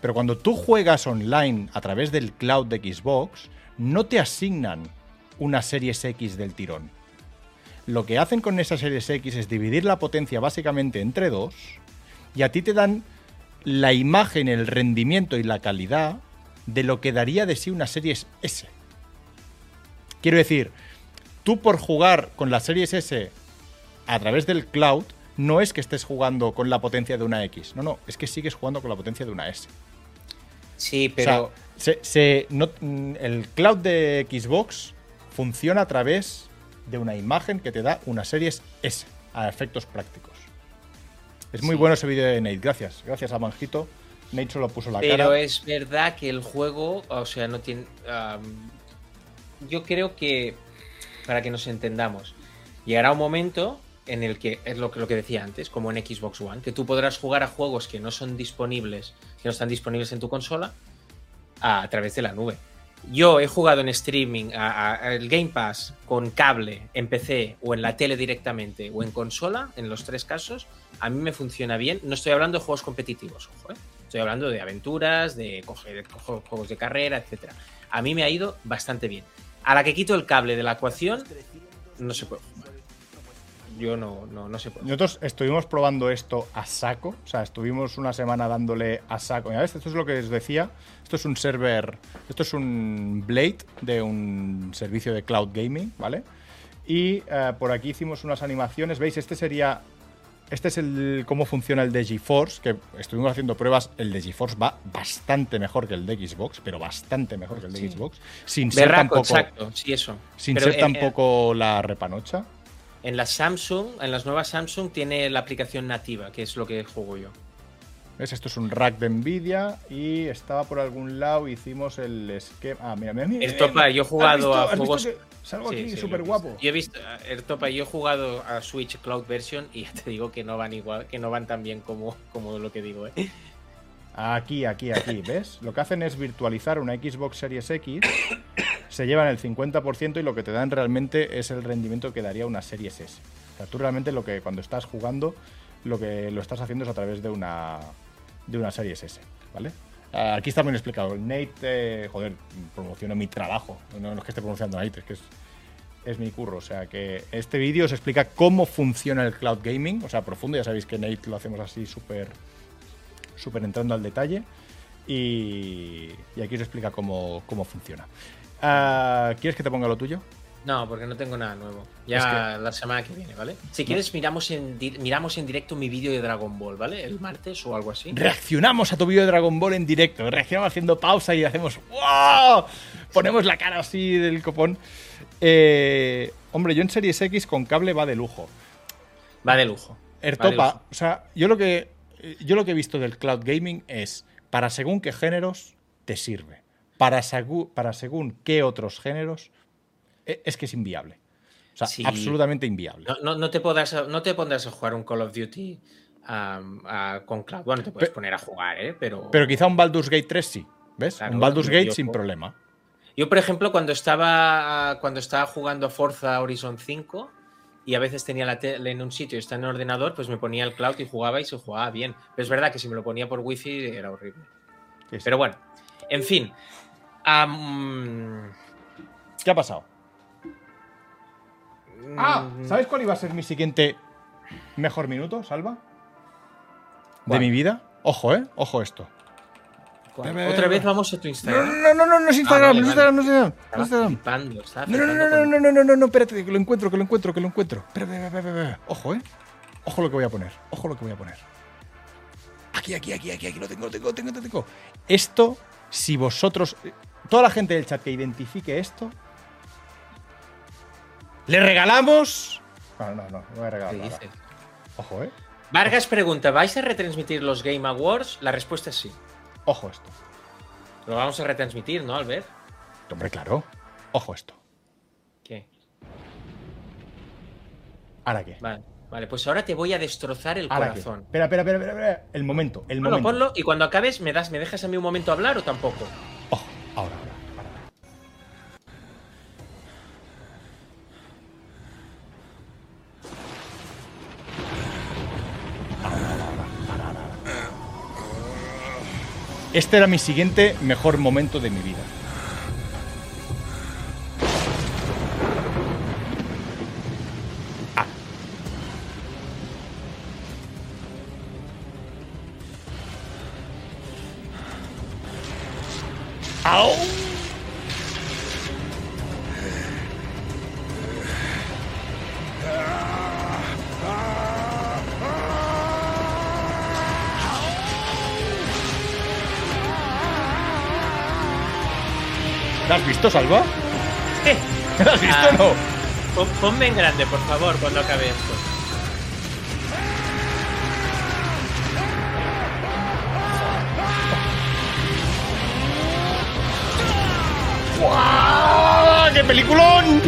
Pero cuando tú juegas online a través del cloud de Xbox, no te asignan una Series X del tirón. Lo que hacen con esa Series X es dividir la potencia básicamente entre dos y a ti te dan la imagen, el rendimiento y la calidad de lo que daría de sí una Series S. Quiero decir, tú por jugar con la Series S a través del cloud, no es que estés jugando con la potencia de una X. No, no, es que sigues jugando con la potencia de una S. Sí, O pero. sea, se- se- no- mm, el cloud de Xbox funciona a través de una imagen que te da una Series S a efectos prácticos. Es muy Sí. bueno ese vídeo de Nate. Gracias. Gracias a Manjito. Nate solo puso la Pero cara. es verdad que el juego, o sea, no tiene. yo creo que, para que nos entendamos, llegará un momento en el que, es lo lo que decía antes, como en Xbox One, que tú podrás jugar a juegos que no son disponibles, que no están disponibles en tu consola, a, a través de la nube. Yo he jugado en streaming al Game Pass con cable en PC o en la tele directamente o en consola, en los tres casos, a mí me funciona bien. No estoy hablando de juegos competitivos, ojo, ¿eh? estoy hablando de aventuras, de coger juegos de carrera, etcétera. A mí me ha ido bastante bien. A la que quito el cable de la ecuación, no se puede jugar. Yo no, no, no se puede. Nosotros estuvimos probando esto a saco, o sea, estuvimos una semana dándole a saco. Ya ves, esto es lo que os decía. Esto es un server, esto es un Blade de un servicio de cloud gaming, ¿vale? Y eh, por aquí hicimos unas animaciones. ¿Veis? Este sería. Este es el cómo funciona el de GeForce, que estuvimos haciendo pruebas. El de GeForce va bastante mejor que el de Xbox, pero bastante mejor que el de Sí. Xbox. Sin ser tampoco, exacto, sí, eso. sin Pero ser en- tampoco la repanocha. En la Samsung, en las nuevas Samsung, tiene la aplicación nativa, que es lo que juego yo. ¿Ves? Esto es un rack de Nvidia y estaba por algún lado, hicimos el esquema. Ah, mira, mira, mira. Ertopa, yo he ¿Has jugado visto- a has visto juegos. que salgo Sí, aquí sí, súper guapo. Yo he visto, Ertopa, yo he jugado a Switch Cloud Version y ya te digo que no van igual, que no van tan bien como, como lo que digo, ¿eh? Aquí, aquí, aquí, ¿ves? Lo que hacen es virtualizar una Xbox Series X, se llevan el 50% y lo que te dan realmente es el rendimiento que daría una Series S. O sea, tú realmente lo que cuando estás jugando, lo que lo estás haciendo es a través de una, de una Series S, ¿vale? Ah, Aquí está bien explicado. Nate, eh, joder, promociono mi trabajo. No, es que esté promocionando a Nate, es que es, es mi curro. O sea que este vídeo os explica cómo funciona el cloud gaming. O sea, profundo. Ya sabéis que Nate lo hacemos así súper súper entrando al detalle. Y, y aquí os explica cómo, cómo funciona. Ah, ¿Quieres que te ponga lo tuyo? No, porque no tengo nada nuevo. Ya Es la semana que viene, ¿vale? Si quieres, miramos en, miramos en directo mi vídeo de Dragon Ball, ¿vale? El martes o algo así. Reaccionamos a tu vídeo de Dragon Ball en directo. Reaccionamos haciendo pausa y hacemos ¡Wow! Ponemos la cara así del copón. Eh, hombre, yo en Series X con cable va de lujo. Va de lujo. De Ertopa, lujo. o sea, yo lo que yo lo que he visto del cloud gaming es para según qué géneros te sirve. Para, segu- para según qué otros géneros e- es que es inviable. O sea, Sí. absolutamente inviable. No, no, no te podrás, no te pondrás a jugar un Call of Duty a- con cloud. Bueno, te puedes poner a jugar, ¿eh? Pero, Pero quizá un Baldur's Gate 3 sí. ¿Ves? Claro, un Baldur's Gate yo sin problema. Yo, por ejemplo, cuando estaba, cuando estaba jugando Forza Horizon 5 y a veces tenía la tele en un sitio y está en el ordenador, pues me ponía el cloud y jugaba y se jugaba bien. Pero es verdad que si me lo ponía por wifi era horrible. Sí, sí. Pero bueno, en fin. Am, ¿Qué ha pasado? Ah, mm, ¿sabes cuál iba a ser mi siguiente mejor minuto, Salva? De ¿Cuál? mi vida. Ojo, ¿eh? Ojo esto. Otra ve. vez vamos a tu No, Instagram. no, no, no, no es Ah, Instagram, vale, no es vale. Instagram, no es Instagram. no es Instagram. flipando, estaba No, no, no, no, con- no, no, no, no, no, espérate, que lo encuentro, que lo encuentro, que lo encuentro. Espera, espera, espera, espera, espera. Ojo, ¿eh? Ojo lo que voy a poner, ojo lo que voy a poner. Aquí, aquí, aquí, aquí, aquí, lo tengo, lo tengo, lo tengo, lo tengo. Esto, si vosotros, toda la gente del chat que identifique esto, le regalamos... No, no, no, no voy a regalar ¿Qué dices? Ojo, ¿eh? Vargas pregunta, ¿vais a retransmitir los Game Awards? La respuesta es sí. Ojo esto. Lo vamos a retransmitir, ¿no, Albert? Hombre, claro. Ojo esto. ¿Qué? ¿Ahora qué? Vale, vale, pues ahora te voy a destrozar el corazón. Espera, espera, espera, espera, espera. El momento, el Bueno, momento. ponlo y cuando acabes me das, me dejas a mí un momento hablar o tampoco. Este era mi siguiente mejor momento de mi vida. Visto, Salva? Eh, ¿La has visto Ah. o no? pon- ponme en grande, por favor, cuando acabe esto. ¡Guau! ¡Qué peliculón!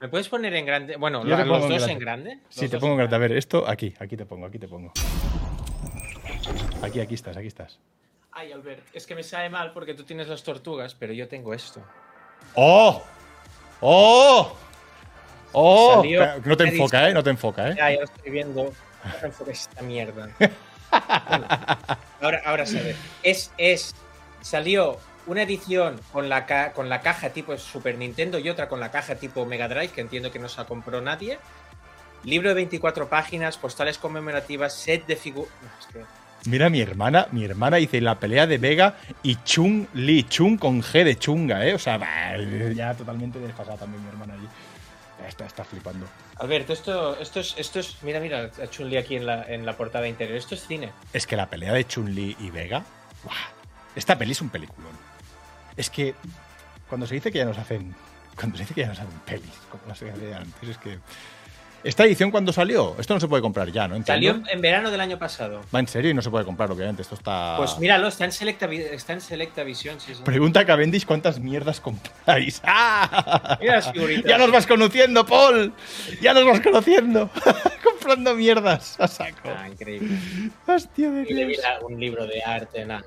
¿Me puedes poner en grande? Bueno, Yo los dos en grande. Sí, Los te pongo en en grande. A ver, esto aquí, aquí te pongo, aquí te pongo. Aquí, aquí estás, aquí estás. Ay, Albert, es que me sabe mal porque tú tienes las tortugas, pero yo tengo esto. ¡Oh! ¡Oh! ¡Oh! Salió- No te enfoca, dice- ¿eh? No te enfoca, ¿eh? Ya, ya lo estoy viendo. No te enfoques esta mierda. Bueno, ahora, ahora se ve. Es, es, salió una edición con la, ca- con la caja tipo Super Nintendo y otra con la caja tipo Mega Drive, que entiendo que no se la compró nadie. Libro de 24 páginas, postales conmemorativas, set de figuras. Mira, mi hermana, mi hermana dice la pelea de Vega y Chung Li. Chung con G de chunga, ¿eh? O sea, ya totalmente desfasada también mi hermana allí. Está, está flipando. Alberto, esto, esto es, esto es, mira, mira, a Chun-Li aquí en la, en la portada interior. Esto es cine. Es que la pelea de Chun-Li y Vega. ¡guau! Esta peli es un peliculón. Es que cuando se dice que ya nos hacen. Cuando se dice que ya nos hacen pelis, como las que antes, es que. Esta edición, cuando salió? Esto no se puede comprar ya, ¿no? Salió Entiendo. en verano del año pasado. Va en serio y no se puede comprar, obviamente. Esto está. Pues míralo, está en Selecta, está en Selecta Visión. Sí, sí. Pregunta a Cavendish cuántas mierdas compráis. ¡Ah! Mira las figuritas. Ya nos vas conociendo, Paul. Ya nos vas conociendo. Comprando mierdas a saco. Ah, increíble. Hostia de Dios. un libro de arte, nada.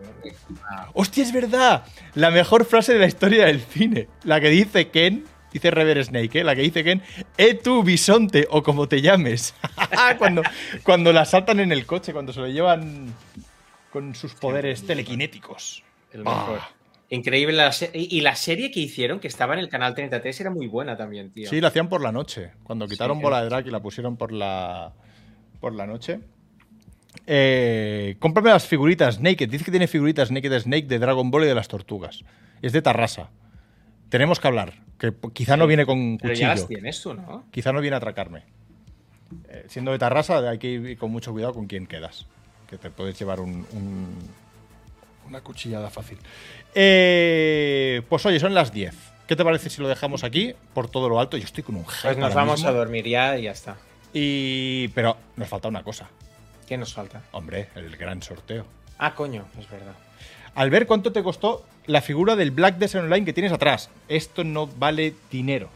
Ah, Hostia, es verdad. La mejor frase de la historia del cine. La que dice Ken. Dice Rever Snake, ¿eh? la que dice Ken, e tu bisonte, o como te llames. cuando, cuando la saltan en el coche, cuando se lo llevan con sus poderes telequinéticos. el mejor. Ah. Increíble. la y, la serie que hicieron, que estaba en el canal 33, era muy buena también, tío. Sí, la hacían por la noche. Cuando quitaron Sí, Bola eh. de Drag y la pusieron por la, por la noche. Eh, cómprame las figuritas Naked. Dice que tiene figuritas Naked Snake de Dragon Ball y de las tortugas. Es de Tarrasa. Tenemos que hablar. Que quizá no viene con Pero cuchillo. ya las tienes tú, ¿no? Quizá no viene a atracarme. Eh, siendo de Tarrasa, hay que ir con mucho cuidado con quién quedas. Que te puedes llevar un- un- una cuchillada fácil. Eh, pues oye, son las 10. ¿Qué te parece si lo dejamos aquí por todo lo alto? Yo estoy con un hype Pues nos vamos mismo. a dormir ya y ya está. Y. Pero nos falta una cosa. ¿Qué nos falta? Hombre, el gran sorteo. Ah, coño, es verdad. Al ver cuánto te costó la figura del Black Desert Online que tienes atrás. Esto no vale dinero.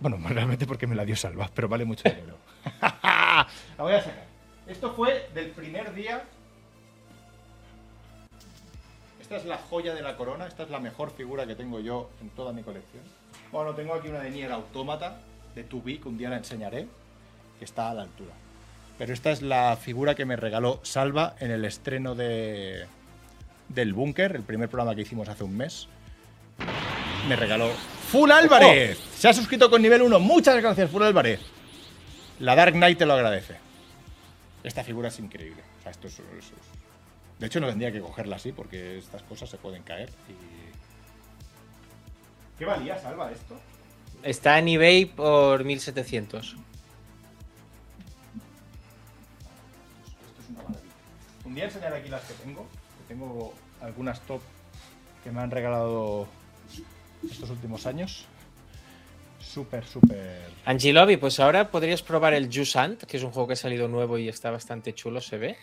Bueno, realmente porque me la dio Salva, pero vale mucho dinero. la voy a sacar. Esto fue del primer día. Esta es la joya de la corona. Esta es la mejor figura que tengo yo en toda mi colección. Bueno, tengo aquí una de Nier Automata de 2B que un día la enseñaré, que está a la altura. Pero esta es la figura que me regaló Salva en el estreno de del Búnker, el primer programa que hicimos hace un mes. Me regaló Full Álvarez. Se ha suscrito con nivel 1. Muchas gracias, Full Álvarez. La Dark Knight te lo agradece. Esta figura es increíble. O sea, esto es- es- es- De hecho, no tendría que cogerla así porque estas cosas se pueden caer. y- ¿Qué valía, Salva, esto? Está en eBay por 1700. Esto es una maravilla. Un día enseñaré aquí las que tengo. Tengo algunas top que me han regalado estos últimos años. Súper, súper. Angilovi, pues ahora podrías probar el Jusant, que es un juego que ha salido nuevo y está bastante chulo, se ve.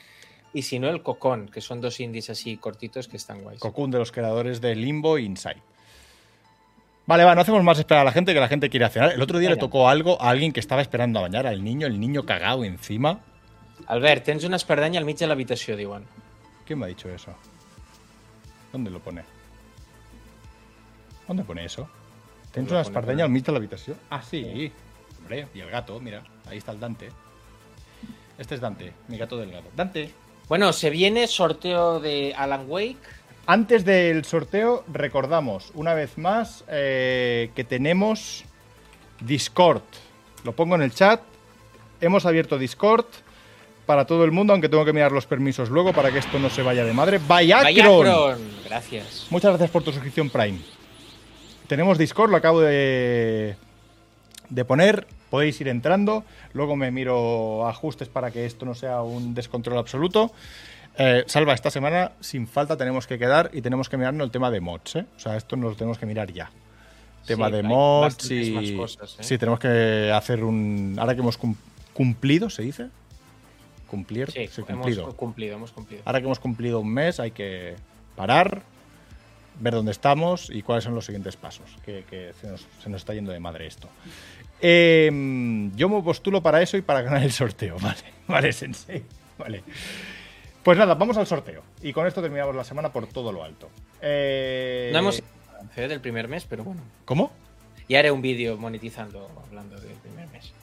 Y si no, el Cocón, que son dos indies así cortitos que están guays. Cocoon de los creadores de Limbo e Inside. Vale, va, no hacemos más esperar a la gente que la gente quiere cenar. El otro día le tocó algo a alguien que estaba esperando a bañar al niño, el niño cagado encima. Albert, tens una espardenya al mig de l'habitació, diuen. ¿Quién me ha dicho eso? ¿Dónde lo pone? ¿Dónde pone eso? ¿Tienes una espardeña al mitad de la habitación? Ah, sí. Hombre, y el gato, mira. Ahí está el Dante. Este es Dante, mi gato del gato. Dante. Bueno, se viene sorteo de Alan Wake. Antes del sorteo, recordamos una vez más eh, que tenemos Discord. Lo pongo en el chat. Hemos abierto Discord para todo el mundo, aunque tengo que mirar los permisos luego para que esto no se vaya de madre. Vayacron. Vayacron, gracias. Muchas gracias por tu suscripción Prime. Tenemos Discord, lo acabo de, de poner. Podéis ir entrando. Luego me miro ajustes para que esto no sea un descontrol absoluto. Eh, Salva, esta semana sin falta tenemos que quedar y tenemos que mirarnos el tema de mods, ¿eh? O sea, esto nos lo tenemos que mirar ya. Tema Sí, de mods y... cosas, ¿eh? Sí, tenemos que hacer un... Ahora que hemos cum- cumplido, ¿se dice? Cumplir. Sí, Sí, hemos cumplido. cumplido, hemos cumplido. Ahora que hemos cumplido un mes hay que parar, ver dónde estamos y cuáles son los siguientes pasos, que, que se, nos, se nos está yendo de madre esto. Eh, yo me postulo para eso y para ganar el sorteo, vale, vale, Sensei, vale. Pues nada, vamos al sorteo. Y con esto terminamos la semana por todo lo alto. Eh, No hemos del primer mes, pero bueno. ¿Cómo? Ya haré un vídeo monetizando hablando del primer mes.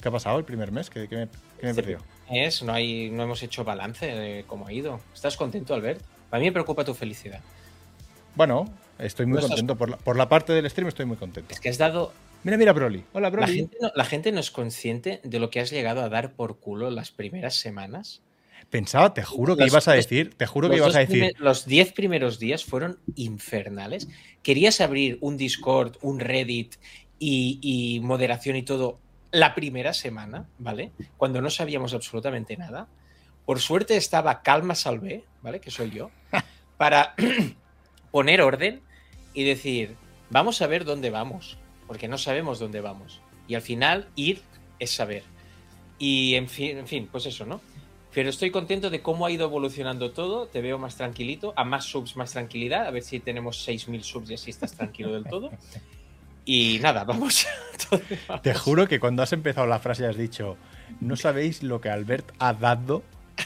¿Qué ha pasado el primer mes? ¿Qué, qué me, qué me he perdido? Es, no, hay, no hemos hecho balance de cómo ha ido. ¿Estás contento, Albert? A mí me preocupa tu felicidad. Bueno, estoy muy No estás- contento. Por la, por la parte del stream estoy muy contento. Es que has dado. Mira, mira, Broly. Hola, La Broly. gente, no, la gente no es consciente de lo que has llegado a dar por culo las primeras semanas. Pensaba, te juro que Los- ibas a decir, te juro que los ibas a decir. primer- los 10 primeros días fueron infernales. Querías abrir un Discord, un Reddit y, y moderación y todo la primera semana, ¿vale? Cuando no sabíamos absolutamente nada. Por suerte estaba Calma Salvé, ¿vale? Que soy yo, para poner orden y decir, vamos a ver dónde vamos, porque no sabemos dónde vamos. Y al final, ir es saber. Y en fin, en fin, pues eso, ¿no? Pero estoy contento de cómo ha ido evolucionando todo. Te veo más tranquilito. A más subs, más tranquilidad. A ver si tenemos 6.000 subs y así estás tranquilo del todo. Y nada, vamos. Te juro que cuando has empezado la frase has dicho, no sabéis lo que Albert ha dado,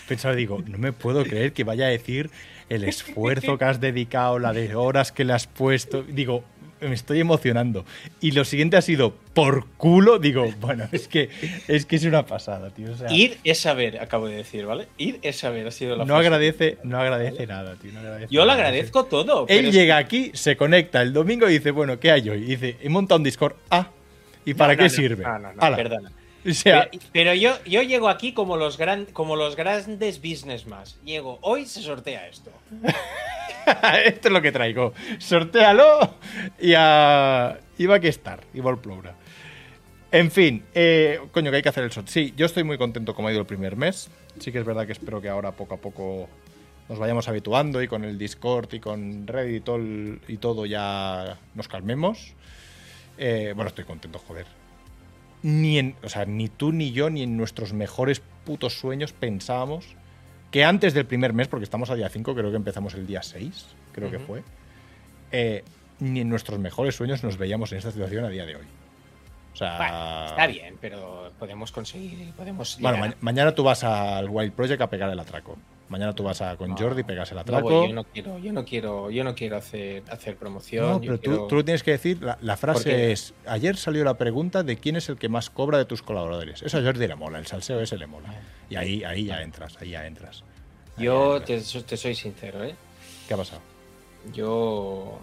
pensaba, digo, no me puedo creer que vaya a decir el esfuerzo que has dedicado, la de horas que le has puesto. Digo, me estoy emocionando. Y lo siguiente ha sido, por culo, digo, bueno, es que es, que es una pasada, tío. O sea, Ir es saber, acabo de decir, ¿vale? Ir es saber, ha sido la no frase. agradece, no agradece nada, tío. no agradece Yo lo nada. agradezco todo. Él pero es- llega aquí, se conecta el domingo y dice, bueno, ¿qué hay hoy? Y dice, he montado un Discord. Ah, ¿y para No, qué no, no, sirve? No, no, no, Ala. perdona. O sea, pero, pero yo, yo llego aquí como los, gran, como los grandes business más. Llego, hoy se sortea esto. esto es lo que traigo. Sortéalo y a. Y va a que estar. Vol ploure. En fin, eh, coño, que hay que hacer el sorteo. Sí, yo estoy muy contento como ha ido el primer mes. Sí que es verdad que espero que ahora poco a poco nos vayamos habituando y con el Discord y con Reddit y todo, el- y todo ya nos calmemos. Eh, bueno, estoy contento, joder. Ni en, o sea, ni tú ni yo ni en nuestros mejores putos sueños pensábamos que antes del primer mes, porque estamos a día 5, creo que empezamos el día 6, creo que fue, eh, ni en nuestros mejores sueños nos veíamos en esta situación a día de hoy. O sea, Bueno, está bien, pero podemos conseguir, podemos Bueno, ma- mañana tú vas al Wild Project a pegar el atraco. Mañana tú vas a, con Jordi pegas el No atraco. voy, yo no quiero, yo no quiero, yo no quiero hacer, hacer promoción. No, pero tú, quiero- tú lo tienes que decir. La, la frase es: Ayer salió la pregunta de quién es el que más cobra de tus colaboradores. Eso a Jordi le mola, el salseo ese le mola. Y ahí, ahí ya entras, ahí ya entras. Yo te, te soy sincero, ¿eh? ¿Qué ha pasado? Yo.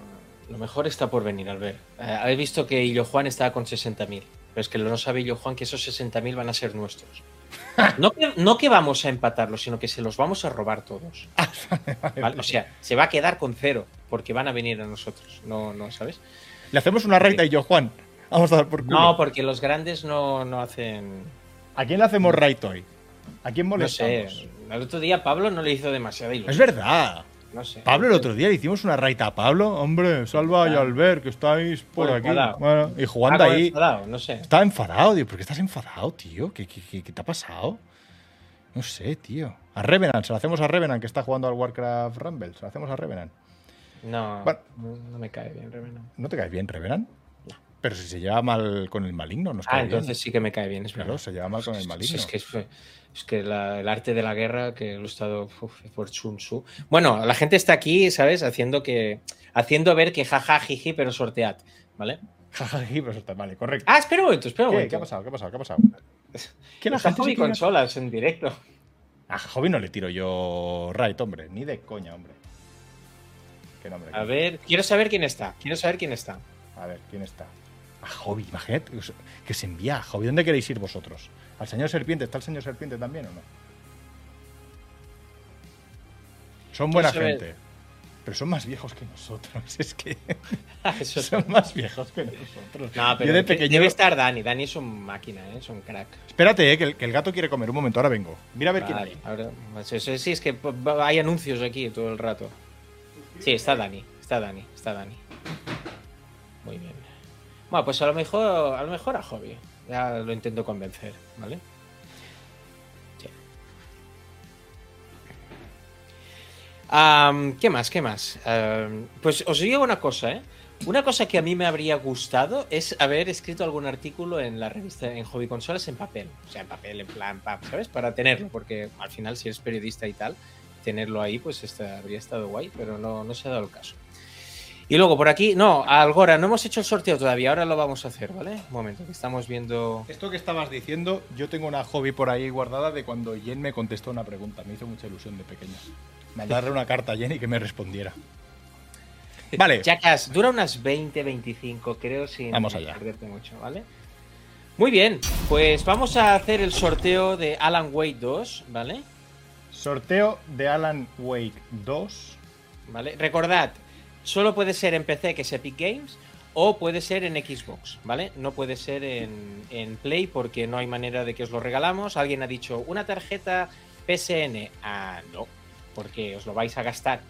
Lo mejor está por venir, Albert. Eh, he visto que Illo Juan estaba con 60.000. Pero es que no sabe Illo Juan que esos 60.000 van a ser nuestros. No que, no que vamos a empatarlos, sino que se los vamos a robar todos. ¿Vale? O sea, se va a quedar con cero, porque van a venir a nosotros. No, no ¿sabes? Le hacemos una raid a yo, Juan. Vamos a dar por culo. No, porque los grandes no, no hacen. ¿A quién le hacemos raid hoy? ¿A quién No sé. molestamos? El otro día Pablo no le hizo demasiada ilusión. Es verdad. No sé. Pablo, el otro día le hicimos una raid a Pablo. Hombre, Salva y Albert, que estáis por aquí. Bueno, y jugando Ah, ahí. enfadado, no sé. Está enfadado, tío. ¿Por qué estás enfadado, tío? ¿Qué, qué, qué- qué te ha pasado? No sé, tío. A Revenant, se lo hacemos a Revenant, que está jugando al Warcraft Rumble. Se lo hacemos a Revenant. No, Bueno. no, no me cae bien, Revenant. ¿No te cae bien, Revenant? Pero si se lleva mal con el maligno, nos Ah, entonces bien. sí que me cae bien, es Claro, se lleva mal con el maligno. Es que, es, es que la- el arte de la guerra, que lo he estado uf, por Sun Tzu. Bueno, la gente está aquí, ¿sabes? Haciendo que haciendo ver que jaja, jiji, pero sortead, ¿vale? Jajaji, pero eso está vale, correcto. Ah, espera un momento, espera un ¿Qué? momento. ¿Qué ha pasado? ¿Qué ha pasado? ¿Qué ha pasado? ¿Qué la gente se consolas en directo. A Hobby no le tiro yo raid, hombre. Ni de coña, hombre. ¿Qué nombre? A ver, quiero saber quién está. Quiero saber quién está. A ver, ¿quién está? A Hobby, imagínate que se envía a Hobby. ¿Dónde queréis ir vosotros? ¿Al señor Serpiente? ¿Está el señor Serpiente también o no? Son buena Quiero saber- gente. Pero son más viejos que nosotros. Es que Eso son más viejos que nosotros. No, pero Yo de que- pequeño. debe estar Dani. Dani es un máquina, ¿eh? es un crack. Espérate, eh, que, el, que el gato quiere comer. Un momento, ahora vengo. Mira a ver quién Vale, hay. ahora- pues sí, es que pues, hay anuncios aquí todo el rato. Sí, está Dani, está Dani, está Dani. Muy bien. Bueno, pues a lo mejor, a lo mejor a Hobby. Ya lo intento convencer, ¿vale? ¿Qué más? ¿Qué más? Pues os digo una cosa, ¿eh? Una cosa que a mí me habría gustado es haber escrito algún artículo en la revista en Hobby Consolas en papel. O sea, en papel, en plan, ¿sabes? Para tenerlo, porque al final, si eres periodista y tal, tenerlo ahí, pues está- habría estado guay, pero no, no se ha dado el caso. Y luego por aquí, no, Algora, no hemos hecho el sorteo todavía, ahora lo vamos a hacer, ¿vale? Un momento, que estamos viendo. Esto que estabas diciendo, yo tengo una hobby por ahí guardada de cuando Jen me contestó una pregunta. Me hizo mucha ilusión de pequeño. Mandarle una carta a Jen y que me respondiera. Vale. Jackass, dura unas 20, 25, creo, sin Vamos allá. perderte mucho, ¿vale? Muy bien, pues vamos a hacer el sorteo de Alan Wake 2, ¿vale? Sorteo de Alan Wake 2. ¿Vale? Recordad, solo puede ser en PC, que es Epic Games, o puede ser en Xbox, ¿vale? No puede ser en, en Play porque no hay manera de que os lo regalamos. Alguien ha dicho, ¿una tarjeta PSN? Ah, no, porque os lo vais a gastar,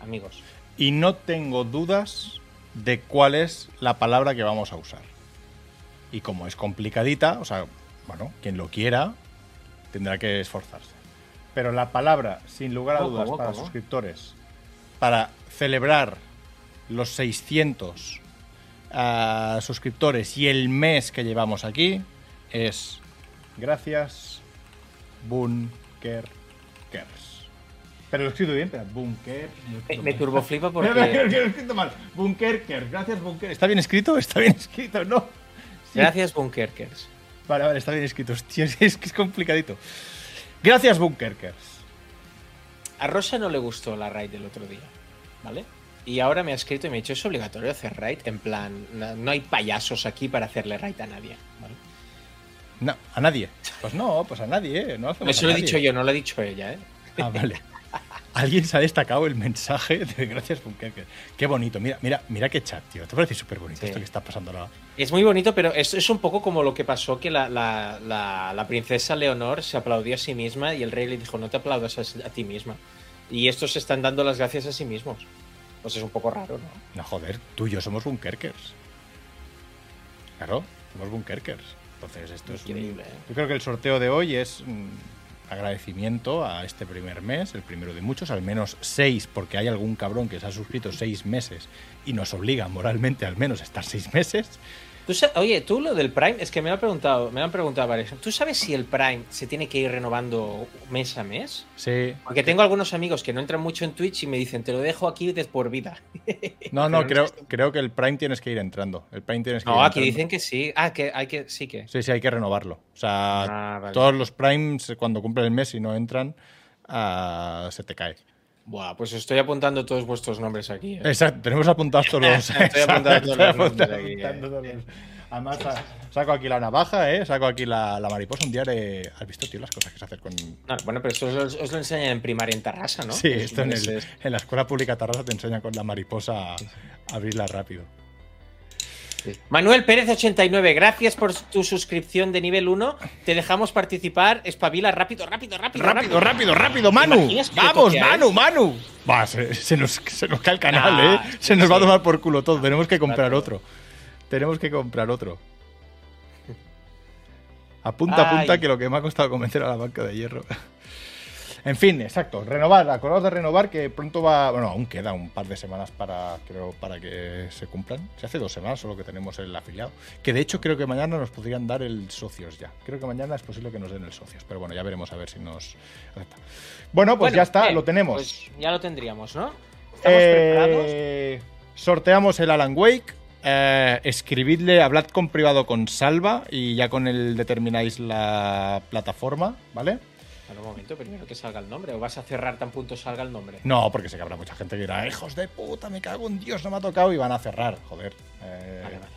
amigos. Y no tengo dudas de cuál es la palabra que vamos a usar. Y como es complicadita, o sea, bueno, quien lo quiera tendrá que esforzarse. Pero la palabra, sin lugar a ¿Cómo, dudas, cómo, para cómo? suscriptores, para celebrar los 600 ah, suscriptores y el mes que llevamos aquí, es gracias, Bunker Kers. Pero lo he escrito bien, pero Bunker. Me, me turboflipa Lo he porque... escrito mal. Bunker Kers, gracias Bunker. ¿Está bien escrito? ¿Está bien escrito? No. Sí. Gracias, Bunkerkers. Vale, vale, está bien escrito. Hostia, es que es complicadito. Gracias, Bunkerkers. A Rosa no le gustó la raid del otro día, ¿vale? Y ahora me ha escrito y me ha dicho, es obligatorio hacer raid, en plan, no, no hay payasos aquí para hacerle raid a nadie, ¿vale? No, a nadie. Pues no, pues a nadie, ¿eh? No hacemos Eso lo he dicho yo, no lo ha dicho ella, ¿eh? Ah, vale. Alguien se ha destacado el mensaje de gracias, Bunkerkers. Qué bonito. Mira, mira, mira qué chat, tío. ¿Te parece súper bonito Sí. esto que está pasando ahora? Es muy bonito, pero es, es un poco como lo que pasó que la, la- la- la princesa Leonor se aplaudió a sí misma y el rey le dijo, no te aplaudas a, a ti misma. Y estos se están dando las gracias a sí mismos. Pues es un poco raro, ¿no? No, joder, tú y yo somos Bunkerkers. Claro, somos Bunkerkers. Entonces, esto es un- Increíble, ¿eh? Yo creo que el sorteo de hoy es un agradecimiento a este primer mes, el primero de muchos, al menos seis, porque hay algún cabrón que se ha suscrito seis meses y nos obliga moralmente al menos a estar seis meses. Tú Oye, tú lo del Prime, es que me lo han preguntado, me lo han preguntado varios. ¿Tú sabes si el Prime se tiene que ir renovando mes a mes? Sí. Porque tengo algunos amigos que no entran mucho en Twitch y me dicen, te lo dejo aquí de por vida. No, no, creo, creo que el Prime tienes que ir entrando. El Prime tienes que ir aquí entrando. dicen que sí. Ah, que hay que, sí que. Sí, sí, hay que renovarlo. O sea, Ah, vale. todos los Primes, cuando cumplen el mes y no entran, ah, se te cae. Buah, pues estoy apuntando todos vuestros nombres aquí. ¿eh? Exacto, tenemos apuntados todos los. Estoy apuntando todos los nombres aquí, eh. apuntando todos los- Además, sa- saco aquí la navaja, ¿eh? saco aquí la, la mariposa. Un día haré- ¿Has visto, tío, las cosas que se hacen con. No, bueno, pero esto os, os lo enseñan en primaria en Tarrasa, ¿no? Sí, esto en, el- en la escuela pública Tarrasa te enseñan con la mariposa a abrirla rápido. Manuel Pérez 89, gracias por tu suscripción de nivel 1. Te dejamos participar. Espabila rápido, rápido, rápido. Rápido, rápido, rápido, ¿Te Manu. Vamos, a él? Manu, Manu. Va, se, se nos, se nos cae el canal, Nah, ¿eh? Se nos va a tomar por culo todo. Tenemos que comprar Claro. otro. Tenemos que comprar otro. Apunta, Ay. apunta que lo que me ha costado convencer a la banca de hierro. En fin, exacto. Renovar, acordaos de renovar que pronto va. Bueno, aún queda un par de semanas para, creo, para que se cumplan. Se hace dos semanas solo que tenemos el afiliado. Que de hecho creo que mañana nos podrían dar el socios ya. Creo que mañana es posible que nos den el socios. Pero bueno, ya veremos a ver si nos acepta. Bueno, pues Bueno, ya está, lo tenemos. Pues ya lo tendríamos, ¿no? ¿Estamos preparados? Eh, sorteamos el Alan Wake. Eh, escribidle, hablad con privado con Salva y ya con él determináis la plataforma, ¿vale? Un momento, primero que salga el nombre. ¿O vas a cerrar tan punto salga el nombre? No, porque sé que habrá mucha gente que dirá, hijos de puta, me cago en Dios, no me ha tocado y van a cerrar, joder. Eh, Vale, vale.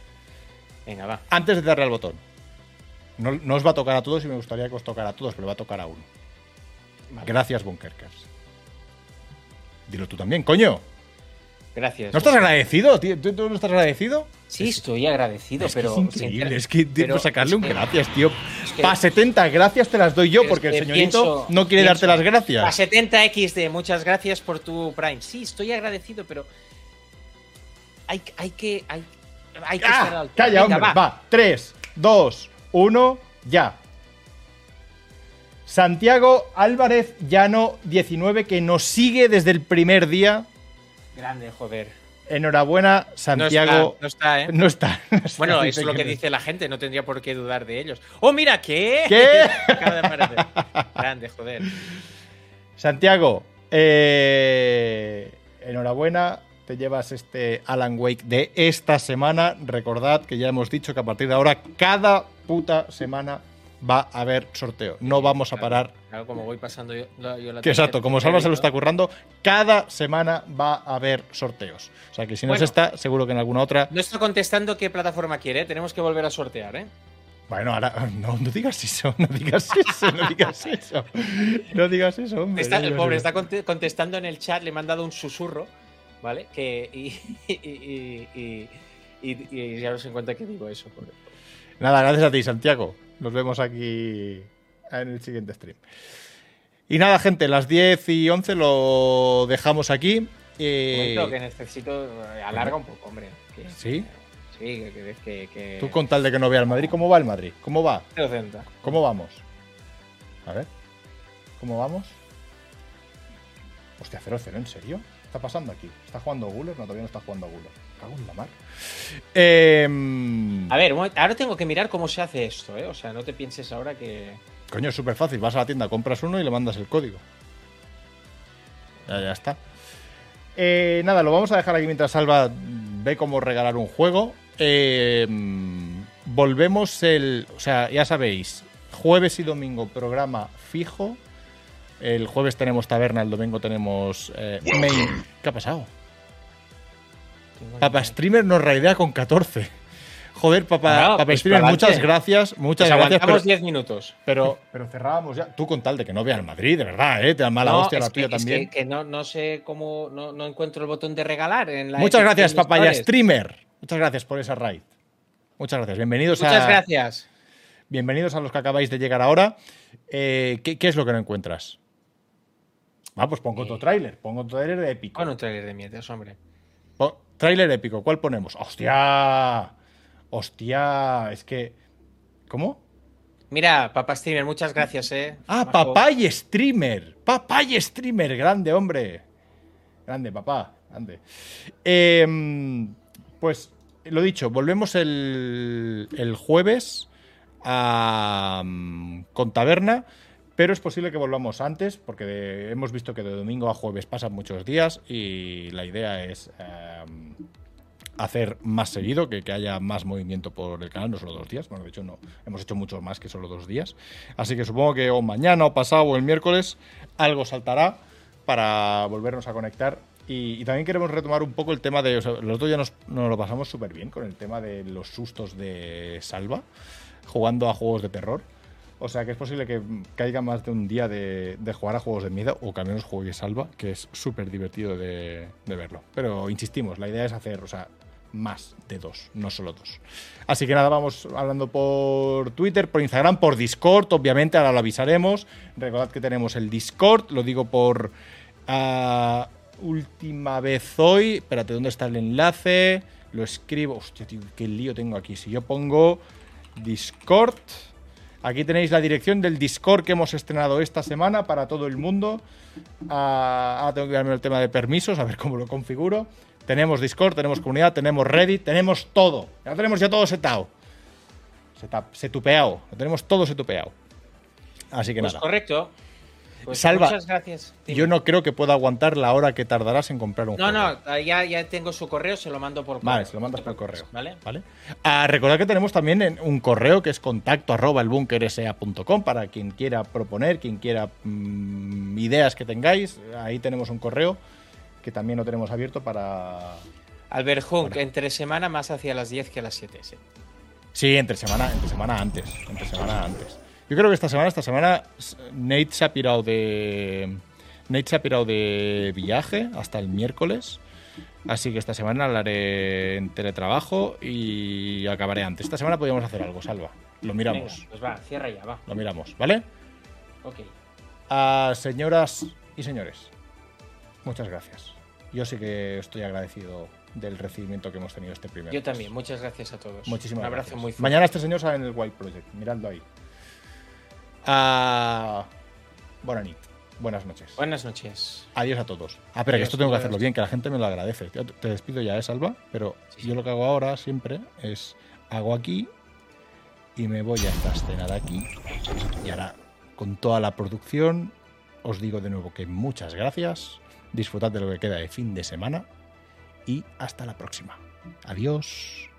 Venga, va. Antes de darle al botón. No, no os va a tocar a todos y me gustaría que os tocara a todos, pero va a tocar a uno. Vale. Gracias, Bunkercast. Dilo tú también, coño. Gracias. ¿No estás agradecido? tío? ¿Tú, tú no estás agradecido? Sí, estoy agradecido, Es que pero. es increíble, es que pero sacarle un es que- gracias, tío. es que- Pa' 70 gracias te las doy yo, es porque el que señorito pienso- no quiere darte pienso, las gracias. A 70XD, muchas gracias por tu Prime. Sí, estoy agradecido, pero. Hay, hay que. Hay, hay que estar ¡Ah! altura. Calla, Venga, hombre. Va. 3, 2, 1, ya. Santiago Álvarez Llano 19, que nos sigue desde el primer día. Grande, joder. Enhorabuena, Santiago. No está, no está, ¿eh? No está. no está, Bueno, dice es lo que dice la gente, no tendría por qué dudar de ellos. ¡Oh, mira! ¿Qué? ¿Qué? Acaba de aparecer. Grande, joder. Santiago, eh, enhorabuena. Te llevas este Alan Wake de esta semana. Recordad que ya hemos dicho que a partir de ahora, cada puta semana va a haber sorteo. No vamos a parar. Claro, como voy pasando yo, la- yo la Que exacto, como Salva se lo está currando, cada semana va a haber sorteos. O sea que si no es Bueno. esta, seguro que en alguna otra. No está contestando qué plataforma quiere, ¿eh? tenemos que volver a sortear, ¿eh? Bueno, ahora no, no digas eso, no digas eso, no digas eso. No digas eso, hombre. Está- no el pobre está conte- contestando en el chat, le he mandado un susurro, ¿vale? Que, y, y, y, y- y- y ya os en cuenta que digo eso. pobre. Nada, gracias a ti, Santiago. Nos vemos aquí en el siguiente stream. Y nada, gente, las 10 y 11 lo dejamos aquí. Eh, momento que necesito. eh, Alarga un poco, hombre. que- ¿Sí? Sí, que. que, que, Tú con tal de que no vea el Madrid, ¿cómo va el Madrid? ¿Cómo va? 0,60. ¿Cómo vamos? A ver. ¿Cómo vamos? Hostia, 0-0, ¿en serio? ¿Qué está pasando aquí? ¿Está jugando Guller? No, todavía no está jugando Guller. Cago en la mar. Em, A ver, ahora tengo que mirar cómo se hace esto, ¿eh? O sea, no te pienses ahora que. Coño, es súper fácil. Vas a la tienda, compras uno y le mandas el código. Ya, ya está. Eh, nada, lo vamos a dejar aquí mientras Salva ve cómo regalar un juego. Eh, volvemos el. O sea, ya sabéis, jueves y domingo programa fijo. El jueves tenemos taberna, el domingo tenemos eh, main. ¿Qué ha pasado? Papa Streamer nos raidea con 14. Joder, Papa, Ah, Papa pues Streamer, muchas gracias. Muchas Pues gracias. aguantamos pero- 10 minutos. pero, pero cerrábamos ya. Tú con tal de que no vea el Madrid, de verdad, ¿eh? Te da mala No, hostia es la tuya es también. Que, que no, no sé cómo. No, no encuentro el botón de regalar en la. Muchas gracias, Papaya. Streamer. Muchas gracias por esa raid. Muchas gracias. Bienvenidos a. Muchas gracias. Bienvenidos a los que acabáis de llegar ahora. Eh, ¿qué, qué es lo que no encuentras? Ah, pues pongo otro tráiler. Pongo otro tráiler de épico. Pon un trailer de miedos, hombre. Po- Tráiler épico. ¿Cuál ponemos? ¡Hostia! ¡Hostia! Es que. ¿Cómo? Mira, Papa Streamer, muchas gracias, eh. Ah, Majo. Papay Streamer. Papay Streamer, grande, hombre. Grande, papá. Grande. Em, pues lo dicho, volvemos el, el jueves a, mm, con taberna. Pero es posible que volvamos antes, porque hemos visto que de domingo a jueves pasan muchos días y la idea es em, hacer más seguido, que, haya más movimiento por el canal, no solo dos días. Bueno, de hecho, no, hemos hecho muchos más que solo dos días. Así que supongo que o mañana o pasado o el miércoles algo saltará para volvernos a conectar. Y, también queremos retomar un poco el tema de. Los dos ya nos, nos lo pasamos súper bien con el tema de los sustos de Salva, jugando a juegos de terror. O sea que es posible que caiga más de un día de, jugar a juegos de miedo o que al menos juegue Salva, que es súper divertido de, de verlo. Pero insistimos, la idea es hacer, o sea, más de dos, no solo dos. Así que nada, vamos hablando por Twitter, por Instagram, por Discord, obviamente, ahora lo avisaremos. Recordad que tenemos el Discord, lo digo por ah, última vez hoy. Espérate, ¿dónde está el enlace? Lo escribo. Hostia, tío, qué lío tengo aquí. Si yo pongo Discord. Aquí tenéis la dirección del Discord que hemos estrenado esta semana para todo el mundo. Ah, ahora tengo que darme el tema de permisos, a ver cómo lo configuro. Tenemos Discord, tenemos comunidad, tenemos Reddit, tenemos todo. Ya tenemos ya todo setado. Setap- Setupeado. Lo tenemos todo setupeado. Así que Pues nada. correcto. Pues Salva, Muchas gracias. Dime. Yo no creo que pueda aguantar la hora que tardarás en comprar un No, juego. no, ya, ya tengo su correo, se lo mando por correo. Vale, se lo mandas por correo. ¿Vale? ¿Vale? Ah, recordad que tenemos también un correo que es contacto arroba elbunkersa.com para quien quiera proponer, quien quiera mm, ideas que tengáis. Ahí tenemos un correo que también lo tenemos abierto para... Albert Hunk, entre semana más hacia las 10 que a las 7. Sí. Sí, entre semana, entre semana antes. Entre semana antes. Yo creo que esta semana, esta semana, Nate se ha pirado de, Nate se ha pirado de viaje hasta el miércoles. Así que esta semana la haré en teletrabajo y acabaré antes. Esta semana podríamos hacer algo, Salva. Lo miramos. Venga, pues va, cierra ya, va. Lo miramos, ¿vale? Ok. A señoras y señores, muchas gracias. Yo sí que estoy agradecido del recibimiento que hemos tenido este primer. Yo mes. también, muchas gracias a todos. Muchísimas Un abrazo gracias. muy fuerte. Mañana este señor sale en el Wild Project, miradlo ahí. Ah, buena nit. Buenas noches. Buenas noches. Adiós a todos. Ah, pero que esto tengo que hacerlo bien, que la gente me lo agradece. Te despido ya, ¿eh, Salva? Pero yo lo que hago ahora siempre es hago aquí y me voy a esta escena de aquí. Y ahora, con toda la producción, os digo de nuevo que muchas gracias. Disfrutad de lo que queda de fin de semana y hasta la próxima. Adiós.